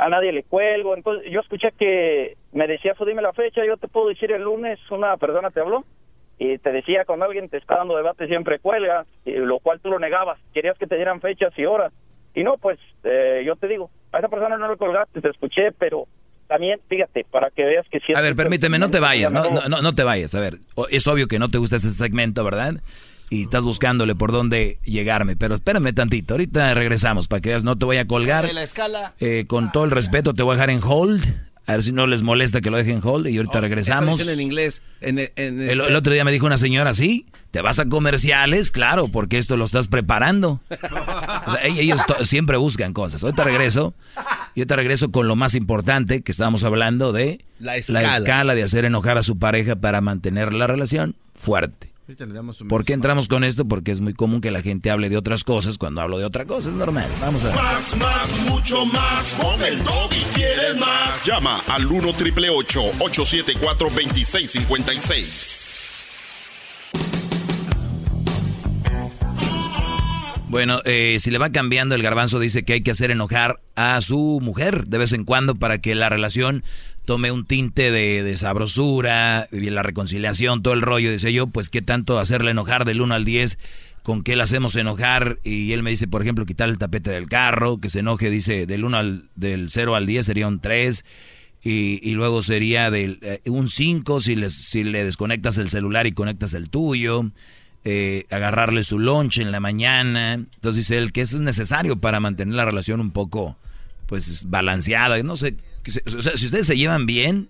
Speaker 37: a nadie le cuelgo. Entonces, yo escuché que me decía, pues dime la fecha, yo te puedo decir el lunes, una persona te habló y te decía cuando alguien te está dando debate siempre cuelga, y lo cual tú lo negabas, querías que te dieran fechas y horas. Y no, pues eh, yo te digo, a esa persona no le colgaste, te escuché, pero también, fíjate, para que veas que si...
Speaker 1: A ver, permíteme, no te vayas, no, no, no te vayas, a ver, es obvio que no te gusta ese segmento, ¿verdad? Y estás buscándole por dónde llegarme, pero espérame tantito, ahorita regresamos para que veas, no te voy a colgar.
Speaker 38: la escala.
Speaker 1: Eh, con todo el respeto te voy a dejar en hold, a ver si no les molesta que lo dejen hold y ahorita oh, regresamos.
Speaker 2: en inglés. En,
Speaker 1: el, otro día me dijo una señora, sí, te vas a comerciales, claro, porque esto lo estás preparando. ellos siempre buscan cosas. Ahorita regreso y ahorita regreso con lo más importante que estábamos hablando de
Speaker 2: la escala.
Speaker 1: la escala de hacer enojar a su pareja para mantener la relación fuerte. ¿Por qué entramos con esto? Porque es muy común que la gente hable de otras cosas cuando hablo de otra cosa, es normal. Vamos a ver.
Speaker 12: Más, más, mucho más. Con el y quieres más. Llama al 1 triple 874 2656.
Speaker 1: Bueno, eh, si le va cambiando el garbanzo, dice que hay que hacer enojar a su mujer de vez en cuando para que la relación tome un tinte de, sabrosura, y la reconciliación, todo el rollo. Dice yo, pues qué tanto hacerle enojar del 1 al 10, con qué le hacemos enojar. Y él me dice, por ejemplo, quitar el tapete del carro, que se enoje, dice, del 1 al, del 0 al 10 sería un 3. Y, luego sería del, eh, un 5 si, si le desconectas el celular y conectas el tuyo. Eh, agarrarle su lunch en la mañana. Entonces dice él que eso es necesario para mantener la relación un poco pues balanceada. No sé, si ustedes se llevan bien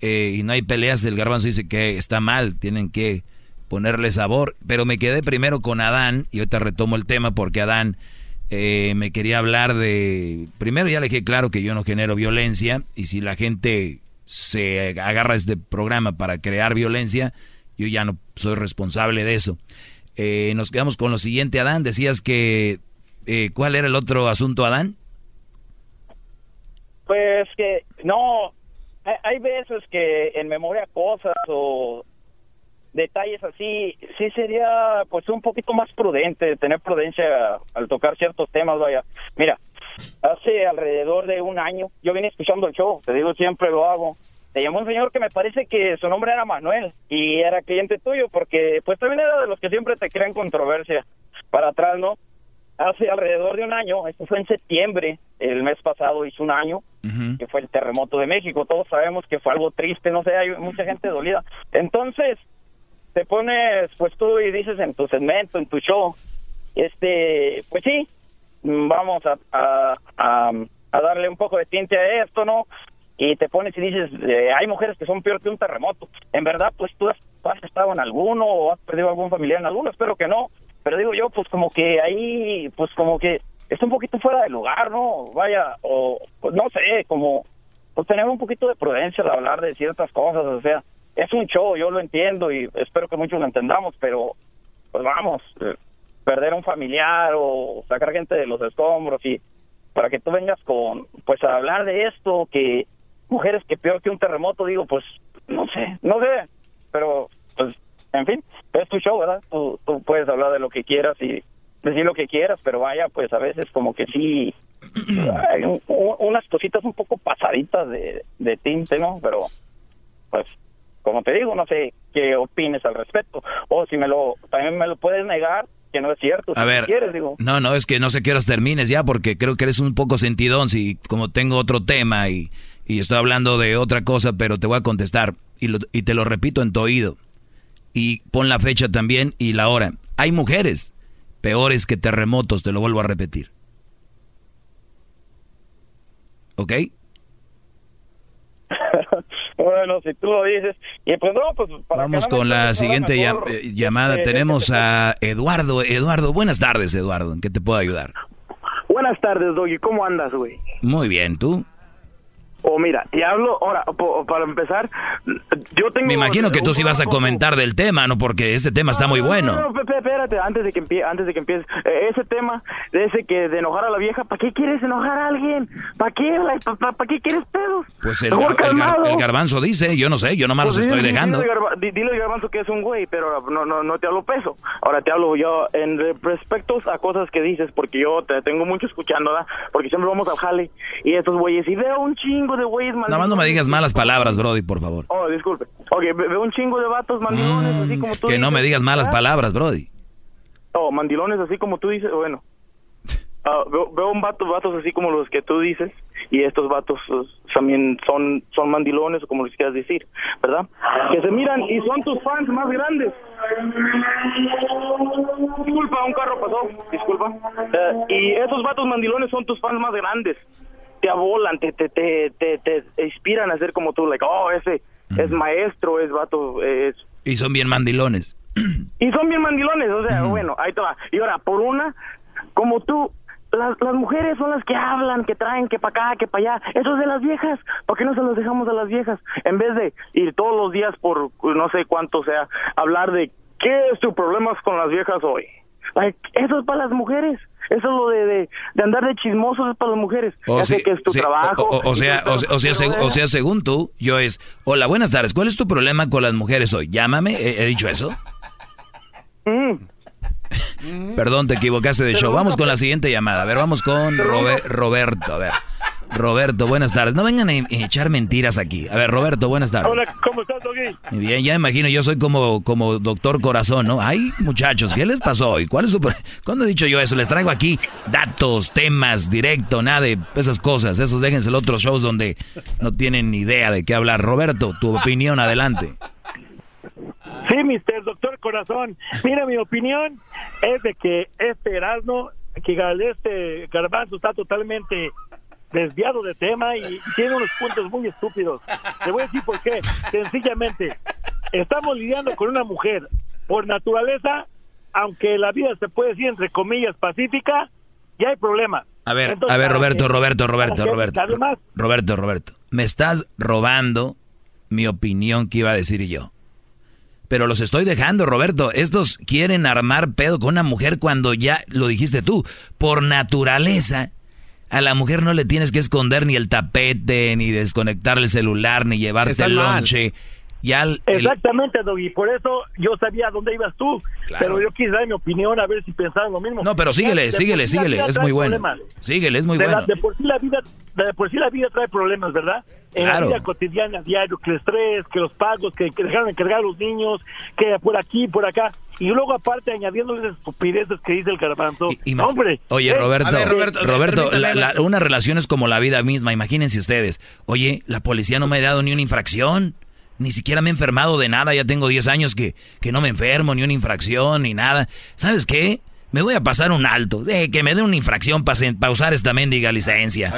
Speaker 1: eh, y no hay peleas, el garbanzo dice que está mal, tienen que ponerle sabor. Pero me quedé primero con Adán y ahorita retomo el tema porque Adán eh, me quería hablar de... Primero ya le dije claro que yo no genero violencia y si la gente se agarra este programa para crear violencia, yo ya no soy responsable de eso. Eh, nos quedamos con lo siguiente, Adán. Decías que... ¿Cuál era el otro asunto, Adán?
Speaker 37: Pues que no, hay veces que en memoria cosas o detalles así, sí sería pues un poquito más prudente, tener prudencia al tocar ciertos temas, vaya. Mira, hace alrededor de un año yo vine escuchando el show, te digo siempre lo hago. Te llamó un señor que me parece que su nombre era Manuel y era cliente tuyo porque pues también era de los que siempre te crean controversia para atrás, ¿no? Hace alrededor de un año, esto fue en septiembre, el mes pasado hizo un año, que fue el terremoto de México, todos sabemos que fue algo triste, no sé, hay mucha gente dolida. Entonces, te pones, pues tú y dices en tu segmento, en tu show, este, pues sí, vamos a, a, a, darle un poco de tinte a esto, ¿no? Y te pones y dices, eh, hay mujeres que son peor que un terremoto. En verdad, pues tú has, has estado en alguno o has perdido algún familiar en alguno, espero que no pero digo yo, pues como que ahí, pues como que está un poquito fuera de lugar, ¿no? Vaya, o pues no sé, como pues tener un poquito de prudencia al hablar de ciertas cosas, o sea, es un show, yo lo entiendo y espero que muchos lo entendamos, pero pues vamos, perder a un familiar o sacar gente de los escombros y para que tú vengas con, pues a hablar de esto, que mujeres que peor que un terremoto, digo, pues no sé, no sé, pero en fin, es tu show, ¿verdad? Tú, tú puedes hablar de lo que quieras y decir lo que quieras, pero vaya, pues a veces como que sí, hay un- un- unas cositas un poco pasaditas de, de tinte, ¿no? Pero, pues, como te digo, no sé qué opines al respecto. O si me lo, también me lo puedes negar, que no es cierto.
Speaker 1: A
Speaker 37: si
Speaker 1: ver,
Speaker 37: quieres, digo.
Speaker 1: no, no, es que no sé qué horas termines ya porque creo que eres un poco sentidón si como tengo otro tema y, y estoy hablando de otra cosa, pero te voy a contestar y, lo- y te lo repito en tu oído. Y pon la fecha también y la hora. Hay mujeres peores que terremotos, te lo vuelvo a repetir. ¿Ok?
Speaker 37: bueno, si tú lo dices. Y pues no, pues para
Speaker 1: Vamos con la siguiente llam- eh, llamada.
Speaker 37: eh,
Speaker 1: Tenemos a Eduardo. Eduardo, buenas tardes, Eduardo. ¿En qué te puedo ayudar?
Speaker 39: Buenas tardes, Doggy. ¿Cómo andas, güey?
Speaker 1: Muy bien, ¿tú?
Speaker 39: Oh, mira, y hablo, ahora, po- para empezar, yo tengo...
Speaker 1: Me imagino que tú sí vas a comentar del tema, ¿no? Porque este tema está muy
Speaker 39: No,
Speaker 1: bueno.
Speaker 39: no, no, espérate, antes de que empie antes de que empieces, eh, ese tema de ese que de enojar a la vieja, ¿para qué quieres enojar a alguien? ¿Para qué? ¿Para qué quieres pedos?
Speaker 1: Pues el, gar- el gar-
Speaker 39: calmado.
Speaker 1: el garbanzo dice, yo no sé, yo nomás
Speaker 39: Pues
Speaker 1: los
Speaker 39: dile-
Speaker 1: estoy dejando.
Speaker 39: Dile, garba- di- dile garbanzo que es un güey, pero no, no, no te hablo peso. Ahora te hablo yo en respecto a cosas que dices, porque yo te tengo mucho escuchando, ¿verdad? Porque siempre vamos al jale y estos güeyes, y veo un chingo de güeyes
Speaker 1: Nada más no me digas malas palabras, Brody, por favor.
Speaker 39: Oh, disculpe. Ok, ve- veo un chingo de vatos mandilones, así como tú
Speaker 1: Mm, Que no me
Speaker 39: dices,
Speaker 1: digas malas
Speaker 39: ¿verdad?
Speaker 1: palabras, Brody.
Speaker 39: Oh, mandilones así como tú dices, bueno. Ah, veo, veo un vato, vatos así como los que tú dices, y estos vatos eh, también son, son mandilones, o como les quieras decir, ¿verdad? Que se miran y son tus fans más grandes. Disculpa, un carro pasó, disculpa. Eh, y esos vatos mandilones son tus fans más grandes. Te abolan, te, te, te, te, te inspiran a ser como tú, like, oh, ese es maestro, es vato, es
Speaker 1: Y son bien mandilones.
Speaker 39: y son bien mandilones, o sea, bueno, ahí te va. Y ahora, por una, como tú, las, las mujeres son las que hablan, que traen, que para acá, que para allá. Eso es de las viejas. ¿Por qué no se los dejamos a las viejas? En vez de ir todos los días por no sé cuánto sea, hablar de qué es tu problema con las viejas hoy. Like, eso es para las mujeres. Eso es lo de, de, de andar de chismosos es para las mujeres.
Speaker 1: O,
Speaker 39: ya sé
Speaker 1: sí-
Speaker 39: que es tu
Speaker 1: sí,
Speaker 39: trabajo.
Speaker 1: o- o- o
Speaker 39: y
Speaker 1: sea, o, sea- seg- o según tú, yo es, hola, buenas tardes, ¿cuál es tu problema con las mujeres hoy? Llámame, ¿he, he dicho eso? Perdón, te equivocaste de show. Vamos con la siguiente llamada. A ver, vamos con Robe- Roberto. A ver, Roberto, buenas tardes. No vengan a echar mentiras aquí. A ver, Roberto, buenas tardes.
Speaker 40: Hola, ¿cómo estás, Doggy?
Speaker 1: Muy bien, ya imagino, yo soy como, como doctor corazón, ¿no? Ay, muchachos, ¿qué les pasó hoy? ¿Cuál es su... ¿Cuándo he dicho yo eso? Les traigo aquí datos, temas, directo, nada de esas cosas. Esos déjense en otros shows donde no tienen ni idea de qué hablar. Roberto, tu opinión, adelante.
Speaker 40: Sí, Mr. Doctor Corazón. Mira, mi opinión es de que este Erasmo, que este Garbanzo está totalmente desviado de tema y tiene unos puntos muy estúpidos. Te voy a decir por qué. Sencillamente, estamos lidiando con una mujer por naturaleza, aunque la vida se puede decir entre comillas pacífica, ya hay problemas.
Speaker 1: A ver,
Speaker 40: Entonces,
Speaker 1: a ver, Roberto, Roberto, Roberto, Roberto.
Speaker 40: además,
Speaker 1: Roberto, Roberto. Me estás robando mi opinión que iba a decir yo. Pero los estoy dejando, Roberto. Estos quieren armar pedo con una mujer cuando ya lo dijiste tú. Por naturaleza, a la mujer no le tienes que esconder ni el tapete, ni desconectar el celular, ni llevarte el lonche. Ya el- el-
Speaker 40: Exactamente, Doggy. Por eso yo sabía dónde ibas tú. Pero yo quise dar mi opinión a ver si pensaban lo mismo.
Speaker 1: No, pero síguele, síguele, síguele. Es muy bueno.
Speaker 40: problemas.
Speaker 1: Síguele, es muy
Speaker 40: de, la-
Speaker 1: bueno.
Speaker 40: de por sí la vida, de por sí la vida trae problemas, ¿verdad? En
Speaker 1: Claro.
Speaker 40: la vida cotidiana, diario, que el estrés, que los pagos, que, que dejaron de cargar a los niños, que por aquí, por acá. Y luego aparte añadiéndoles estupideces que dice el garbanzo. Hombre.
Speaker 1: Oye,
Speaker 40: eh,
Speaker 1: Roberto,
Speaker 40: ver,
Speaker 1: Roberto, la- una relación es como la vida misma. Imagínense ustedes. Oye, la policía no me ha dado ni una infracción. Ni siquiera me he enfermado de nada. Ya tengo 10 años que, que no me enfermo, ni una infracción, ni nada. ¿Sabes qué? Me voy a pasar un alto. Eh, que me den una infracción para usar esta mendiga licencia.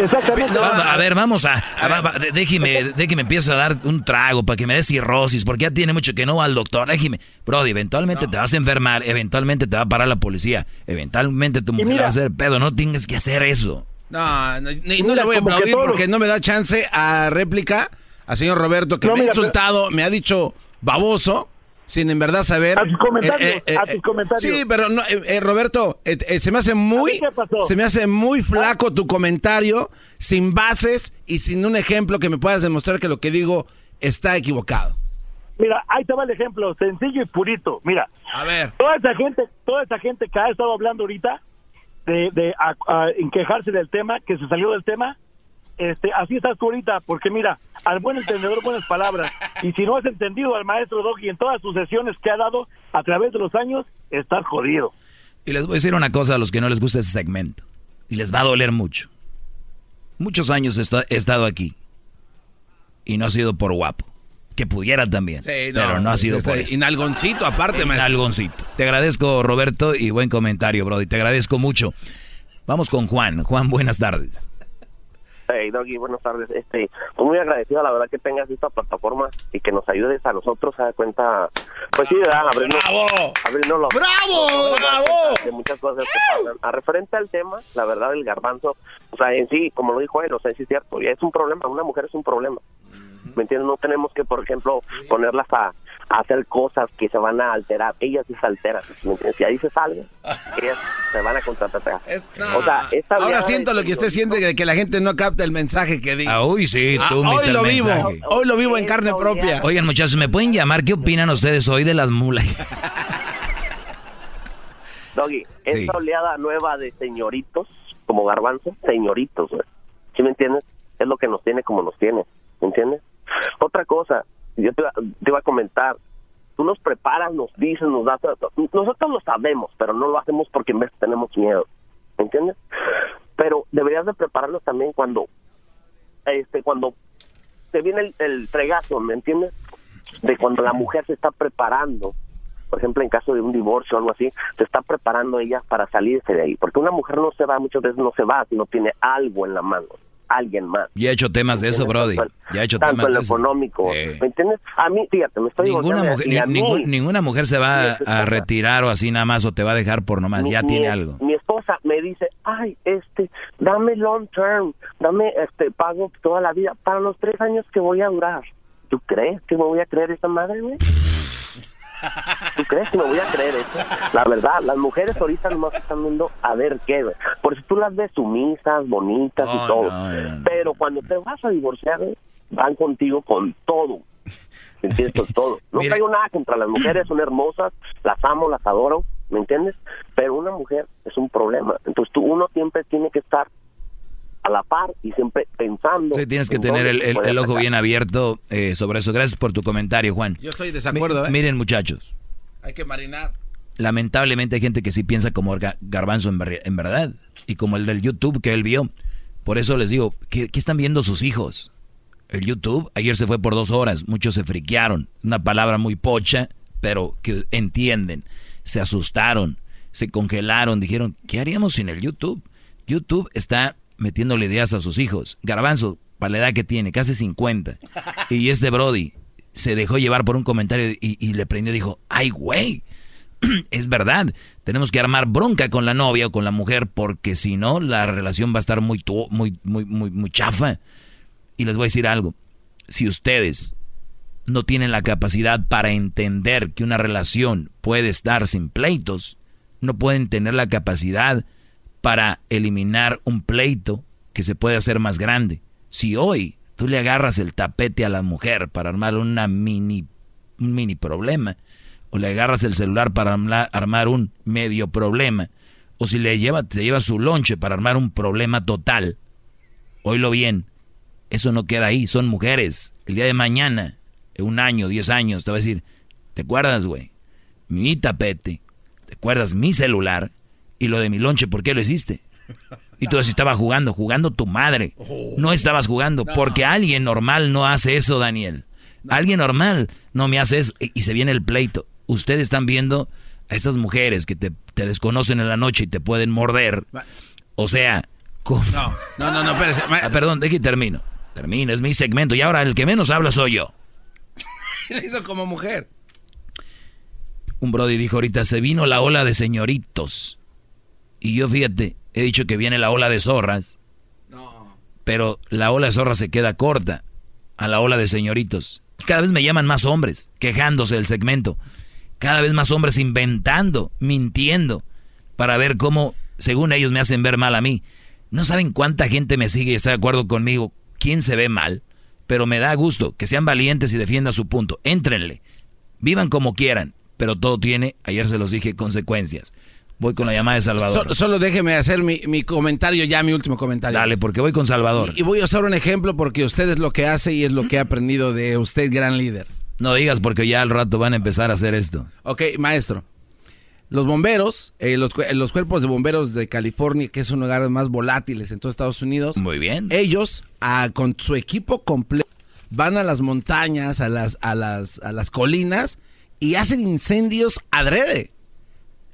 Speaker 40: Exactamente.
Speaker 1: Vamos a, a ver, vamos a... a- va- déjeme, déjeme empiece a dar un trago para que me dé cirrosis, porque ya tiene mucho que no va al doctor. Déjeme. Brody, eventualmente te vas a enfermar, eventualmente te va a parar la policía, eventualmente tu mujer
Speaker 2: mira-
Speaker 1: va a hacer pedo, no tienes que hacer eso.
Speaker 2: No, no, ni-
Speaker 1: Mira,
Speaker 2: le voy a aplaudir porque no me da chance a réplica al señor Roberto que
Speaker 40: No,
Speaker 2: me ha insultado, me ha dicho baboso, sin en verdad saber.
Speaker 40: A tus comentarios, a tus comentarios.
Speaker 2: Sí, pero no, eh, eh, Roberto, eh, eh, se me hace muy, se me hace muy flaco tu comentario, sin bases y sin un ejemplo que me puedas demostrar que lo que digo está equivocado.
Speaker 40: Mira, ahí te va el ejemplo, sencillo y purito. Mira,
Speaker 2: A ver.
Speaker 40: toda esa gente, toda esa gente que ha estado hablando ahorita de, de a- a- en quejarse del tema, que se salió del tema, este, así estás tú ahorita, porque mira, al buen entendedor buenas palabras. Y si no has entendido al maestro Doggy en todas sus sesiones que ha dado a través de los años, estás jodido.
Speaker 1: Y les voy a decir una cosa a los que no les gusta ese segmento. Y les va a doler mucho. Muchos años he esta- he estado aquí. Y no ha sido por guapo. Que pudiera también.
Speaker 2: Sí, no,
Speaker 1: pero no ha sido
Speaker 2: este,
Speaker 1: por eso.
Speaker 2: Inalgoncito aparte, maestro.
Speaker 1: Inalgoncito. Te agradezco, Roberto, y buen comentario, Brody. Te agradezco mucho. Vamos con Juan. Juan, buenas tardes.
Speaker 41: Hey, Doggy, buenas tardes. Este, estoy muy agradecido, la verdad, que tengas esta plataforma y que nos ayudes a nosotros a dar cuenta, pues sí, ¿verdad? Abrirnos, abrirnos los-
Speaker 42: ¡Bravo! ¡Bravo!
Speaker 41: De muchas cosas que pasan. A referente al tema, la verdad, el garbanzo, o sea, en sí, como lo dijo él, o sea, sí es cierto, es un problema, una mujer es un problema. ¿Me entiendes? No tenemos que, por ejemplo, ponerlas a hacer cosas que se van a alterar. Ellas sí se alteran. Si ahí se sale, ellas se van a contratar. o sea, esta
Speaker 2: Ahora siento lo que usted siente de que la gente no capta el mensaje que dice.
Speaker 1: Ah, uy, sí, tú,
Speaker 2: hoy
Speaker 1: Mr.
Speaker 2: lo vivo,
Speaker 1: Mensaje.
Speaker 2: hoy lo vivo en carne propia.
Speaker 1: Oigan, muchachos, ¿me pueden llamar? ¿Qué opinan ustedes hoy de las mulas?
Speaker 41: Doggy, esta oleada nueva de señoritos, como garbanzo, señoritos, güey. ¿Sí me entiendes? Es lo que nos tiene como nos tiene, ¿me entiendes? Otra cosa, yo te, te iba a comentar, tú nos preparas, nos dices, nos das, nosotros lo sabemos, pero no lo hacemos porque en vez tenemos miedo, ¿me entiendes? Pero deberías de prepararnos también cuando, este, cuando te viene el, el ¿me entiendes? De cuando la mujer se está preparando por ejemplo, en caso de un divorcio o algo así, se está preparando ella para salirse de ahí. Porque una mujer no se va, muchas veces no se va si no tiene algo en la mano, alguien más.
Speaker 1: Ya he hecho temas de eso, Brody. Ya he hecho
Speaker 41: Tanto
Speaker 1: temas
Speaker 41: en
Speaker 1: de
Speaker 41: lo
Speaker 1: eso.
Speaker 41: económico. ¿Me entiendes? A mí, fíjate, me estoy
Speaker 1: Ninguna mujer, ni- ningún- ninguna mujer se va a retirar o así nada más o te va a dejar por nomás. Ya
Speaker 41: mi-
Speaker 1: tiene
Speaker 41: mi-
Speaker 1: algo.
Speaker 41: Mi esposa me dice, ay, este, dame long term, dame este pago toda la vida para los tres años que voy a durar. ¿Tú crees que me voy a creer esa madre, güey? ¿Tú crees que me voy a creer eso? La verdad, las mujeres ahorita nomás están viendo a ver qué, güey. Por eso tú las ves sumisas, bonitas y todo. Pero cuando te vas a divorciar, van contigo con todo. ¿Me entiendes? Con todo. No traigo nada contra las mujeres, son hermosas, las amo, las adoro, ¿me entiendes? Pero una mujer es un problema. Entonces tú, uno siempre tiene que estar a la par y siempre pensando.
Speaker 1: Sí, tienes que
Speaker 41: en
Speaker 1: tener el, ojo bien abierto eh, sobre eso. Gracias por tu comentario, Juan.
Speaker 2: Yo estoy de desacuerdo,
Speaker 1: Mi-
Speaker 2: ¿eh?
Speaker 1: Miren, muchachos,
Speaker 2: Hay que marinar.
Speaker 1: lamentablemente hay gente que sí piensa como Ga- Garbanzo en verdad. Y como el del YouTube que él vio. Por eso les digo, ¿qué, qué están viendo sus hijos? El YouTube ayer se fue por dos horas. Muchos se friquearon. Una palabra muy pocha, pero que entienden. Se asustaron, se congelaron, dijeron, ¿qué haríamos sin el YouTube? YouTube está metiéndole ideas a sus hijos. Garbanzo, para la edad que tiene, casi 50. Y este Brody se dejó llevar por un comentario y, le prendió dijo, ay, güey, es verdad, tenemos que armar bronca con la novia o con la mujer porque si no la relación va a estar muy, muy, muy, muy, muy chafa. Y les voy a decir algo, si ustedes no tienen la capacidad para entender que una relación puede estar sin pleitos, no pueden tener la capacidad para eliminar un pleito que se puede hacer más grande. Si hoy tú le agarras el tapete a la mujer para armar una mini, un mini problema, o le agarras el celular para armar un medio problema, o si le lleva, te lleva su lonche para armar un problema total, oílo bien, eso no queda ahí, son mujeres. El día de mañana, en un año, diez años, te va a decir, ¿te acuerdas, güey? Mi tapete, ¿te acuerdas mi celular? Y lo de mi lonche, ¿por qué lo hiciste? Y tú así estaba jugando, jugando tu madre. No estabas jugando, porque alguien normal no hace eso, Daniel. Alguien normal no me hace eso. Y se viene el pleito. Ustedes están viendo a esas mujeres que te, te desconocen en la noche y te pueden morder. O sea, ¿cómo?
Speaker 2: No, no, no, no, espérese. ma-
Speaker 1: Ah, perdón, deje y termino. Termino, es mi segmento. Y ahora el que menos habla soy yo.
Speaker 2: Lo hizo como mujer.
Speaker 1: Un Brody dijo ahorita, se vino la ola de señoritos. Y yo, fíjate, he dicho que viene la ola de zorras. Pero la ola de zorras se queda corta a la ola de señoritos. Cada vez me llaman más hombres quejándose del segmento. Cada vez más hombres inventando, mintiendo, para ver cómo, según ellos, me hacen ver mal a mí. No saben cuánta gente me sigue y está de acuerdo conmigo. ¿Quién se ve mal? Pero me da gusto que sean valientes y defiendan su punto. Éntrenle. Vivan como quieran, pero todo tiene, ayer se los dije, consecuencias. Voy con la llamada de Salvador.
Speaker 2: So- solo déjeme hacer mi, mi comentario ya, mi último comentario.
Speaker 1: Dale, porque voy con Salvador.
Speaker 2: Y, y voy a usar un ejemplo porque usted es lo que hace y es lo que he aprendido de usted, gran líder.
Speaker 1: No digas porque ya al rato van a empezar a hacer esto.
Speaker 2: Ok, maestro. Los bomberos, eh, los, cu- los cuerpos de bomberos de California, que es uno de los lugares más volátiles en todo Estados Unidos.
Speaker 1: Muy bien.
Speaker 2: Ellos, ah, con su equipo completo, van a las montañas, a las, a las, a las colinas y hacen incendios adrede.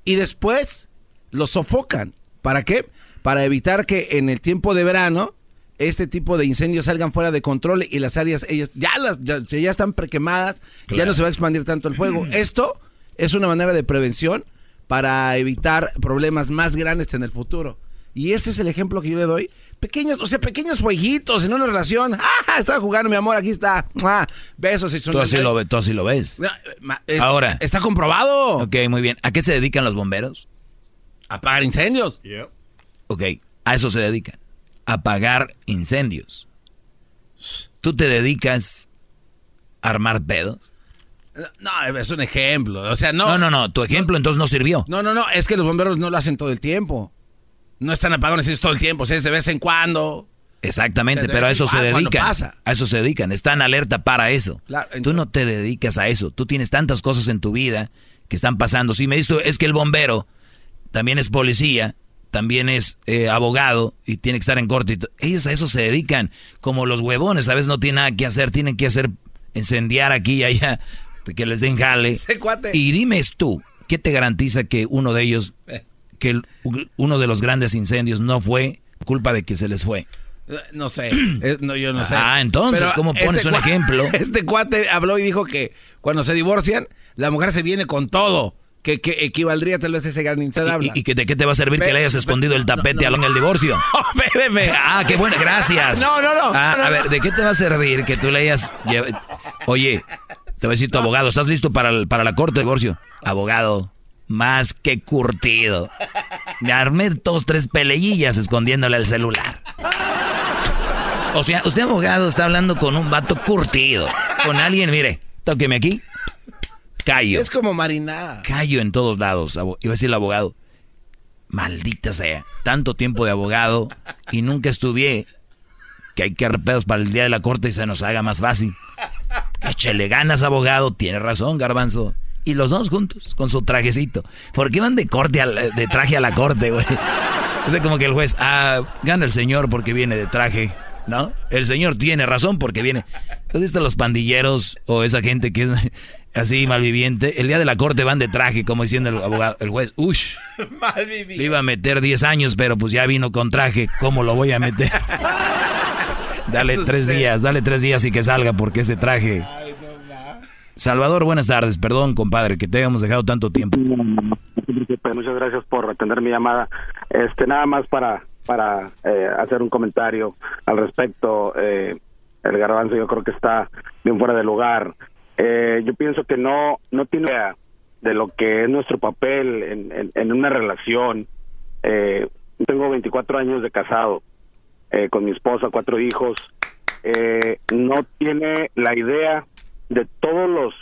Speaker 2: Y después los sofocan. ¿Para qué? Para evitar que en el tiempo de verano este tipo de incendios salgan fuera de control y las áreas ellas ya las ya, están prequemadas, ya no se va a expandir tanto el fuego. Esto es una manera de prevención para evitar problemas más grandes en el futuro. Y ese es el ejemplo que yo le doy. Pequeños, o sea, pequeños jueguitos en una relación. ¡Ah! Estaba jugando, mi amor, aquí está. ¡Ah! Besos y
Speaker 1: Tú así, lo, ve- tú así lo ves.
Speaker 2: Es-
Speaker 1: Ahora.
Speaker 2: Está comprobado.
Speaker 1: Ok, muy bien. ¿A qué se dedican los bomberos?
Speaker 2: Apagar incendios.
Speaker 1: Ok, a eso se dedican. A apagar incendios. ¿Tú te dedicas a armar pedos?
Speaker 2: No, es un ejemplo. O sea, no.
Speaker 1: No, no, no. Tu ejemplo entonces no sirvió.
Speaker 2: No, no, no. Es que los bomberos no lo hacen todo el tiempo. No están apagando incendios todo el tiempo. O sea, es de vez en cuando.
Speaker 1: Exactamente,
Speaker 2: De
Speaker 1: pero a eso se dedican.
Speaker 2: pasa.
Speaker 1: A eso se dedican. Están alerta para eso.
Speaker 2: Claro,
Speaker 1: Tú no te dedicas a eso. Tú tienes tantas cosas en tu vida que están pasando. Si me dices es que el bombero también es policía, también es eh, abogado y tiene que estar en corte. Ellos a eso se dedican. Como los huevones, a veces no tienen nada que hacer, tienen que hacer incendiar aquí y allá, que les den jale. Y dime tú, ¿qué te garantiza que uno de ellos,
Speaker 2: Eh.
Speaker 1: Que el- uno de los grandes incendios no fue culpa de que se les fue?
Speaker 2: No sé. No, yo no sé.
Speaker 1: Ah, entonces,
Speaker 2: Pero
Speaker 1: ¿cómo pones un
Speaker 2: cua-
Speaker 1: ejemplo?
Speaker 2: Este cuate habló y dijo que cuando se divorcian, la mujer se viene con todo. Que, que equivaldría tal vez a ese gran incendio.
Speaker 1: ¿Y, y que de qué te va a servir que le hayas escondido el tapete lo en el divorcio?
Speaker 2: Espéreme.
Speaker 1: Ah, qué bueno, gracias.
Speaker 2: No, no, no.
Speaker 1: Ah,
Speaker 2: no,
Speaker 1: a
Speaker 2: no.
Speaker 1: ver, ¿de qué te va a servir que tú le hayas... Oye, te voy a decir tu abogado, ¿estás listo para, el- para la corte de divorcio? Abogado, más que curtido. Me armé dos, tres peleillas escondiéndole el celular. O sea, usted abogado está hablando con un vato curtido. Con alguien, mire, tóqueme aquí. Callo.
Speaker 2: Es como marinada.
Speaker 1: Callo en todos lados. Iba a decir el abogado. Maldita sea. Tanto tiempo de abogado y nunca estudié que hay que arpeos para el día de la corte y se nos haga más fácil. Échele ganas, abogado. Tiene razón, garbanzo. Y los dos juntos, con su trajecito. ¿Por qué van de corte al- de traje a la corte, güey? Es como que el juez, ah, gana el señor porque viene de traje, ¿no? El señor tiene razón porque viene. ¿Has visto los pandilleros o esa gente que es así malviviente? El día de la corte van de traje, como diciendo el abogado, el juez, ush, le iba a meter 10 años, pero pues ya vino con traje, ¿cómo lo voy a meter? dale tres días, dale tres días y que salga porque ese traje... Salvador, buenas tardes, perdón compadre que te hayamos dejado tanto tiempo.
Speaker 43: Pues muchas gracias por atender mi llamada. Este, nada más para para eh, hacer un comentario al respecto. Eh, el garbanzo yo creo que está bien fuera de lugar. Eh, yo pienso que no no tiene idea de lo que es nuestro papel en, en, en una relación. Eh, tengo 24 años de casado eh, con mi esposa, cuatro hijos. No tiene la idea de todos los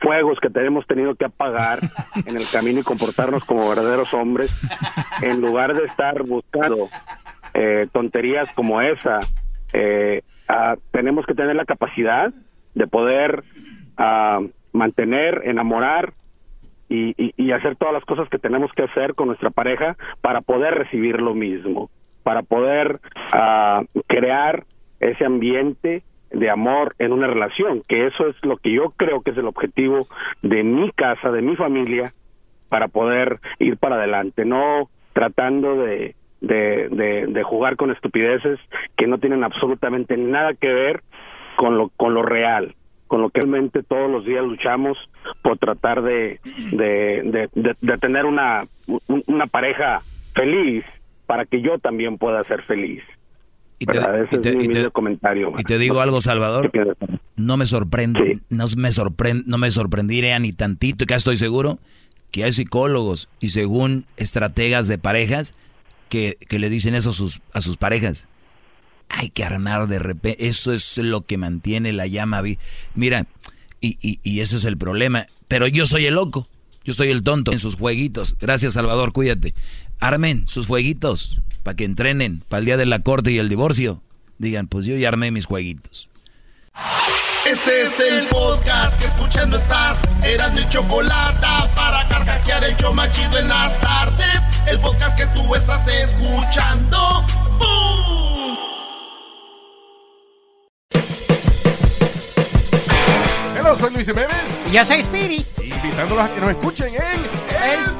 Speaker 43: fuegos que tenemos tenido que apagar en el camino y comportarnos como verdaderos hombres en lugar de estar buscando eh, tonterías como esa eh, tenemos que tener la capacidad de poder mantener enamorar y, y- hacer todas las cosas que tenemos que hacer con nuestra pareja para poder recibir lo mismo para poder crear ese ambiente de amor en una relación, que eso es lo que yo creo que es el objetivo de mi casa, de mi familia, para poder ir para adelante, no tratando de, de, de, jugar con estupideces que no tienen absolutamente nada que ver con lo, con lo real, con lo que realmente todos los días luchamos por tratar de, de, de, de- tener una, un- una pareja feliz para que yo también pueda ser feliz. Ese
Speaker 1: y te- y
Speaker 43: comentario.
Speaker 1: Y te digo algo, Salvador, no me sorprende, no me sorprende, no me sorprendería ni tantito, y acá estoy seguro que hay psicólogos y según estrategas de parejas que, que le dicen eso a sus, a sus parejas. Hay que armar de repente, eso es lo que mantiene la llama. Mira, y, y, y eso es el problema.
Speaker 25: Pero yo soy el loco. Yo soy el tonto en sus jueguitos. Gracias, Salvador, cuídate. Armen sus jueguitos para que entrenen para el día de la corte y el divorcio. Digan, pues yo ya armé mis jueguitos.
Speaker 12: Este es el podcast que escuchando estás. Eran mi chocolate para carcajear el yo machido en las tardes. El podcast que tú estás escuchando. ¡Bum!
Speaker 44: Hola, soy Luis Jiménez.
Speaker 45: Y yo soy Speedy.
Speaker 44: Invitándolos a que nos escuchen en
Speaker 45: El.